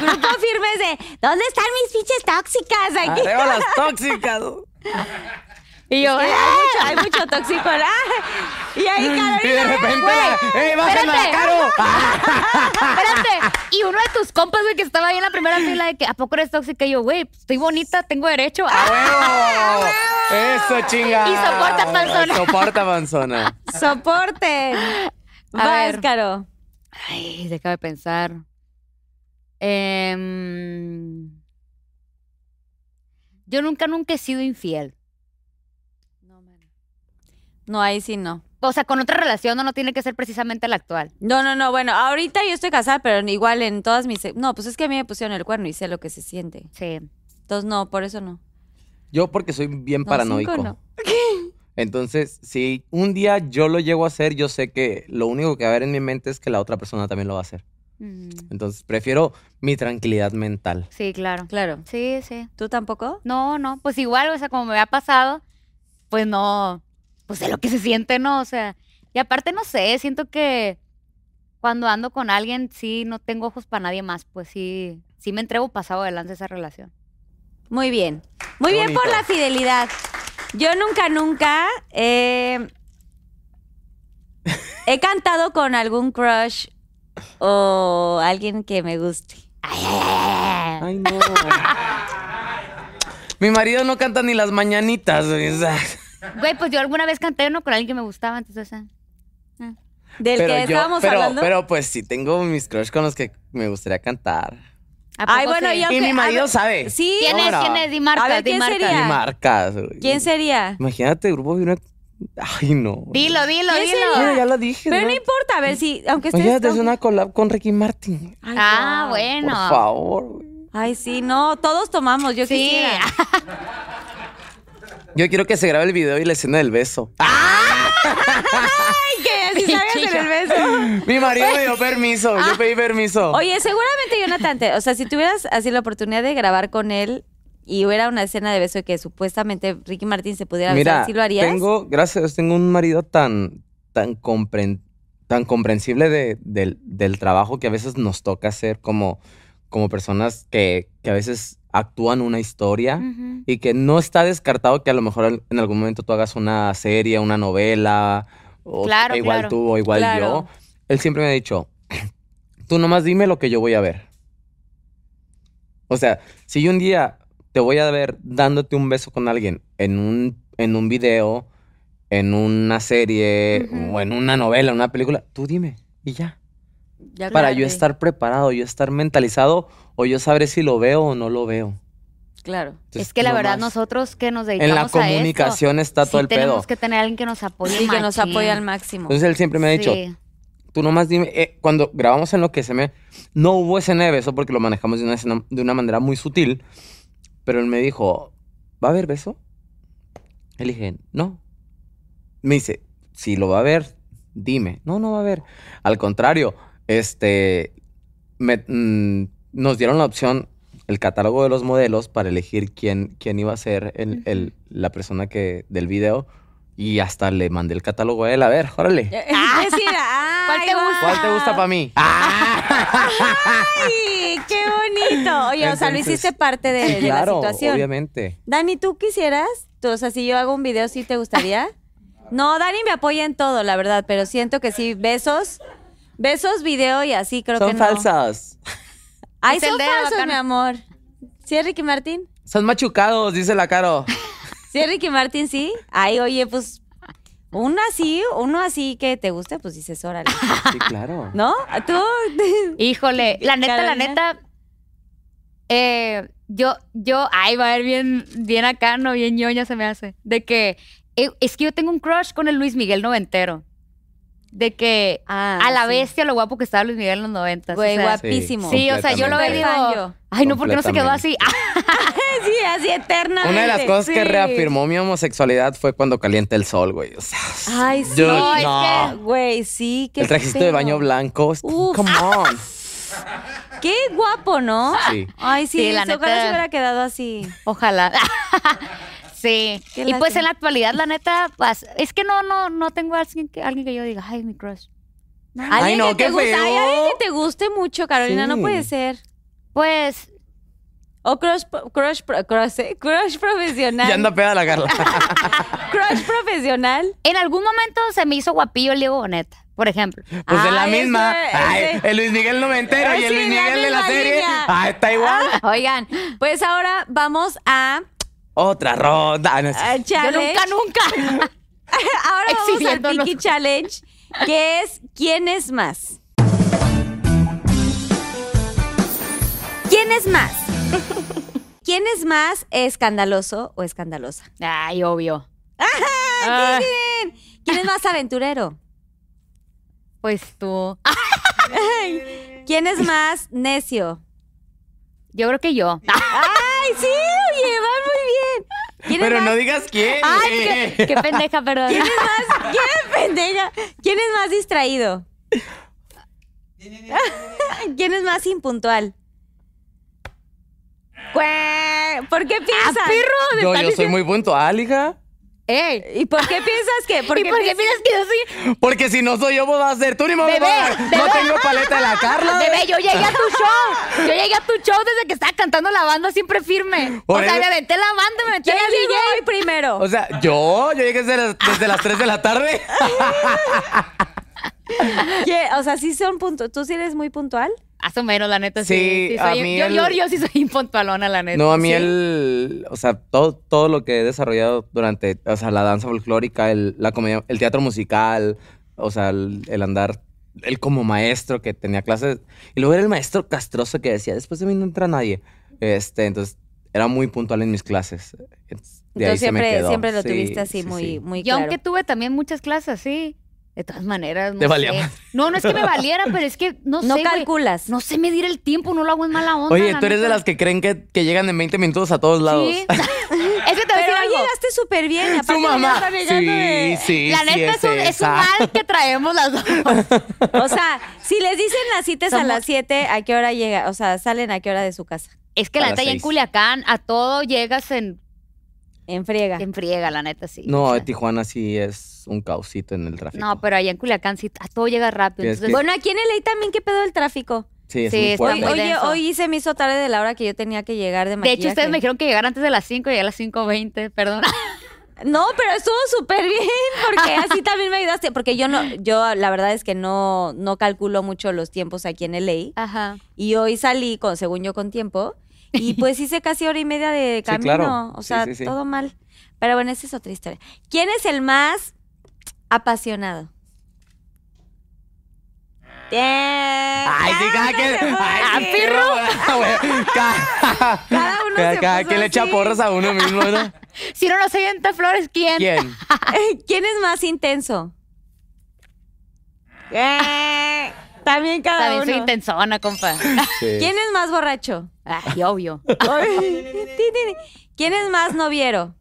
Grupo firmes de, ¿dónde están mis pinches tóxicas aquí? ¡Arriba las tóxicas! Y yo, hay, ¡ah! mucho, hay mucho tóxico. ¡ah! Y ahí, Y Carolina, de repente, la- ¡Ey, bájala, espérate. Caro! Espérate. Y uno de tus compas, güey, que estaba ahí en la primera fila de que, ¿a poco eres tóxica? Y yo, güey, estoy bonita, tengo derecho. ¡A huevo! ¡Eso, chinga! Y soporta, panzona. Soporta, panzona. soporten. A Vas, ver. Caro. Ay, déjame pensar. Em, yo nunca, nunca he sido infiel. No, ahí sí no. O sea, con otra relación no, no tiene que ser precisamente la actual. No, no, no. Bueno, ahorita yo estoy casada, pero igual en todas mis... No, pues es que a mí me pusieron el cuerno y sé lo que se siente. Sí. Entonces, no, por eso no. Yo porque soy bien No, paranoico. cinco no. Entonces, si un día yo lo llego a hacer, yo sé que lo único que va a haber en mi mente es que la otra persona también lo va a hacer. Mm, Entonces, prefiero mi tranquilidad mental. Sí, claro. Claro. Sí, sí. ¿Tú tampoco? No, no, pues igual, o sea, como me ha pasado, pues no, pues sé lo que se siente, ¿no? O sea, y aparte no sé, siento que cuando ando con alguien, sí, no tengo ojos para nadie más, pues sí, sí me entrego pasado adelante esa relación. Muy bien. Muy Qué bien por la fidelidad. Yo nunca, nunca eh, he cantado con algún crush o alguien que me guste. Ay, no. Mi marido no canta ni las mañanitas, güey. Güey, pues yo alguna vez canté uno con alguien que me gustaba, entonces... eh. Del que yo- estábamos pero, hablando. pero pues sí tengo mis crush con los que me gustaría cantar. ¿A Ay, bueno, sí? y aunque- Y mi marido ver, sabe. Sí. ¿Quién es? ¿Quién es? Di marca, A ver, di ¿quién sería? Marcas. ¿Quién sería? Imagínate, grupo Firme. Ay, no. Dilo, dilo, ¿Quién dilo. Bueno, ya lo dije. Pero ¿no? no importa, a ver si, aunque estés... Imagínate, es una collab con Ricky Martin. Ay, Ah, bueno. Por favor, güey. Ay, sí, no, todos tomamos, yo Sí. quisiera. Yo quiero que se grabe el video y la escena del beso. Ay, que sabes en el beso. Mi marido me dio permiso. Yo pedí permiso. Oye, seguramente Jonathan, te- o sea, si tuvieras así la oportunidad de grabar con él y hubiera una escena de beso que supuestamente Ricky Martin se pudiera besar, Mira, ¿sí lo harías? tengo, gracias tengo un marido tan, tan, compren- tan comprensible de- del, del trabajo que a veces nos toca hacer como, como personas que, que a veces actúan una historia y que no está descartado que a lo mejor en- algún momento tú hagas una serie, una novela, o Claro, igual claro. tú o igual Claro. yo. Él siempre me ha dicho, tú nomás dime lo que yo voy a ver. O sea, si yo un día te voy a ver dándote un beso con alguien en un, en un video, en una serie o en una novela, en una película, tú dime y ya. Ya Para claro, yo estar preparado, yo estar mentalizado o yo sabré si lo veo o no lo veo. Claro. Entonces, es que la no verdad más. nosotros que nos dedicamos En la a esto, comunicación está todo sí el pedo. tenemos que tener alguien que nos apoye Sí, que nos apoya al máximo. Entonces él siempre me ha dicho, Sí. tú nomás dime, eh, cuando grabamos en lo que se me, no hubo escena de beso porque lo manejamos de una, escena- de una manera muy sutil, pero él me dijo, ¿va a haber beso? Le dije, no. Me dice, si lo va a haber, dime. No, no va a haber. Al contrario, este, me- mm, nos dieron la opción, el catálogo de los modelos para elegir quién, quién iba a ser el- el- la persona que, del video. Y hasta le mandé el catálogo a él. A ver, órale. Ay, ¿Cuál te gusta? ¿Cuál te gusta para mí? ¡Ah! Ay, qué bonito. Oye, o sea, lo hiciste parte de, sí, de claro, la situación. obviamente. Dani, ¿tú quisieras? Tú, o sea, si yo hago un video, ¿sí te gustaría? No, Dani me apoya en todo, la verdad, pero siento que sí, besos, besos, video y así creo que Son no. falsas. Ay, son falsos, mi amor. ¿Sí es Ricky Martin? Son machucados, dice la Caro. ¿Sí es Ricky Martin, sí? Ay, oye, pues, uno así, uno así que te guste, pues dices, órale. Sí, claro. ¿No? ¿Tú? Híjole, la neta, la neta, eh, yo, yo, ay, va a ver bien, bien acá, no, bien ñoña se me hace. De que, eh, es que yo tengo un crush con el Luis Miguel noventero. De que Ah, a la sí. bestia lo guapo que estaba Luis Miguel en los noventas. Güey, o sea, guapísimo. Sí, o sea, yo lo veo digo, ay, no, ¿por qué no se quedó así? Sí, así eternamente. Una de las cosas que reafirmó mi homosexualidad fue cuando calienta el sol, güey. O sea, Ay, sí. yo- No, es no. que- Güey, sí, qué el trajecito de baño blanco. Uf. Come on. Qué guapo, ¿no? Sí. Ay, sí, Sí, la ojalá neta. se hubiera quedado así. Ojalá. sí. Qué Y pues en la actualidad, la neta, pues, es que no, no, no tengo a alguien que, alguien que yo diga, ay, mi crush. Alguien no, que te qué guste, ay, feo. alguien que te guste mucho, Carolina, no puede ser. Pues, O crush, crush, crush, ¿eh? crush profesional. Ya anda peda la Carla. Crush profesional. en algún momento se me hizo guapillo el Diego Boneta, por ejemplo. Pues de la Ay, misma. ese- Ay, ese- el Luis Miguel noventero y el Sí, Luis Miguel de la serie. línea. Ah, está igual. Oigan, pues ahora vamos a, Otra ronda. Ah, no, sí. a Yo nunca, nunca. Ahora vamos al. Piki Challenge, que es ¿Quién es más? ¿Quién es más? ¿Quién es más escandaloso o escandalosa? Ay, obvio. Ah, ¿quién? ¿Quién es más aventurero? Pues tú. ¿Quién es más necio? Yo creo que yo. ¡Ay, sí! Oye, va muy bien. ¿Quién Pero no digas quién. Ay. Qué pendeja, perdón. ¿Quién es más... ¿Quién es pendeja? ¿Quién es más distraído? ¿Quién es más impuntual? ¿Por qué piensas? Ah, perro. Yo, yo soy muy puntual, hija. ¡Ey! ¿Y por qué piensas que? ¿Y por qué piensas que yo soy? Porque si no soy yo, vos vas a ser tú ni a Bebé, dar. No bebé. tengo paleta de la Carla. Bebé, yo llegué a tu show. Yo llegué a tu show desde que estaba cantando la banda siempre firme. Por o sea, eso- me aventé la banda, me aventé ¿Quién la llegó DJ. primero? O sea, yo, yo llegué desde las, desde las 3 de la tarde. ¿Quién- O sea, sí son puntuales. ¿Tú sí eres muy puntual? Más o menos, la neta, sí. Sí, sí a soy- mí yo, el- yo, yo sí soy impuntualona, la neta. No, a mí Sí. el, o sea, todo, todo lo que he desarrollado durante, o sea, la danza folclórica, el, la comedia, el teatro musical, o sea, el, el andar, él como maestro que tenía clases, y luego era el maestro castroso que decía, después de mí no entra nadie. Este, entonces, era muy puntual en mis clases. Entonces, de ahí Entonces se me siempre, quedó. siempre lo Sí, tuviste así sí, muy, sí. muy Yo claro. aunque tuve también muchas clases, sí. De todas maneras, no Te valía sé. más. No, no es que me valiera, pero es que no, no sé, güey. calculas. No sé medir el tiempo, no lo hago en mala onda. Oye, tú eres de las que creen que, que llegan en 20 minutos a todos lados. Sí. es que te voy a decir Pero llegaste súper bien. Aparte Su mamá. Sí, de- sí, La sí, neta es, un, es un mal que traemos las dos. O sea, si les dicen las citas a las 7, ¿a qué hora llega? O sea, salen a qué hora de su casa. Es que A la neta, ya en. Culiacán, a todo llegas en, En friega. en friega, la neta, sí. No, O sea, Tijuana sí es un causito en el tráfico. no, pero allá en Culiacán sí, a todo llega rápido. Tienes Entonces, que- Bueno, aquí en LA también, ¿qué pedo el tráfico? Sí, es Sí, muy está fuerte. Hoy, muy oye, hoy se me hizo tarde de la hora que yo tenía que llegar de de maquillaje. hecho, ustedes me dijeron que llegar antes de las 5 y a las 5.20, perdón. No, pero estuvo súper bien, porque así también me ayudaste. Porque yo no, yo la verdad es que no, no calculo mucho los tiempos aquí en LA. Ajá. Y hoy salí, con, según yo, con tiempo. Y pues hice casi hora y media de Sí, camino. claro. O sea, sí, sí. todo mal. Pero bueno, esa es otra historia. ¿Quién es el más apasionado? Bien. Ay, sí, cada quien. no, güey. Cada, Cada uno cada, se cada puso quien le echa así. porras a uno mismo, ¿no? Si no nos avienta flores, ¿quién? ¿Quién? ¿Quién es más intenso? También cada También soy uno. intensona, compa. ¿Quién es más borracho? Ay, obvio. ¿Quién es más noviero?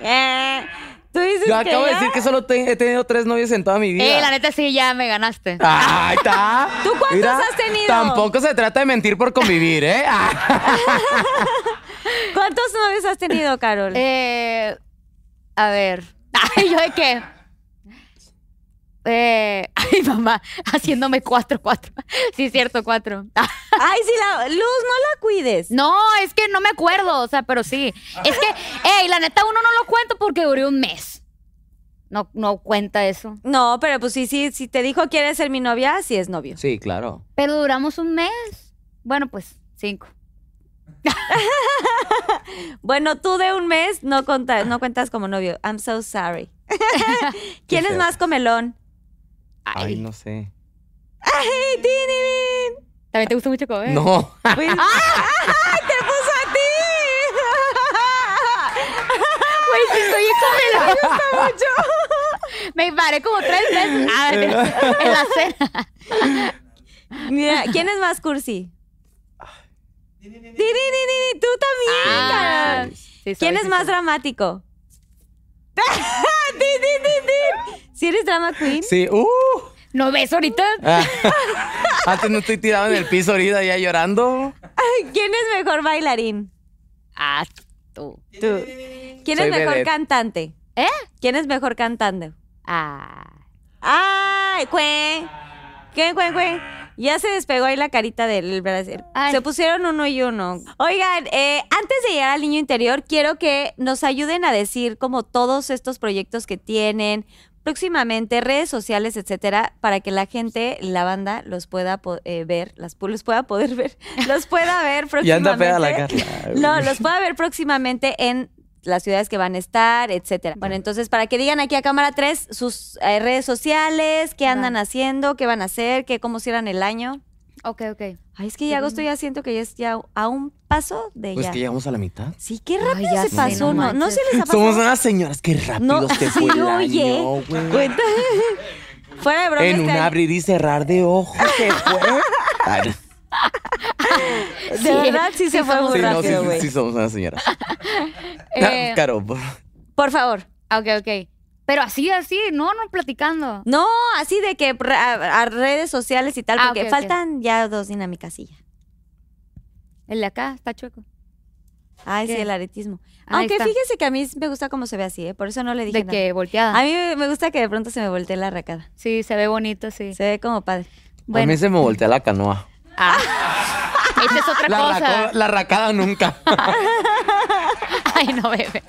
Eh, Tú dices Yo que acabo de ya? decir que solo te- he tenido tres novios en toda mi vida. Eh, la neta sí, ya me ganaste. Ahí está. ¿Tú cuántos has tenido? Tampoco se trata de mentir por convivir, ¿eh? Ah. ¿Cuántos novios has tenido, Carol? Eh, a ver. Ay, ¿yo de qué? Eh, ay, mamá, haciéndome cuatro, cuatro. Sí, es cierto, cuatro. Ay, sí, la luz, no la cuides. No, es que no me acuerdo, o sea, pero sí. Es que, ey, la neta, uno no lo cuento porque duré un mes. No, no cuenta eso. No, pero pues sí, sí, si te dijo quieres ser mi novia, sí es novio. Sí, claro. Pero duramos un mes. Bueno, pues, cinco. Bueno, tú de un mes no, conta- no cuentas como novio. I'm so sorry. ¿Quién es más comelón? Ay, no sé. ¡Ay, tin, tin, tin! ¿También te gusta mucho comer? No. Pues- ¡Ay, te puso a ti! Güey, sí, soy comelón. Me paré como tres veces. Ah, en la cena. Mira, ¿quién es más cursi? Ti, ti, ti, Tú también, Ah, sí soy, ¿Quién es sí más soy. dramático? ¿Si eres drama queen? Sí. Uh. ¿No ves ahorita? Ah. Antes no estoy tirado en el piso ahorita ya llorando. ¿Quién es mejor bailarín? Ah, tú. Tú. ¿Quién Soy es mejor cantante? ¿Eh? ¿Quién es mejor cantante? Ah. ¡Ay, cue! ¿Qué, cue, cue? Ya se despegó ahí la carita del Brasil. Ay. Se pusieron uno y uno. Oigan, eh, antes de llegar al niño interior, quiero que nos ayuden a decir como todos estos proyectos que tienen próximamente, redes sociales, etcétera, para que la gente, la banda, los pueda po- eh, ver, las pu- los pueda poder ver, los pueda ver próximamente. Ya anda peda la Carla. No, los pueda ver próximamente en las ciudades que van a estar, etcétera. Bueno, entonces para que digan aquí a cámara 3 sus eh, redes sociales, qué andan haciendo, qué van a hacer, qué cómo cierran el año. Ok, ok. Ay, es que ya agosto ya siento que ya es ya a un paso de Pues ya. que llegamos a la mitad. Sí, qué rápido ya se sé, pasó, no ¿no? ¿No se les ha pasado? Somos unas señoras que rápido No, se sí, fue el oye. año, güey. Cuenta- Fuera de broma. En un abrir y cerrar de ojos se fue. Ay, De verdad sí se fue muy sí, no, sí, rápido, sí, güey. sí somos unas señoras. Eh, Caro, por- Por favor. Ok, ok. Pero así, así, no, no platicando. No, así de que a, a redes sociales y tal, Ah, porque faltan ya dos dinámicas y ya. El de acá está chueco. Ay, sí, el aretismo. Ahí Aunque está. fíjese que a mí me gusta cómo se ve así, ¿eh? Por eso no le dije De nada. que volteada. A mí me- gusta que de pronto se me voltee la arracada. Sí, se ve bonito, sí. Se ve como padre. A mí se me voltea la canoa. ah. esa es otra La, cosa. raco- la racada nunca. Ay, no, bebé.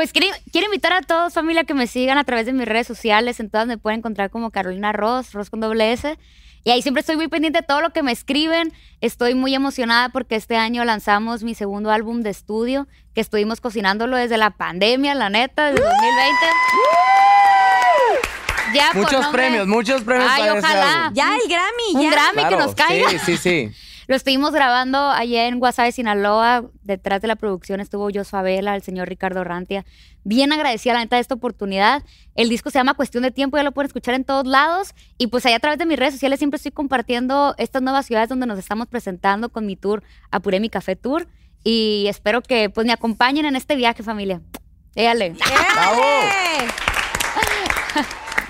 Pues quiero, quiero invitar a todos, familia, que me sigan a través de mis redes sociales. En todas me pueden encontrar como Carolina Ross, Ross con doble S. Y ahí siempre estoy muy pendiente de todo lo que me escriben. Estoy muy emocionada porque este año lanzamos mi segundo álbum de estudio, que estuvimos cocinándolo desde la pandemia, la neta, desde 2020. Ya muchos nombre- premios, muchos premios Ay, para ese ojalá. álbum. Ya, el Grammy, Un ya. Grammy que nos caiga. Sí, sí, sí. Lo estuvimos grabando allá en Guasave, Sinaloa. Detrás de la producción estuvo Joshua Vela, el señor Ricardo Rantia. Bien agradecida, la neta, de esta oportunidad. El disco se llama Cuestión de Tiempo, ya lo pueden escuchar en todos lados. Y pues allá a través de mis redes sociales siempre estoy compartiendo estas nuevas ciudades donde nos estamos presentando con mi tour Apuré mi Café Tour. Y espero que pues me acompañen en este viaje, familia. Éale. ¡Bravo!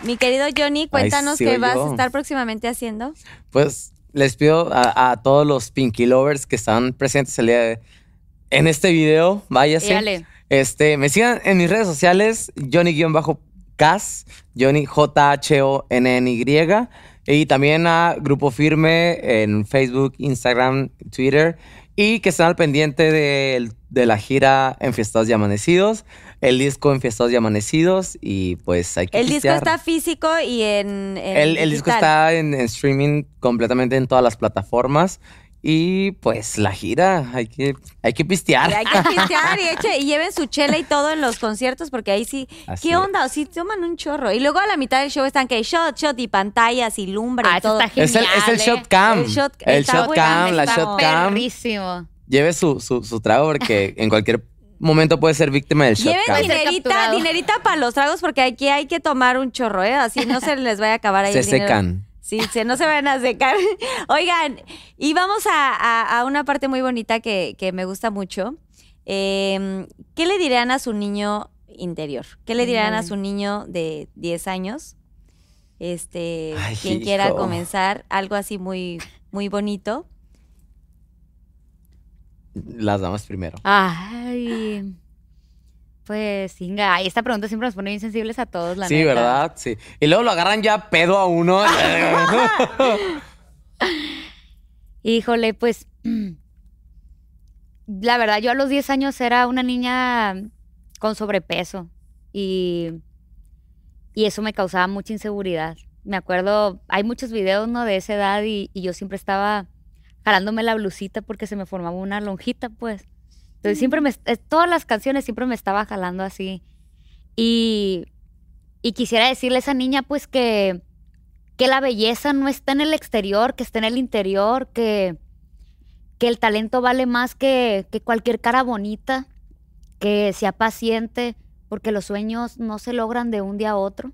Mi querido Johnny, cuéntanos qué vas yo. a estar próximamente haciendo. Pues les pido a, a todos los Pinky Lovers que están presentes el día de- en este video, váyase. Éale. Este, me sigan en mis redes sociales, Johnny-Cas, Johnny J-H-O-N-N-Y. Y también a Grupo Firme en Facebook, Instagram, Twitter. Y que estén al pendiente de, de la gira Enfiestados y Amanecidos, el disco Enfiestados y Amanecidos. Y pues hay que El disco está físico y en. en El, el disco está en, en streaming completamente en todas las plataformas. Y pues la gira, hay que, hay que pistear. Y hay que pistear y, eche- y lleven su chela y todo en los conciertos porque ahí sí. Así ¿Qué onda? Sí, toman un chorro. Y luego a la mitad del show están que shot, shot y pantallas y lumbre Ah, y todo. está Es el, es el Genial, shot ¿eh? cam. El shot- El cam, la Está shot cam. Lleve su, su, su trago porque en cualquier momento puede ser víctima del shot Lleven dinerita, dinerita para los tragos porque aquí hay que tomar un chorro, ¿eh? Así no se les vaya a acabar ahí Se el dinero. secan. Sí, se, no se van a secar. Oigan, y vamos a, a- a una parte muy bonita que, que me gusta mucho. Eh, ¿Qué le dirían a su niño interior? ¿Qué le dirían a su niño de 10 años? Este, Ay, quien quiera comenzar, algo así muy, muy bonito. Las damas primero. Ay. Pues, singa, esta pregunta siempre nos pone bien sensibles a todos, la sí, neta. ¿verdad? Sí. Y luego lo agarran ya pedo a uno. Híjole, pues. La verdad, yo a los 10 años era una niña con sobrepeso y, y eso me causaba mucha inseguridad. Me acuerdo, hay muchos videos, ¿no? De esa edad y, y yo siempre estaba jalándome la blusita porque se me formaba una lonjita, pues. Entonces siempre me, eh, todas las canciones siempre me estaba jalando así. Y, y quisiera decirle a esa niña, pues, que, que la belleza no está en el exterior, que está en el interior, que, que el talento vale más que, que cualquier cara bonita, que sea paciente, porque los sueños no se logran de un día a otro,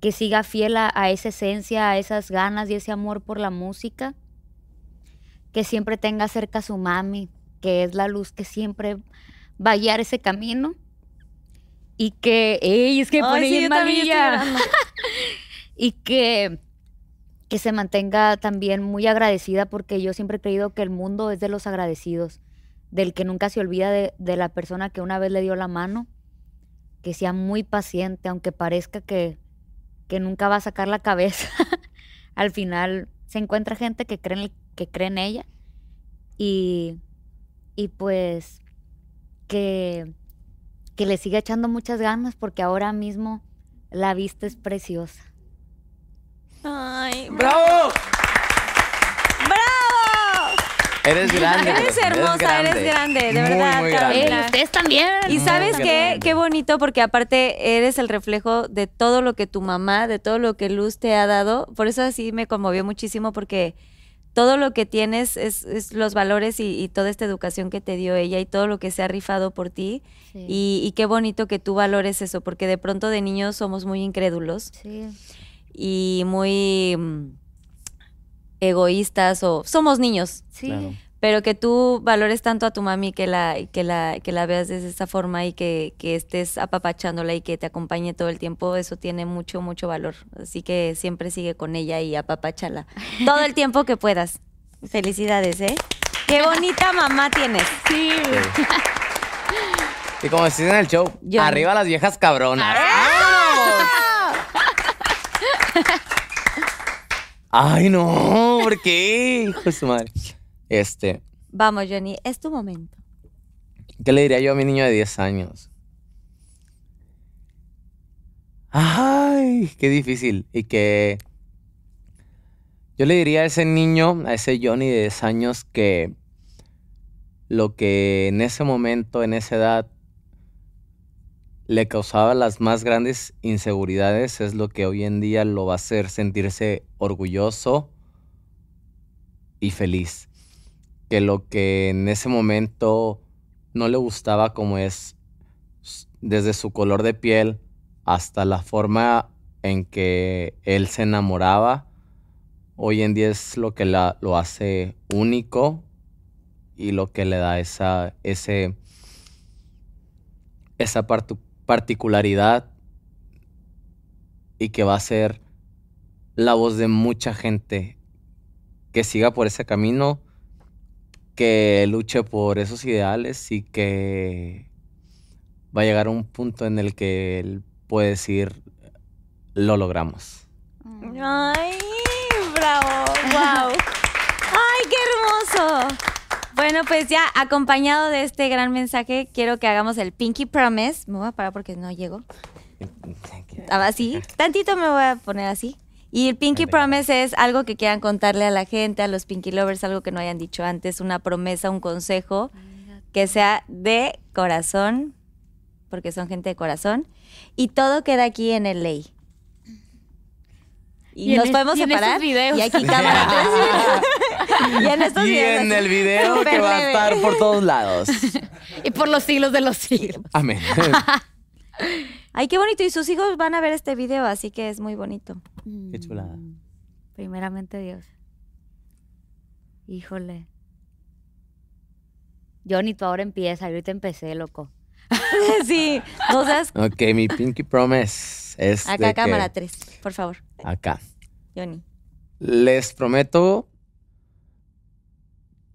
que siga fiel a, a esa esencia, a esas ganas y ese amor por la música, que siempre tenga cerca a su mami, que es la luz que siempre va a guiar ese camino. Y que, ¡ey! Es que Ay, pone sí, llorando. y que, que se mantenga también muy agradecida porque yo siempre he creído que el mundo es de los agradecidos, del que nunca se olvida de, de la persona que una vez le dio la mano, que sea muy paciente, aunque parezca que, que nunca va a sacar la cabeza. Al final se encuentra gente que cree en, el- que cree en ella y, y pues que, que le siga echando muchas ganas porque ahora mismo la vista es preciosa. Ay, ¡Bravo! ¡Bravo! Eres grande. Eres hermosa, eres grande, de Muy, verdad, muy grande. ustedes también. Y Muy sabes qué, qué bonito, porque aparte eres el reflejo de todo lo que tu mamá, de todo lo que Luz te ha dado. Por eso así me conmovió muchísimo, porque todo lo que tienes es, es los valores y, y toda esta educación que te dio ella y todo lo que se ha rifado por ti. Sí. Y, y qué bonito que tú valores eso, porque de pronto de niños somos muy incrédulos Sí. y muy mm, egoístas o somos niños. Sí. Claro. Pero que tú valores tanto a tu mami que la, que la, que la veas de esa forma y que, que estés apapachándola y que te acompañe todo el tiempo, eso tiene mucho, mucho valor. Así que siempre sigue con ella y apapáchala todo el tiempo que puedas. Felicidades, ¿eh? Qué bonita mamá tienes. Sí. Y como decís en el show, arriba las viejas cabronas. Ay, no, ¿por qué? Hijo de su madre. Este, Vamos, Johnny, es tu momento. ¿qué le diría yo a mi niño de 10 años? Ay, qué difícil. Y que yo le diría a ese niño, a ese Johnny de 10 años, que lo que en ese momento, en esa edad, le causaba las más grandes inseguridades es lo que hoy en día lo va a hacer sentirse orgulloso y feliz. Que lo que en ese momento no le gustaba como es desde su color de piel hasta la forma en que él se enamoraba, hoy en día es lo que lo hace único y lo que le da esa, esa particularidad y que va a ser la voz de mucha gente que siga por ese camino, que luche por esos ideales y que va a llegar a un punto en el que él puede decir, lo logramos. Ay, bravo, wow. Ay, qué hermoso. Bueno, pues ya acompañado de este gran mensaje, quiero que hagamos el Pinky Promise. Me voy a parar porque no llego. Ah, Así, tantito me voy a poner así. Y el Pinky Promise es algo que quieran contarle a la gente, a los Pinky Lovers, algo que no hayan dicho antes, una promesa, un consejo que sea de corazón, porque son gente de corazón, y todo queda aquí en el ley. Y, nos podemos y en estos separar. videos. Y aquí cámara y en estos y videos en el video que va a estar por todos lados. Y por los siglos de los siglos. Amén. Ay, qué bonito. Y sus hijos van a ver este video, así que es muy bonito. Qué chulada. Primeramente Dios. Híjole. Johnny, tú ahora empieza. Yo ahorita empecé, loco. sí. No seas Ok, mi pinky promise es de acá que- cámara 3, por favor, Acá. Johnny. Les prometo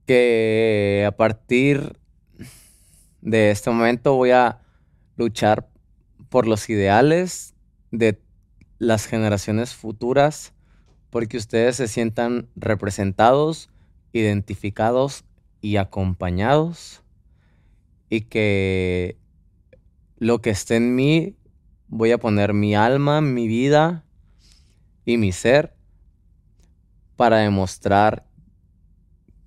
que a partir de este momento voy a luchar por los ideales de las generaciones futuras, porque ustedes se sientan representados, identificados y acompañados, y que lo que esté en mí, voy a poner mi alma, mi vida y mi ser para demostrar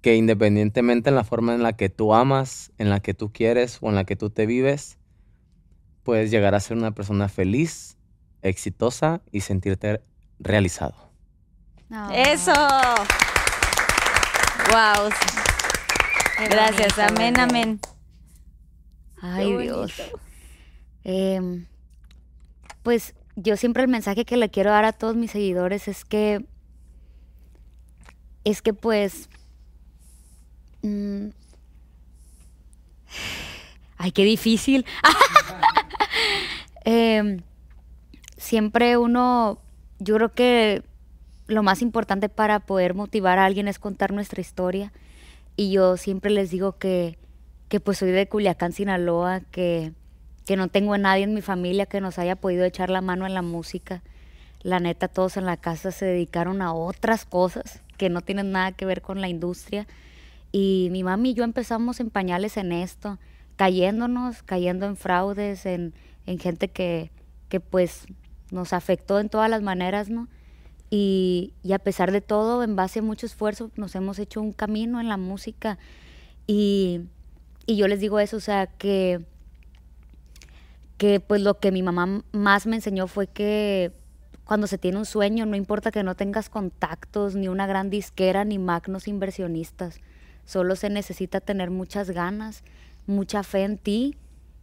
que independientemente en la forma en la que tú amas, en la que tú quieres o en la que tú te vives, puedes llegar a ser una persona feliz, exitosa y sentirte realizado. Eso. Wow. Qué Gracias. bonito, Amén, amén. Ay, Dios. Em, pues yo siempre el mensaje que le quiero dar a todos mis seguidores es que es que pues mm, ay qué difícil Em, siempre uno yo creo que lo más importante para poder motivar a alguien es contar nuestra historia y yo siempre les digo que que pues soy de Culiacán, Sinaloa, que, que no tengo a nadie en mi familia que nos haya podido echar la mano en la música. La neta, todos en la casa se dedicaron a otras cosas que no tienen nada que ver con la industria. Y mi mami y yo empezamos en pañales en esto, cayéndonos, cayendo en fraudes, en, en gente que, que pues nos afectó en todas las maneras, ¿no? Y, y a pesar de todo, en base a mucho esfuerzo, nos hemos hecho un camino en la música. Y, y yo les digo eso, o sea, que, que pues lo que mi mamá más me enseñó fue que cuando se tiene un sueño, no importa que no tengas contactos, ni una gran disquera, ni magnos inversionistas, solo se necesita tener muchas ganas, mucha fe en ti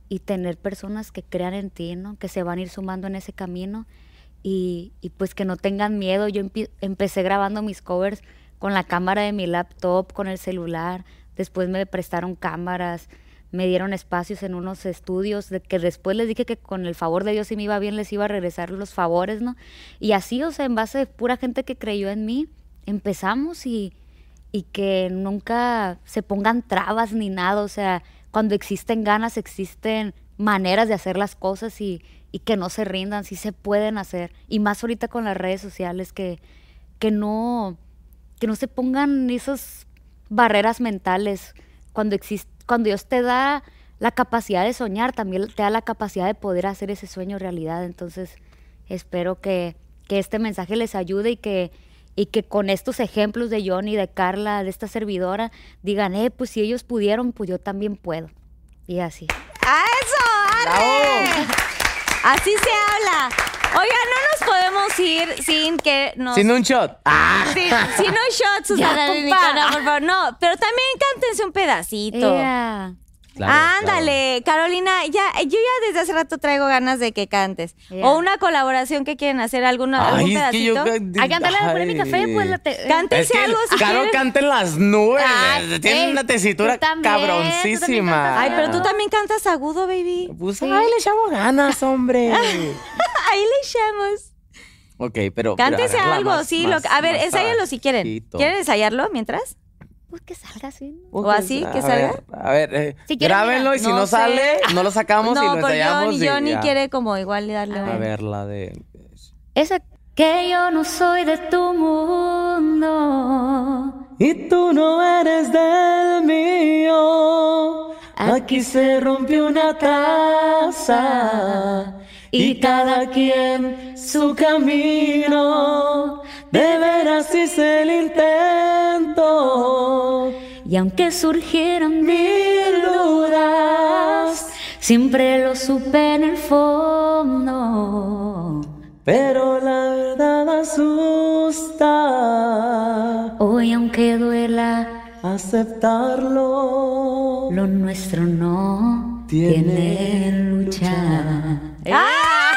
y tener personas que crean en ti, ¿no? Que se van a ir sumando en ese camino y, y pues que no tengan miedo. Yo empecé grabando mis covers con la cámara de mi laptop, con el celular. Después me prestaron cámaras, me dieron espacios en unos estudios, que después les dije que con el favor de Dios si me iba bien les iba a regresar los favores, ¿no? Y así, o sea, en base de pura gente que creyó en mí, empezamos y, y que nunca se pongan trabas ni nada. O sea, cuando existen ganas, existen maneras de hacer las cosas y, que no se rindan, sí se pueden hacer. Y más ahorita con las redes sociales, que, que, no, que no se pongan esas barreras mentales. Cuando, cuando Dios te da la capacidad de soñar, también te da la capacidad de poder hacer ese sueño realidad. Entonces, espero que, que este mensaje les ayude y que, y que con estos ejemplos de Johnny, de Carla, de esta servidora, digan, eh, pues si ellos pudieron, pues yo también puedo. Y así. ¡A eso! ¡Arre! Así se habla. Oiga, no nos podemos ir sin que nos... Sin un shot. ¡Ah! Sí, sin un shot, Susana por favor. No, pero también cántense un pedacito. Ea. Claro, Ándale, Carolina, ya, yo ya desde hace rato traigo ganas de que cantes. Ya. O una colaboración que quieren hacer, alguna, algún Ay, es que yo. pedacito. Hay que cantarle la polémica Ay. fe, pues la te- Es Cántense que algo si Caro canta en las nubes. Ay, Tiene ey, una tesitura también, cabroncísima. Ay, pero tú también cantas agudo, baby. Pues Sí. ay, le echamos ganas, hombre. Ahí le echamos. ok, pero. pero Cántese hágala algo, más- sí. más- lo- a ver, ensáyalo si quieren. ¿Quieren ensayarlo mientras? Pues que salga así. ¿no? ¿O así, a que ver, salga? A ver, eh, Si quieren, grábenlo y si no, sé. sale, no lo sacamos y lo porque ensayamos. Johnny, y Johnny ya. quiere como igual darle A un- A ver, la de. Esa que yo no soy de tu mundo. Y tú no eres del mío. Aquí se rompió una taza y cada quien su camino. De veras hice el intento. Y aunque surgieran Mil dudas, siempre lo supe en el fondo. pero la verdad asusta. Hoy aunque duela, Aceptarlo. lo nuestro no Tiene tiene lucha. ¡Ah!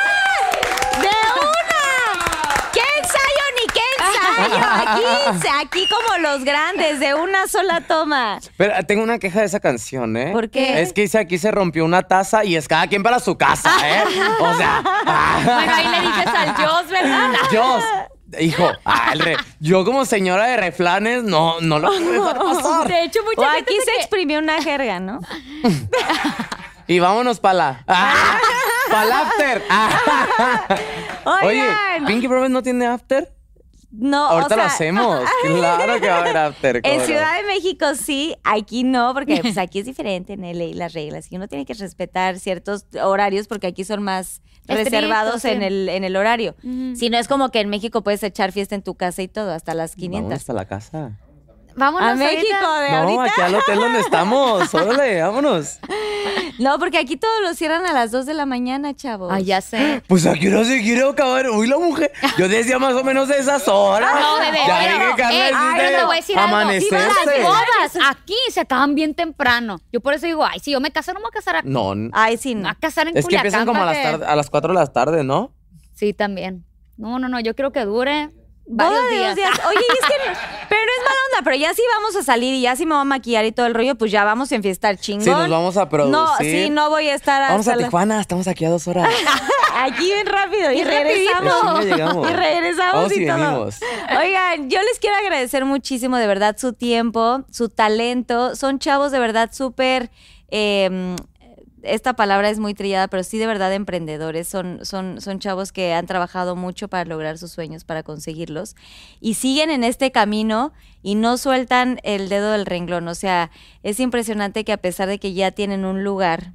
¡De una! ¡Qué ensayo ni qué ensayo! Aquí, aquí como los grandes, de una sola toma. Pero eh, tengo una queja de esa canción, ¿eh? ¿Por qué? Es que dice aquí se rompió una taza y es cada quien para su casa, ¿eh? O sea, Bueno, ahí le dices al Dios, ¿verdad? Dios, hijo, ah, el re- yo como señora de reflanes no, no lo puedo dejar pasar. De hecho, O mucha gente aquí se se que- exprimió una jerga, ¿no? Y vámonos para la, ah, pa' la after. Ah. Oye, Oigan. Pinky Promise no tiene after. No, Ahorita o sea, lo hacemos. Claro que va a haber after. En no. Ciudad de México sí, aquí no, porque pues aquí es diferente en LA las reglas y uno tiene que respetar ciertos horarios porque aquí son más Estrictos, reservados sí. en el, en el horario. Ujú. Si no es como que en México puedes echar fiesta en tu casa y todo, hasta las Vamos 500. hasta la casa. Vámonos A ahorita. México de No, ahorita. aquí al hotel donde estamos. Órale, vámonos. No, porque aquí todos lo cierran a las 2 de la mañana, chavos. Ay, ya sé. Pues aquí no se quiere acabar. Uy, la mujer. Yo decía más o menos de esas horas. No, bebé, Ya que Carla eh, ay, pero te voy a decir algo. amanecerse. Las bodas aquí se acaban bien temprano. Yo por eso digo, ay, si yo me caso, no me voy a casar aquí. No, Ay, sí, no. a casar en es que empiezan como a las, que- tar- a las 4 de la tarde, ¿no? Sí, también. No, no, no, yo quiero que dure varios de días. dos días. Oye, y es que pero no es mala onda, pero ya sí vamos a salir y ya sí me voy a maquillar y todo el rollo, pues ya vamos a enfiestar chingón. Sí, nos vamos a producir. No, sí, no voy a estar Vamos a la- Tijuana, estamos aquí a dos horas. Aquí bien rápido y regresamos. Y regresamos Vamos y, y todo. venimos. Oigan, yo les quiero agradecer muchísimo de verdad su tiempo, su talento. Son chavos de verdad súper. eh, esta palabra es muy trillada, pero sí de verdad emprendedores. Son, son, son chavos que han trabajado mucho para lograr sus sueños, para conseguirlos. Y siguen en este camino y no sueltan el dedo del renglón. O sea, es impresionante que a pesar de que ya tienen un lugar,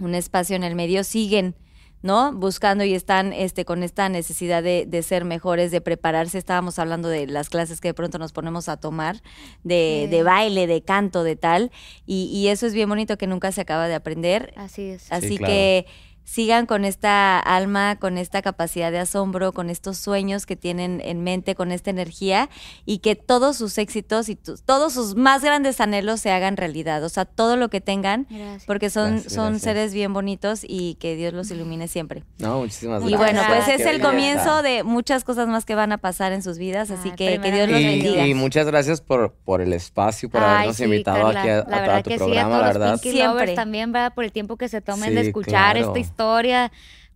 un espacio en el medio, siguen, ¿no? Buscando y están este, con esta necesidad de, de ser mejores, de prepararse. Estábamos hablando de las clases que de pronto nos ponemos a tomar, de, Sí. de baile, de canto, de tal. Y, y eso es bien bonito que nunca se acaba de aprender. Así es. Así claro. que sigan con esta alma, con esta capacidad de asombro, con estos sueños que tienen en mente, con esta energía y que todos sus éxitos y tu- todos sus más grandes anhelos se hagan realidad. O sea, todo lo que tengan, Gracias. porque son, Gracias, son gracias. seres bien bonitos y que Dios los ilumine siempre. No, muchísimas Y gracias. bueno, pues Qué es el belleza. comienzo de muchas cosas más que van a pasar en sus vidas, así Ay, que que Dios los bendiga. Y, y muchas gracias por, por el espacio, por Ay, habernos sí, invitado Carla, aquí a, a- la a tu que sí, a programa, todos la los verdad. Pinky Siempre. Lovers también, ¿verdad? Por el tiempo que se tomen Sí, de escuchar claro. esta historia,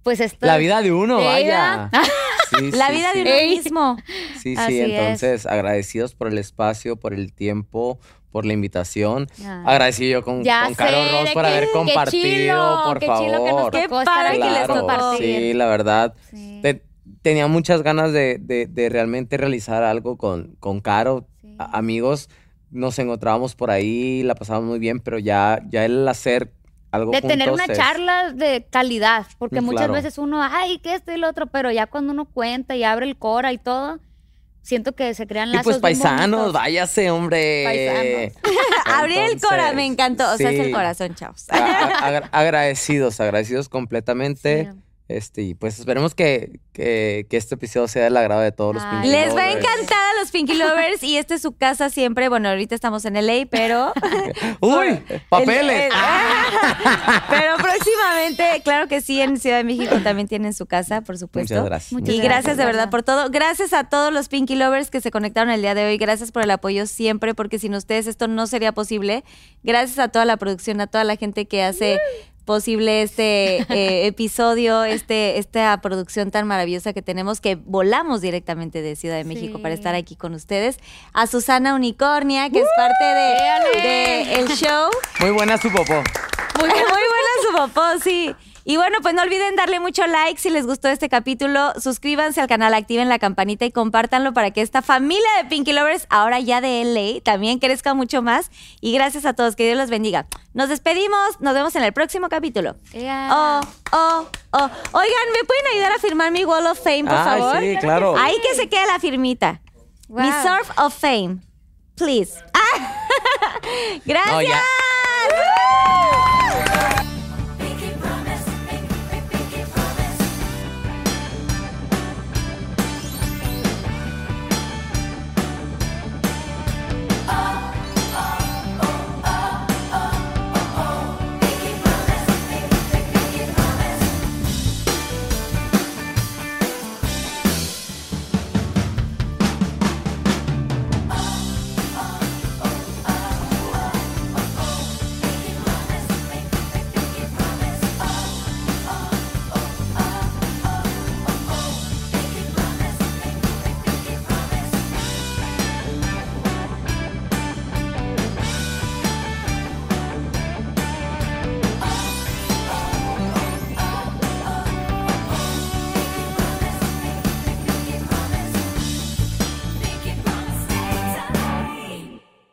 pues esto. La vida de uno, vaya. Sí, La sí, vida de uno Ey. mismo. Sí, Así sí, es. entonces agradecidos por el espacio, por el tiempo, por la invitación. Agradecido yo con, Ya con Caro sé, Ross por haber qué compartido, chilo, por qué favor. chilo que nos Qué padre aquí que les tocó. Sí, la verdad. Sí. te- tenía muchas ganas de, de- de realmente realizar algo con, con Caro. A- amigos, nos encontrábamos por ahí, la pasábamos muy bien, pero ya, ya el hacer algo de tener una es- charla de calidad, porque Mm, muchas veces uno, ay, que esto y lo otro, pero ya cuando uno cuenta y abre el cora y todo, siento que se crean Y lazos pues bien paisanos, váyase, hombre. Abrir el cora, me encantó. O sea, es el corazón, chavos. A- a- agra- agradecidos, agradecidos completamente. Sí. Este, y pues esperemos que, que, que este episodio sea del agrado de todos los. Pinky Les va a Lovers. encantar a los Pinky Lovers y esta es su casa siempre. Bueno, ahorita estamos en LA, pero. ¡Uy! ¡Papeles! El- el- pero próximamente, claro que sí, en Ciudad de México también tienen su casa, por supuesto. Muchas gracias. Muchas Y gracias de verdad por todo. Gracias a todos los Pinky Lovers que se conectaron el día de hoy. Gracias por el apoyo siempre, porque sin ustedes esto no sería posible. Gracias a toda la producción, a toda la gente que hace posible este eh, episodio, este, esta producción tan maravillosa que tenemos, que volamos directamente de Ciudad de México Sí. para estar aquí con ustedes. A Susana Unicornia, que es parte de el show. Muy buena su popó. Muy, muy buena su popó, sí. Y bueno, pues no olviden darle mucho like si les gustó este capítulo. Suscríbanse al canal, activen la campanita y compártanlo para que esta familia de Pinky Lovers, ahora ya de LA, también crezca mucho más. Y gracias a todos, que Dios los bendiga. Nos despedimos, nos vemos en el próximo capítulo. Oh, oh, oh. Oigan, ¿me pueden ayudar a firmar mi Wall of Fame, por Ay, favor? sí, claro. Ahí que se quede la firmita. Mi Wow. Surf of Fame. Please. Ah. Gracias. No,